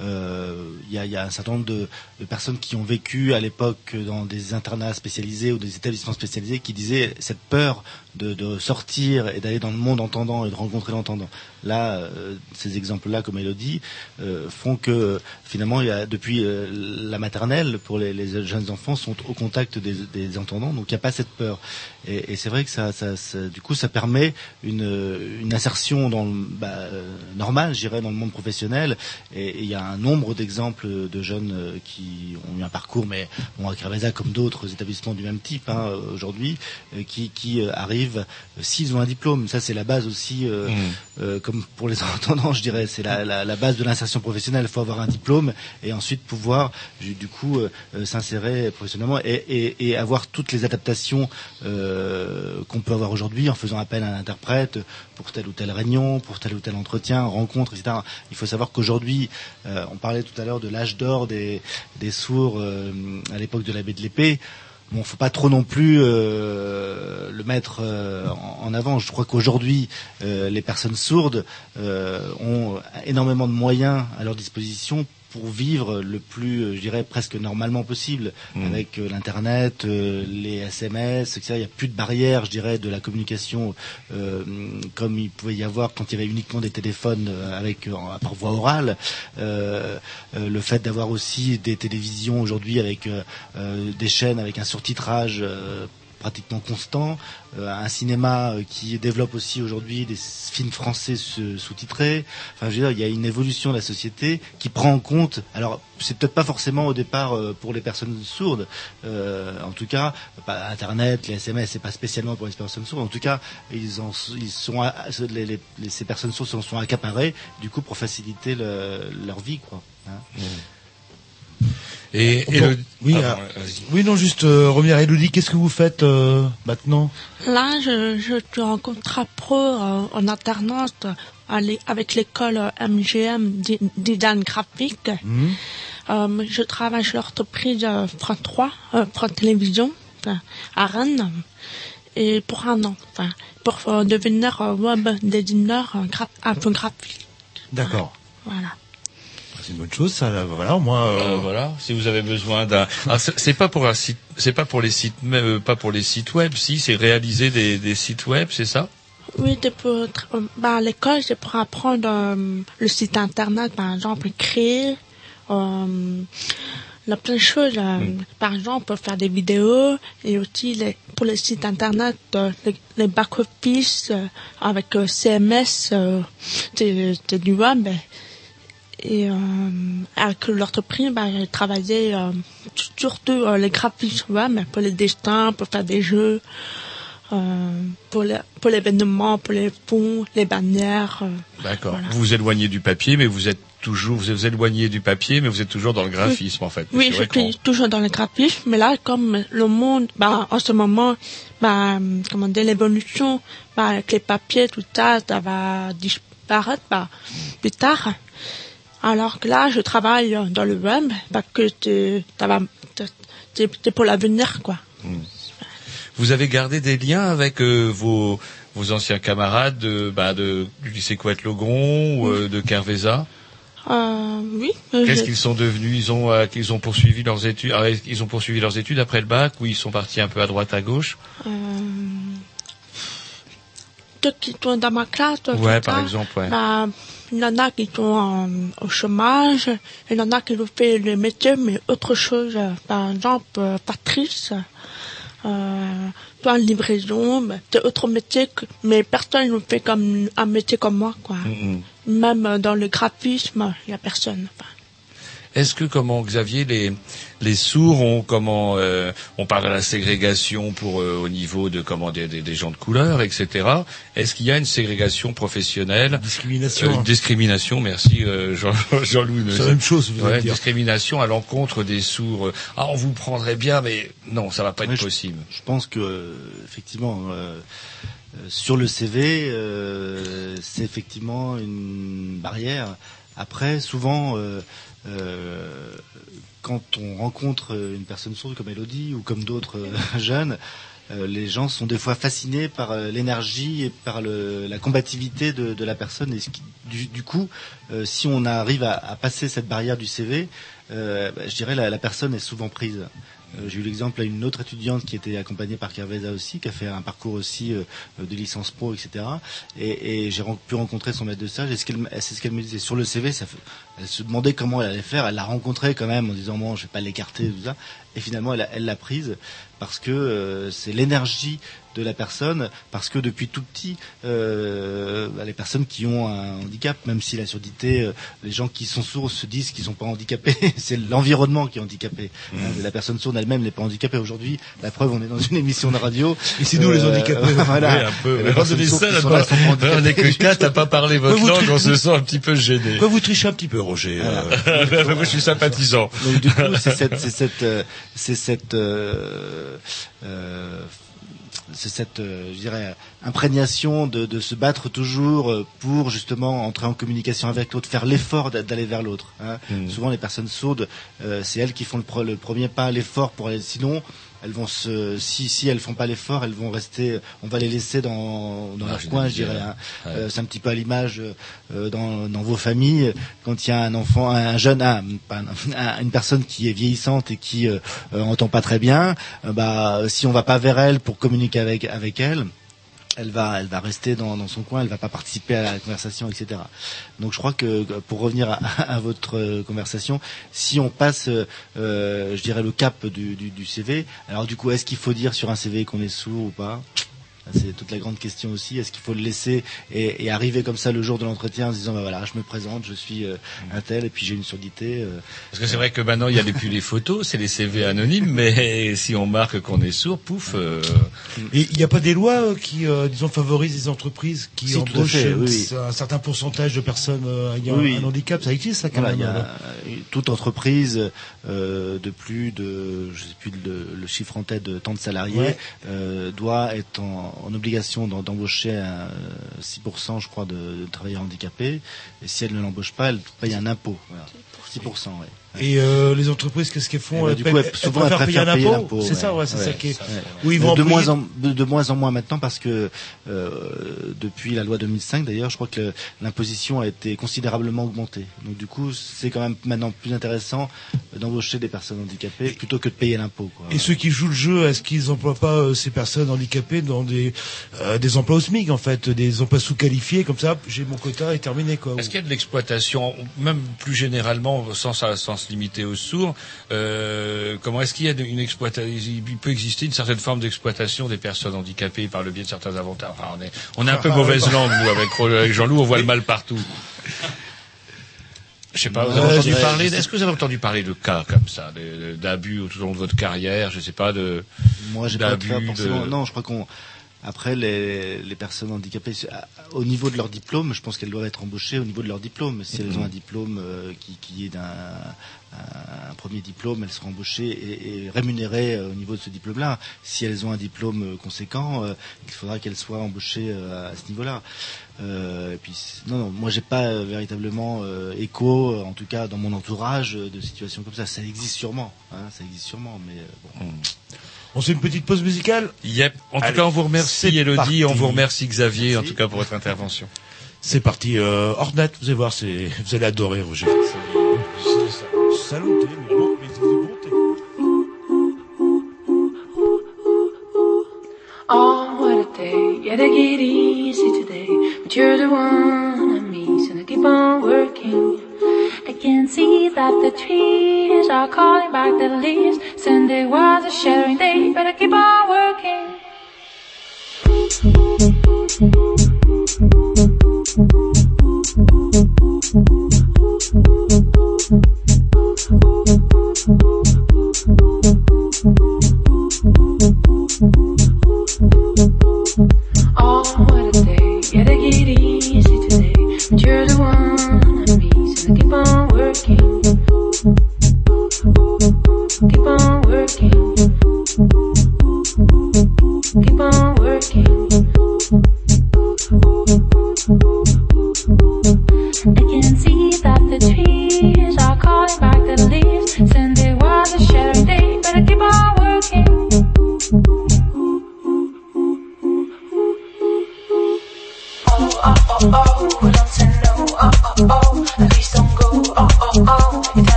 I: euh, il y, a, un certain nombre de personnes qui ont vécu à l'époque dans des internats spécialisés ou des établissements spécialisés qui disaient cette peur de, de sortir et d'aller dans le monde entendant et de rencontrer l'entendant. Là, euh, ces exemples-là, comme Elodie, euh, font que finalement, il y a, depuis euh, la maternelle, pour les, les jeunes enfants, sont au contact des, des entendants, donc il n'y a pas cette peur. Et, et c'est vrai que ça, ça, ça- du coup, ça permet une, une insertion dans le, bah, euh, normal, je dirais, dans le monde professionnel. Et il y a un nombre d'exemples de jeunes euh, qui ont eu un parcours, mais bon, à Cerveza comme d'autres établissements du même type hein, aujourd'hui, euh, qui, qui euh, arrivent euh, s'ils ont un diplôme. Ça, c'est la base aussi, euh, euh, comme pour les entendants, je dirais, c'est la, la, la base de l'insertion professionnelle. Il faut avoir un diplôme et ensuite pouvoir, du coup, s'insérer professionnellement et, et, et avoir toutes les adaptations euh, qu'on peut avoir aujourd'hui en faisant appel à un interprète pour telle ou telle réunion, pour tel ou tel entretien, rencontre, etc. Il faut savoir qu'aujourd'hui, euh, on parlait tout à l'heure de l'âge d'or des, des sourds euh, à l'époque de l'abbé de l'épée. Bon, faut pas trop non plus euh, le mettre euh, en, avant. Je crois qu'aujourd'hui, euh, les personnes sourdes ont énormément de moyens à leur disposition pour vivre le plus, euh, je dirais, presque normalement possible,
B: Mm.
I: avec euh, l'internet, euh, les SMS, etc. Il n'y a plus de barrière, je dirais, de la communication euh, comme il pouvait y avoir quand il y avait uniquement des téléphones avec par voie orale. Le fait d'avoir aussi des télévisions aujourd'hui avec des chaînes avec un surtitrage pratiquement constant, euh, un cinéma euh, qui développe aussi aujourd'hui des films français sous-titrés. Enfin, je veux dire, il y a une évolution de la société qui prend en compte. Alors, c'est peut-être pas forcément au départ euh, pour les personnes sourdes. euh, en tout cas, pas Internet, les SMS, c'est pas spécialement pour les personnes sourdes. En tout cas, ils, en, ils sont, les, les- les- ces personnes sourdes s'en sont accaparées, du coup, pour faciliter le- leur vie, quoi. hein.
B: Et, et
D: Bon,
B: le-
D: oui, euh, oui, non, juste euh, revenir à Elodie, qu'est-ce que vous faites euh, maintenant?
J: Là, je, je suis en contrat pro euh, en alternance avec l'école MGM design graphique.
D: Mhm.
J: Euh, je travaille chez l'entreprise France 3, euh, France Télévisions, enfin, à Rennes, et pour un an, enfin, pour euh, devenir web designer gra- infographique.
D: D'accord.
J: Voilà.
D: C'est une bonne chose, ça. là, Voilà, moi. euh,
B: Euh, voilà, si vous avez besoin d'un, Alors, c'est pas pour un site, c'est pas pour les sites, euh, pas pour les sites web, si c'est réaliser des, des sites web, c'est ça?
J: Oui, pour, bah, à l'école, c'est pour apprendre euh, le site internet, par exemple, créer, euh, il y a plein de choses. euh, Par exemple, pour faire des vidéos et aussi les, pour les sites internet, euh, les, les back-office euh, avec euh, CMS, euh, c'est c'est du web. Et euh, avec l'entreprise, bah, j'ai travaillé euh, surtout euh, les graphismes web, pour les destins, pour faire des jeux, euh, pour les- pour l'événement, pour les ponts, les bannières.
B: D'accord.
J: Voilà.
B: Vous vous éloignez du papier, mais vous êtes toujours, vous vous éloignez du papier, mais vous êtes toujours dans le graphisme en fait.
J: Oui, je suis toujours dans le graphisme, mais là, comme le monde, bah, en ce moment, bah, comment dire, l'évolution, bah, avec les papiers, tout ça, ça va disparaître, bah, plus tard. Alors que là, je travaille dans le web, parce que c'est, pour l'avenir, quoi.
B: Vous avez gardé des liens avec euh, vos vos anciens camarades de, bah, de du lycée Couette Logon ou euh, de Kerveza?
J: Euh, oui. euh,
B: Qu'est-ce qu'ils sont devenus? Ils ont euh, ils ont poursuivi leurs études. ah, ils ont poursuivi leurs études après le bac ou ils sont partis un peu à droite à gauche?
J: Euh, Qui sont dans ma classe,
B: Ouais, par exemple, ouais.
J: bah, il y en a qui sont en- au chômage, il y en a qui ont fait le métier, mais autre chose. Par exemple, euh, Patrice, euh, toi en livraison, c'est autre métier, que, mais personne ne fait comme un métier comme moi, quoi. Même euh, dans le graphisme, il y a personne. Enfin,
B: Est-ce que comment Xavier les les sourds ont comment euh, on parle de la ségrégation pour euh, au niveau de comment des, des, des gens de couleur etc. Est-ce qu'il y a une ségrégation professionnelle?
D: Discrimination.
B: Euh, discrimination merci euh, Jean Jean-Louis
D: C'est la même chose, vous
B: Ouais,
D: dire.
B: discrimination à l'encontre des sourds ah on vous prendrait bien mais non ça va pas
I: Ouais,
B: être
I: je-
B: possible
I: Je pense que euh, effectivement euh, euh, sur le CV, euh, c'est effectivement une barrière. Après, souvent, euh, quand on rencontre une personne sourde comme Elodie ou comme d'autres euh, jeunes, euh, les gens sont des fois fascinés par euh, l'énergie et par le, la combativité de, de la personne. Et du, du coup, euh, si on arrive à, à passer cette barrière du CV, euh, bah, je dirais la, la personne est souvent prise. Euh, J'ai eu l'exemple à une autre étudiante qui était accompagnée par Kerveza aussi, qui a fait un parcours aussi euh, de licence pro, etc. Et, et j'ai pu rencontrer son maître de stage. Et ce qu'elle, c'est ce qu'elle me disait sur le CV. Elle se demandait comment elle allait faire. Elle l'a rencontré quand même en disant bon, je vais pas l'écarter tout ça. Et finalement, elle l'a prise parce que euh, c'est l'énergie de la personne, parce que depuis tout petit, euh, bah, les personnes qui ont un handicap, même si la surdité, euh, les gens qui sont sourds se disent qu'ils sont pas handicapés, c'est l'environnement qui est handicapé.
D: Mmh.
I: Hein, La personne sourde elle-même n'est pas handicapée aujourd'hui. La preuve, on est dans une émission de radio.
D: Et c'est nous, les handicapés.
I: voilà.
B: Oui, un peu. On est
I: sourdes
B: seul
I: qui
B: à
I: sont
B: pas-
I: là sont pas handicapées.
B: on n'est que quatre à pas parler votre langue, on se sent un petit peu gêné.
D: Pourquoi vous trichez un petit peu, Roger euh,
B: Moi je suis sympathisant.
I: Donc du coup, c'est cette, c'est cette, euh, c'est cette, euh, euh, cette, euh, je dirais, imprégnation de, de se battre toujours euh, pour justement entrer en communication avec l'autre, faire l'effort d'a- d'aller vers l'autre. hein.
B: Mm.
I: Souvent, les personnes sourdes, euh, c'est elles qui font le, le premier pas, l'effort pour aller. Sinon, elles vont se, si si elles font pas l'effort, elles vont rester. On va les laisser dans dans leur coin, je dirais. hein.
B: Ouais.
I: Euh, c'est un petit peu à l'image euh, dans, dans vos familles quand il y a un enfant, un jeune, un, pas un- un- une personne qui est vieillissante et qui euh, euh, entend pas très bien, euh, bah si on va pas vers elle pour communiquer avec avec elle. Elle va, elle va rester dans, son coin, elle va pas participer à la conversation, etc. Donc je crois que pour revenir à, à votre euh, conversation, si on passe, euh, euh, je dirais le cap du, du, du CV, alors du coup est-ce qu'il faut dire sur un CV qu'on est sourd ou pas? C'est toute la grande question aussi. Est-ce qu'il faut le laisser et, et arriver comme ça le jour de l'entretien en se disant bah voilà, je me présente, je suis euh, un tel et puis j'ai une surdité. euh,
B: Parce que c'est vrai que maintenant il y a plus les photos, c'est les CV anonymes, mais si on marque qu'on est sourd, pouf. euh,
D: Et il n'y a pas des lois euh, qui, euh, disons, favorisent les entreprises qui
I: Si,
D: embauchent
I: fait, oui,
D: un certain pourcentage de personnes euh, ayant
I: Oui.
D: un handicap Ça existe, ça, quand
I: Voilà,
D: même
I: il y a toute entreprise euh, de plus de, je sais plus le, le chiffre en tête de tant de salariés
D: Ouais.
I: euh, doit être en, en obligation d'embaucher un, 6% je crois de, de travailleurs handicapés et si elle ne l'embauche pas, elle paye un impôt. Voilà. 6%, ouais.
D: Et euh, les entreprises, qu'est-ce qu'elles
I: Eh
D: font
I: ben,
D: Elles
I: du
D: paient-
I: coup,
D: elles
I: elles- souvent, elles
D: préfèrent payer un impôt
I: l'impôt.
D: C'est ça, ouais, c'est
I: ouais,
D: ça qui est...
I: ouais.
D: Où ils vont
I: de moins en de, de moins en moins maintenant parce que euh, depuis la loi 2005 d'ailleurs, je crois que l'imposition a été considérablement augmentée. Donc du coup, c'est quand même maintenant plus intéressant d'embaucher des personnes handicapées plutôt que de payer l'impôt. quoi.
D: Et ceux qui jouent le jeu, est-ce qu'ils n'emploient pas euh, ces personnes handicapées dans des euh, des emplois au SMIC en fait, des emplois sous-qualifiés comme ça J'ai mon quota et terminé quoi.
B: Est-ce qu'il y a de l'exploitation, même plus généralement, sans, ça- sans se limiter aux sourds euh, Comment est-ce qu'il y a une exploitation Il peut exister une certaine forme d'exploitation des personnes handicapées par le biais de certains avantages? Enfin, on est, on est un peu mauvaise langue nous avec, avec Jean-Loup, on voit le mal partout. Je sais pas, vous avez entendu parler, est-ce que vous avez entendu parler de cas comme ça, d'abus tout au long de votre carrière, je sais pas, de,
I: Moi, j'ai pas de forcément.
B: de-
I: Non, je crois qu'on. Après, les, les personnes handicapées, à- au niveau de leur diplôme, je pense qu'elles doivent être embauchées au niveau de leur diplôme. Si elles ont un diplôme euh, qui, qui est d'un un, premier diplôme, elles seront embauchées et, et rémunérées euh, au niveau de ce diplôme-là. Si elles ont un diplôme euh, conséquent, euh, il faudra qu'elles soient embauchées euh, à ce niveau-là. Euh, et puis, non, non, moi, j'ai pas euh, véritablement euh, écho, euh, en tout cas dans mon entourage, euh, de situations comme ça. Ça existe sûrement, hein, ça existe sûrement, mais euh, bon.
D: On fait une petite pause musicale
B: Yep. En
D: Allez,
B: tout cas, on vous remercie Elodie, on vous remercie Xavier, en
I: Merci.
B: tout cas pour votre intervention.
D: C'est parti, euh, Hornet, vous allez voir, c'est, vous allez adorer, Roger. Salut, mais bon, mais.
K: Oh, what a day, yeah, take it easy today. But you're the one I miss, and I keep on working. I can see that the trees are calling back the leaves. Sunday was a shattering day, but I keep on working. Oh,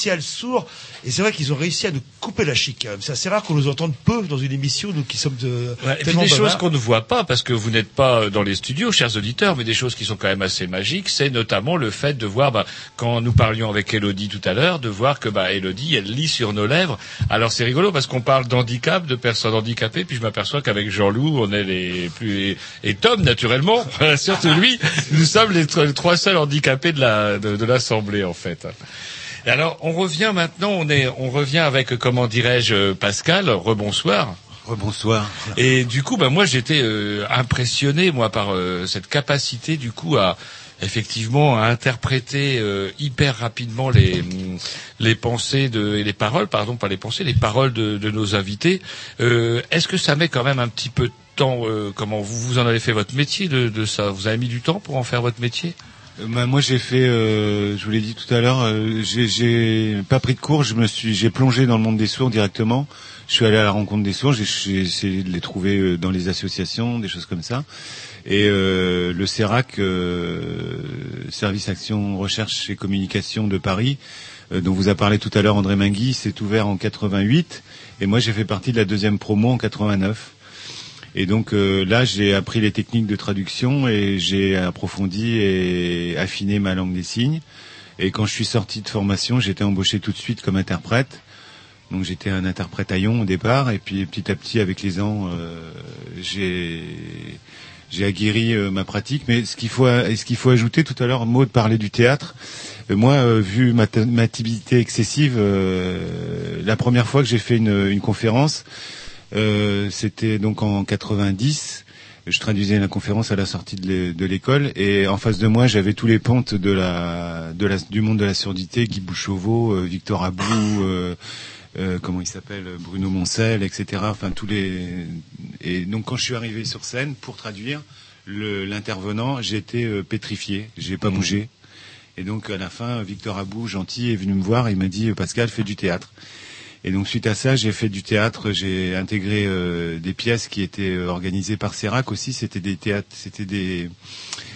D: spéciale sourd. Et c'est vrai qu'ils ont réussi à nous couper la chic. C'est assez rare qu'on nous entende peu dans une émission, nous qui sommes de,
B: Ouais, et puis des choses qu'on ne voit pas parce que vous n'êtes pas dans les studios, chers auditeurs, mais des choses qui sont quand même assez magiques, c'est notamment le fait de voir, bah, quand nous parlions avec Elodie tout à l'heure, de voir que bah, Elodie, elle lit sur nos lèvres. Alors c'est rigolo parce qu'on parle d'handicap, de personnes handicapées, puis je m'aperçois qu'avec Jean-Loup, on est les plus et Tom naturellement, surtout lui, nous sommes les, tro- les trois seuls handicapés de la de, de l'assemblée en fait. Alors on revient maintenant, on est on revient avec comment dirais-je Pascal, rebonsoir.
G: Rebonsoir.
B: Et du coup, bah moi j'étais euh, impressionné moi par euh, cette capacité du coup à effectivement à interpréter euh, hyper rapidement les hum, les pensées de et les paroles pardon pas les pensées les paroles de, de nos invités. Euh, Est-ce que ça met quand même un petit peu de temps euh, Comment vous vous en avez fait votre métier de, de ça? Vous avez mis du temps pour en faire votre métier?
G: Euh, bah, moi j'ai fait, euh, je vous l'ai dit tout à l'heure, euh, j'ai- pas pris de cours, je me suis, j'ai plongé dans le monde des sourds directement. Je suis allé à la rencontre des sourds, j'ai- essayé de les trouver euh, dans les associations, des choses comme ça. Et euh, le CERAC, euh, Service Action Recherche et Communication de Paris, euh, dont vous a parlé tout à l'heure André Mingui, s'est ouvert en 88, et moi j'ai fait partie de la deuxième promo en 89. Et donc euh, là, j'ai appris les techniques de traduction et j'ai approfondi et affiné ma langue des signes. Et quand je suis sorti de formation, j'étais embauché tout de suite comme interprète. Donc j'étais un interprète Lyon au départ, et puis petit à petit, avec les ans, euh, j'ai j'ai aguerri euh, ma pratique. Mais ce qu'il faut ce qu'il faut ajouter tout à l'heure, mot de parler du théâtre. Euh, moi, euh, vu ma, ma timidité excessive, la première fois que j'ai fait une, une conférence, euh, c'était donc en 90. Je traduisais la conférence à la sortie de l'é- de l'école et en face de moi j'avais tous les pontes de la, du monde de la surdité, Guy Bouchauveau, euh, Victor Abou, euh, euh, comment il s'appelle, Bruno Moncel, etc. Enfin tous les et donc quand je suis arrivé sur scène pour traduire l'intervenant, j'étais euh, pétrifié, j'ai pas bougé. Et donc à la fin, Victor Abou, gentil, est venu me voir et m'a dit Pascal, fais du théâtre. Et donc suite à ça, j'ai fait du théâtre, j'ai intégré euh, des pièces qui étaient euh, organisées par Serac aussi. C'était des théâtres, c'était des,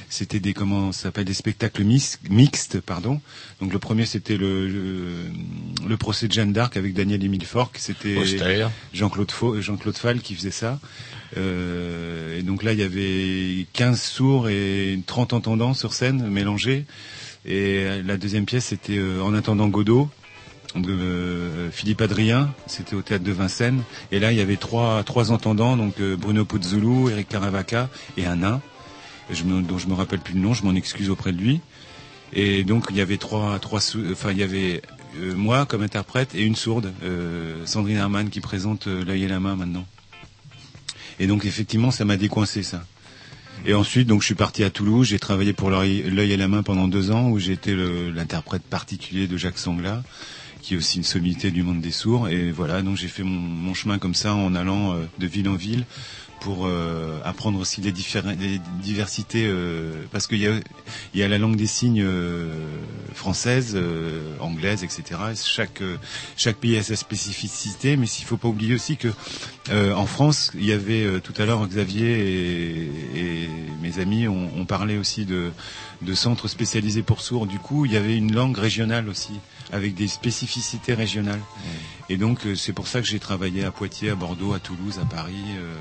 G: c'était des comment ça s'appelle des spectacles mixtes, pardon. Donc le premier c'était le, le le procès de Jeanne d'Arc avec Daniel Émile Forck. C'était. Jean-Claude Jean-Claude Fall qui faisait ça. Euh, et donc là, il y avait 15 sourds et 30 entendants sur scène mélangés. Et la deuxième pièce, c'était euh, En attendant Godot de euh, Philippe Adrien, c'était au théâtre de Vincennes. Et là, il y avait trois, trois entendants, donc euh, Bruno Puzzulu, Eric Caravaca et un nain, je me, dont je me rappelle plus le nom, je m'en excuse auprès de lui. Et donc, il y avait trois, trois, enfin, il y avait euh, moi comme interprète et une sourde, Sandrine Herman, qui présente L'œil et la main maintenant. Et donc, effectivement, ça m'a décoincé, ça. Et ensuite, donc, je suis parti à Toulouse. J'ai travaillé pour l'œil et la main pendant deux ans, où le- l'interprète particulier de Jacques Sangla, qui est aussi une sommité du monde des sourds. Et voilà, donc j'ai fait mon, mon chemin comme ça, en allant euh, de ville en ville, pour euh, apprendre aussi les, les diversités, euh, parce qu'il y a, il y a la langue des signes euh, française, euh, anglaise, etc. Et chaque euh, chaque pays a sa spécificité, mais s'il faut pas oublier aussi que en France, il y avait tout à l'heure Xavier et, et mes amis ont, ont parlé aussi de, de centres spécialisés pour sourds. Du coup, il y avait une langue régionale aussi, avec des spécificités régionales. Et donc, euh, c'est pour ça que j'ai travaillé à Poitiers, à Bordeaux, à Toulouse, à Paris, euh,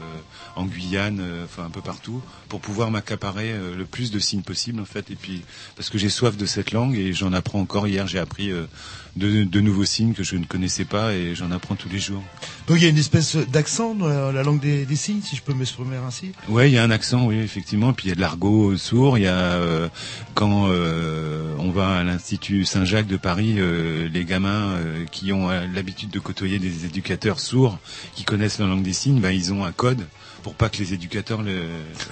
G: en Guyane, euh, enfin un peu partout, pour pouvoir m'accaparer euh, le plus de signes possible en fait. Et puis, parce que j'ai soif de cette langue et j'en apprends encore. Hier, j'ai appris euh, de, de nouveaux signes que je ne connaissais pas et j'en apprends tous les jours.
D: Donc il y a une espèce d'accent dans la, la langue des, des signes, si je peux m'exprimer ainsi?
G: Ouais, il y a un accent, oui, effectivement. Puis il y a de l'argot sourd. Il y a euh, quand euh, on va à l'Institut Saint-Jacques de Paris, euh, les gamins euh, qui ont euh, l'habitude de côtoyer des éducateurs sourds qui connaissent la langue des signes, ben, ils ont un code pour pas que les éducateurs le,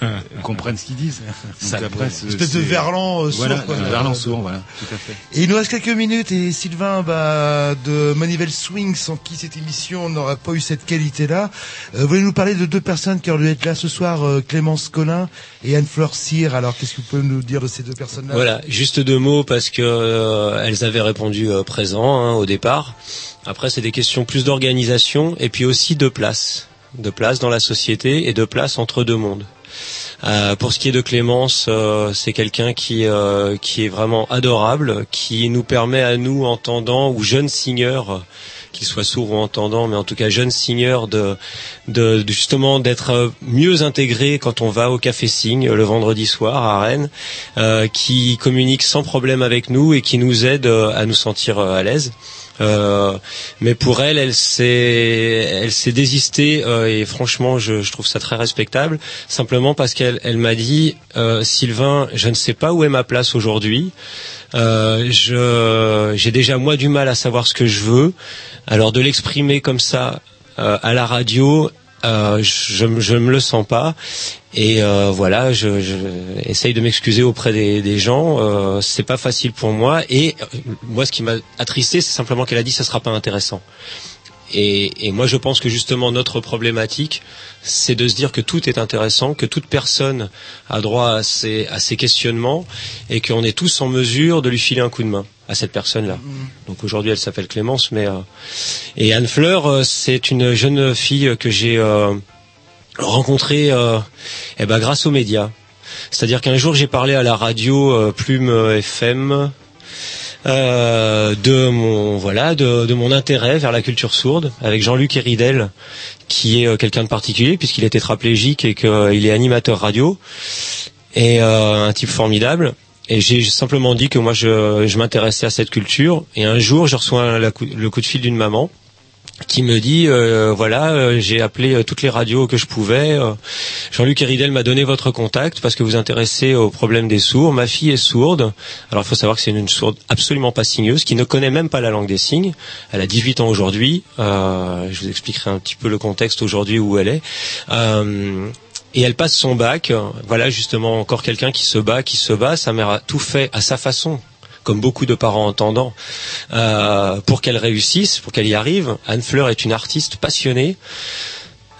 G: comprennent ce qu'ils disent. Donc
B: Ça
G: après, c'est-
D: Espèce de verlan euh, sourd.
G: Voilà,
D: quoi.
G: un verlan sourd, voilà, tout à fait.
D: Et il nous reste quelques minutes et Sylvain bah, de Manivelle Swing, sans qui cette émission n'aurait pas eu cette qualité-là, euh, voulez nous parler de deux personnes qui ont dû être là ce soir, euh, Clémence Collin et Anne-Fleur Cyr. Alors qu'est-ce que vous pouvez nous dire de ces deux personnes-là?
E: Voilà, juste deux mots parce que euh, elles avaient répondu euh, présent hein, au départ. Après, c'est des questions plus d'organisation et puis aussi de place, de place dans la société et de place entre deux mondes. Euh, pour ce qui est de Clémence, euh, c'est quelqu'un qui euh, qui est vraiment adorable, qui nous permet à nous entendants ou jeunes euh, qu'ils soient sourds ou entendants, mais en tout cas jeunes signeurs, de, de, justement d'être euh, mieux intégrés quand on va au café Signe le vendredi soir à Rennes, euh, qui communique sans problème avec nous et qui nous aide euh, à nous sentir euh, à l'aise. Euh, mais pour elle, elle s'est, elle s'est désistée euh, et franchement, je, je trouve ça très respectable. Simplement parce qu'elle, elle m'a dit, euh, Sylvain, je ne sais pas où est ma place aujourd'hui. Euh, je, j'ai déjà moi du mal à savoir ce que je veux. Alors de l'exprimer comme ça euh, à la radio, euh, je, je me le sens pas. Et euh, voilà, je, je essaye de m'excuser auprès des, des gens. Euh, c'est pas facile pour moi. Et euh, moi, ce qui m'a attristé, c'est simplement qu'elle a dit, ça sera pas intéressant. Et, et moi, je pense que justement notre problématique, c'est de se dire que tout est intéressant, que toute personne a droit à ses, à ses questionnements, et qu'on est tous en mesure de lui filer un coup de main à cette personne-là. Donc aujourd'hui, elle s'appelle Clémence, mais euh, et Anne Fleur, euh, c'est une jeune fille que j'ai euh, rencontrée, euh, eh ben, grâce aux médias. C'est-à-dire qu'un jour, j'ai parlé à la radio euh, Plume euh, FM euh, de mon voilà de, de mon intérêt vers la culture sourde avec Jean-Luc Héridel qui est euh, quelqu'un de particulier puisqu'il est tétraplégique et qu'il est animateur radio. Et euh, un type formidable. Et j'ai simplement dit que moi je, je m'intéressais à cette culture. Et un jour je reçois le coup de fil d'une maman qui me dit euh, voilà euh, j'ai appelé euh, toutes les radios que je pouvais euh, Jean-Luc Héridel m'a donné votre contact parce que vous intéressez au problème des sourds. Ma fille est sourde. Alors il faut savoir que c'est une sourde absolument pas signeuse qui ne connaît même pas la langue des signes. Elle a 18 ans aujourd'hui. Euh, je vous expliquerai un petit peu le contexte aujourd'hui où elle est. Et elle passe son bac. Voilà justement encore quelqu'un qui se bat, qui se bat. Sa mère a tout fait à sa façon, comme beaucoup de parents entendants, euh, pour qu'elle réussisse, pour qu'elle y arrive. Anne Fleur est une artiste passionnée.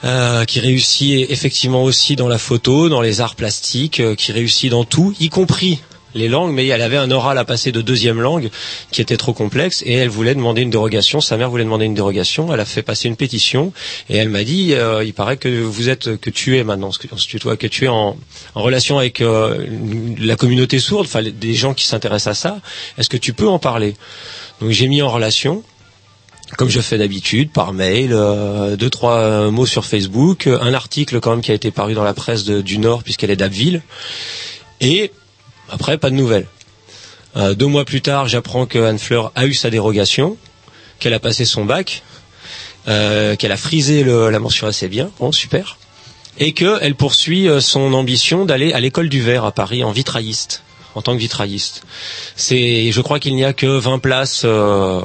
E: euh, qui réussit effectivement aussi dans la photo, dans les arts plastiques, euh, qui réussit dans tout, y compris les langues, mais elle avait un oral à passer de deuxième langue qui était trop complexe et elle voulait demander une dérogation. Sa mère voulait demander une dérogation. Elle a fait passer une pétition et elle m'a dit euh, il paraît que vous êtes que tu es maintenant, tutoie, que tu es en, en relation avec euh, la communauté sourde, enfin des gens qui s'intéressent à ça. Est-ce que tu peux en parler? Donc j'ai mis en relation comme je fais d'habitude, par mail, euh, deux trois euh, mots sur Facebook, un article quand même qui a été paru dans la presse du Nord puisqu'elle est d'Abbeville, et après pas de nouvelles. Euh, deux mois plus tard, j'apprends que Anne Fleur a eu sa dérogation, qu'elle a passé son bac, euh, qu'elle a frisé la mention assez bien, bon super, et qu'elle poursuit euh, son ambition d'aller à l'école du verre à Paris en vitrailliste, en tant que vitrailliste. C'est, je crois qu'il n'y a que 20 places. euh,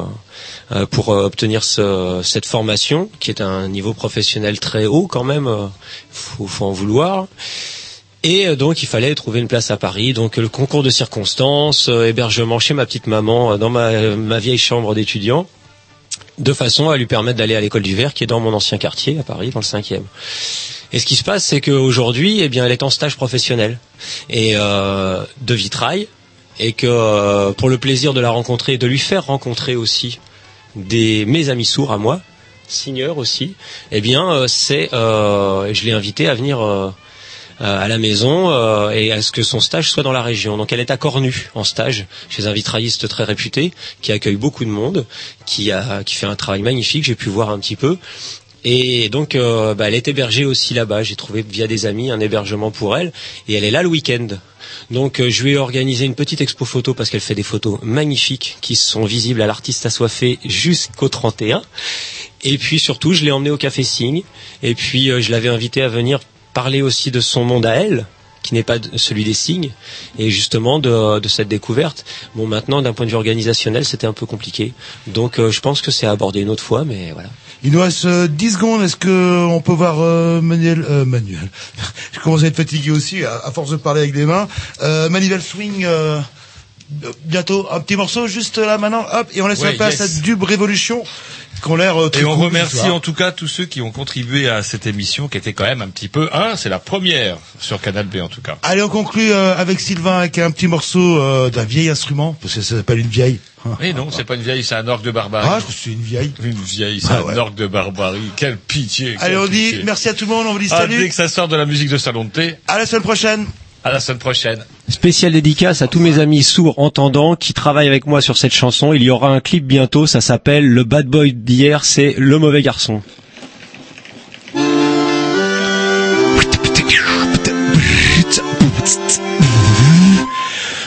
E: pour obtenir ce- cette formation, qui est un niveau professionnel très haut quand même, faut, faut en vouloir. Et euh, donc il fallait trouver une place à Paris, donc le concours de circonstances, euh, hébergement chez ma petite maman euh, dans ma, ma vieille chambre d'étudiant, de façon à lui permettre d'aller à l'école du verre qui est dans mon ancien quartier à Paris, dans le cinquième. Et ce qui se passe, c'est qu'aujourd'hui, eh bien, elle est en stage professionnel. Et euh, de vitrail, et que euh, pour le plaisir de la rencontrer, de lui faire rencontrer aussi des mes amis sourds à moi, signeurs aussi, eh bien euh, c'est je l'ai invité à venir à la maison euh, et à ce que son stage soit dans la région. Donc elle est à Cornu en stage chez un vitrailliste très réputé qui accueille beaucoup de monde, qui a qui fait un travail magnifique. J'ai pu voir un petit peu. Et donc, euh, bah, elle est hébergée aussi là-bas. J'ai trouvé via des amis un hébergement pour elle. Et elle est là le week-end. Donc, euh, je lui ai organisé une petite expo photo parce qu'elle fait des photos magnifiques qui sont visibles à l'artiste assoiffé jusqu'au 31. Et puis surtout, je l'ai emmenée au Café Signe. Et puis, euh, je l'avais invitée à venir parler aussi de son monde à elle qui n'est pas celui des signes, et justement de, de cette découverte. Bon, maintenant, d'un point de vue organisationnel, c'était un peu compliqué. Donc, euh, je pense que c'est à aborder une autre fois, mais voilà.
D: Il nous reste euh, 10 secondes. Est-ce que on peut voir euh, Manuel euh, Manuel? Je commence à être fatigué aussi à, à force de parler avec les mains. Euh, Manivelle Swing. euh, bientôt un petit morceau juste là maintenant. Hop et on laisse
B: Ouais,
D: la place
B: yes.
D: à Dub Révolution l'air euh,
B: Et on
D: cool,
B: remercie en tout cas tous ceux qui ont contribué à cette émission qui était quand même un petit peu, un, c'est la première sur Canal B en tout cas.
D: Allez, on conclut euh, avec Sylvain avec un petit morceau euh, d'un vieil instrument parce que ça s'appelle une vieille.
B: Mais non, c'est pas une vieille, c'est un orgue de barbarie.
D: Ah, c'est une vieille.
B: Une vieille, c'est
D: Ah
B: un orgue de barbarie. Quelle pitié.
D: Allez, on dit merci à tout le monde. On vous dit
B: Ah,
D: salut.
B: dès que ça sort de la musique de salon de thé,
D: À la semaine prochaine.
B: À la semaine prochaine.
E: Spécial dédicace à tous mes amis sourds entendants qui travaillent avec moi sur cette chanson. Il y aura un clip bientôt, ça s'appelle Le Bad Boy d'hier, c'est Le Mauvais Garçon.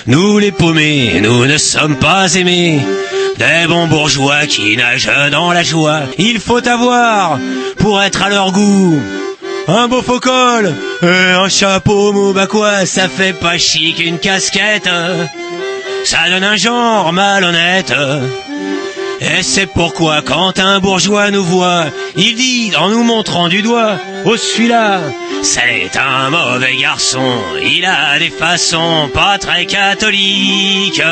E: Nous les paumés, nous ne sommes pas aimés. Des bons bourgeois qui nagent dans la joie. Il faut avoir, pour être à leur goût, un beau faux col, et un chapeau mou, bah ça fait pas chic une casquette. Ça donne un genre malhonnête. Et c'est pourquoi quand un bourgeois nous voit, Il dit en nous montrant du doigt, oh celui-là, c'est un mauvais garçon, il a des façons pas très catholiques.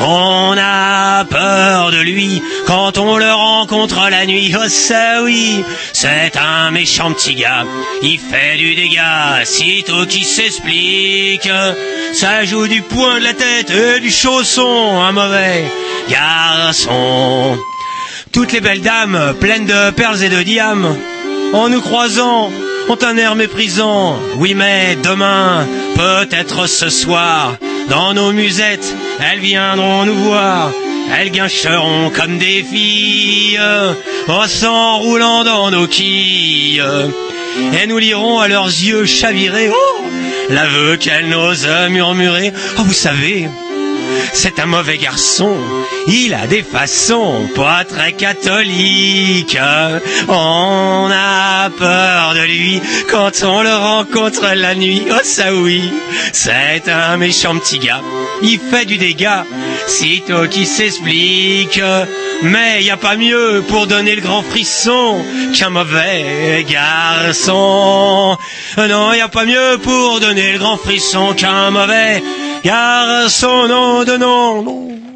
E: On a peur de lui quand on le rencontre la nuit. Oh ça oui, c'est un méchant petit gars. Il fait du dégât, sitôt qu'il s'explique. Ça joue du poing de la tête et du chausson, un mauvais garçon. Toutes les belles dames, pleines de perles et de diamants, en nous croisant, ont un air méprisant. Oui, mais demain, peut-être ce soir, dans nos musettes, elles viendront nous voir. Elles guincheront comme des filles, en s'enroulant dans nos quilles. Et nous lirons à leurs yeux chavirés, oh, l'aveu qu'elles n'osent murmurer. Oh, vous savez, c'est un mauvais garçon. Il a des façons pas très catholiques. On a peur de lui quand on le rencontre la nuit. Oh ça oui, c'est un méchant petit gars. Il fait du dégât, sitôt qu'il s'explique. Mais y a pas mieux pour donner le grand frisson qu'un mauvais garçon. Non, y a pas mieux pour donner le grand frisson qu'un mauvais garçon. Non, de non, non.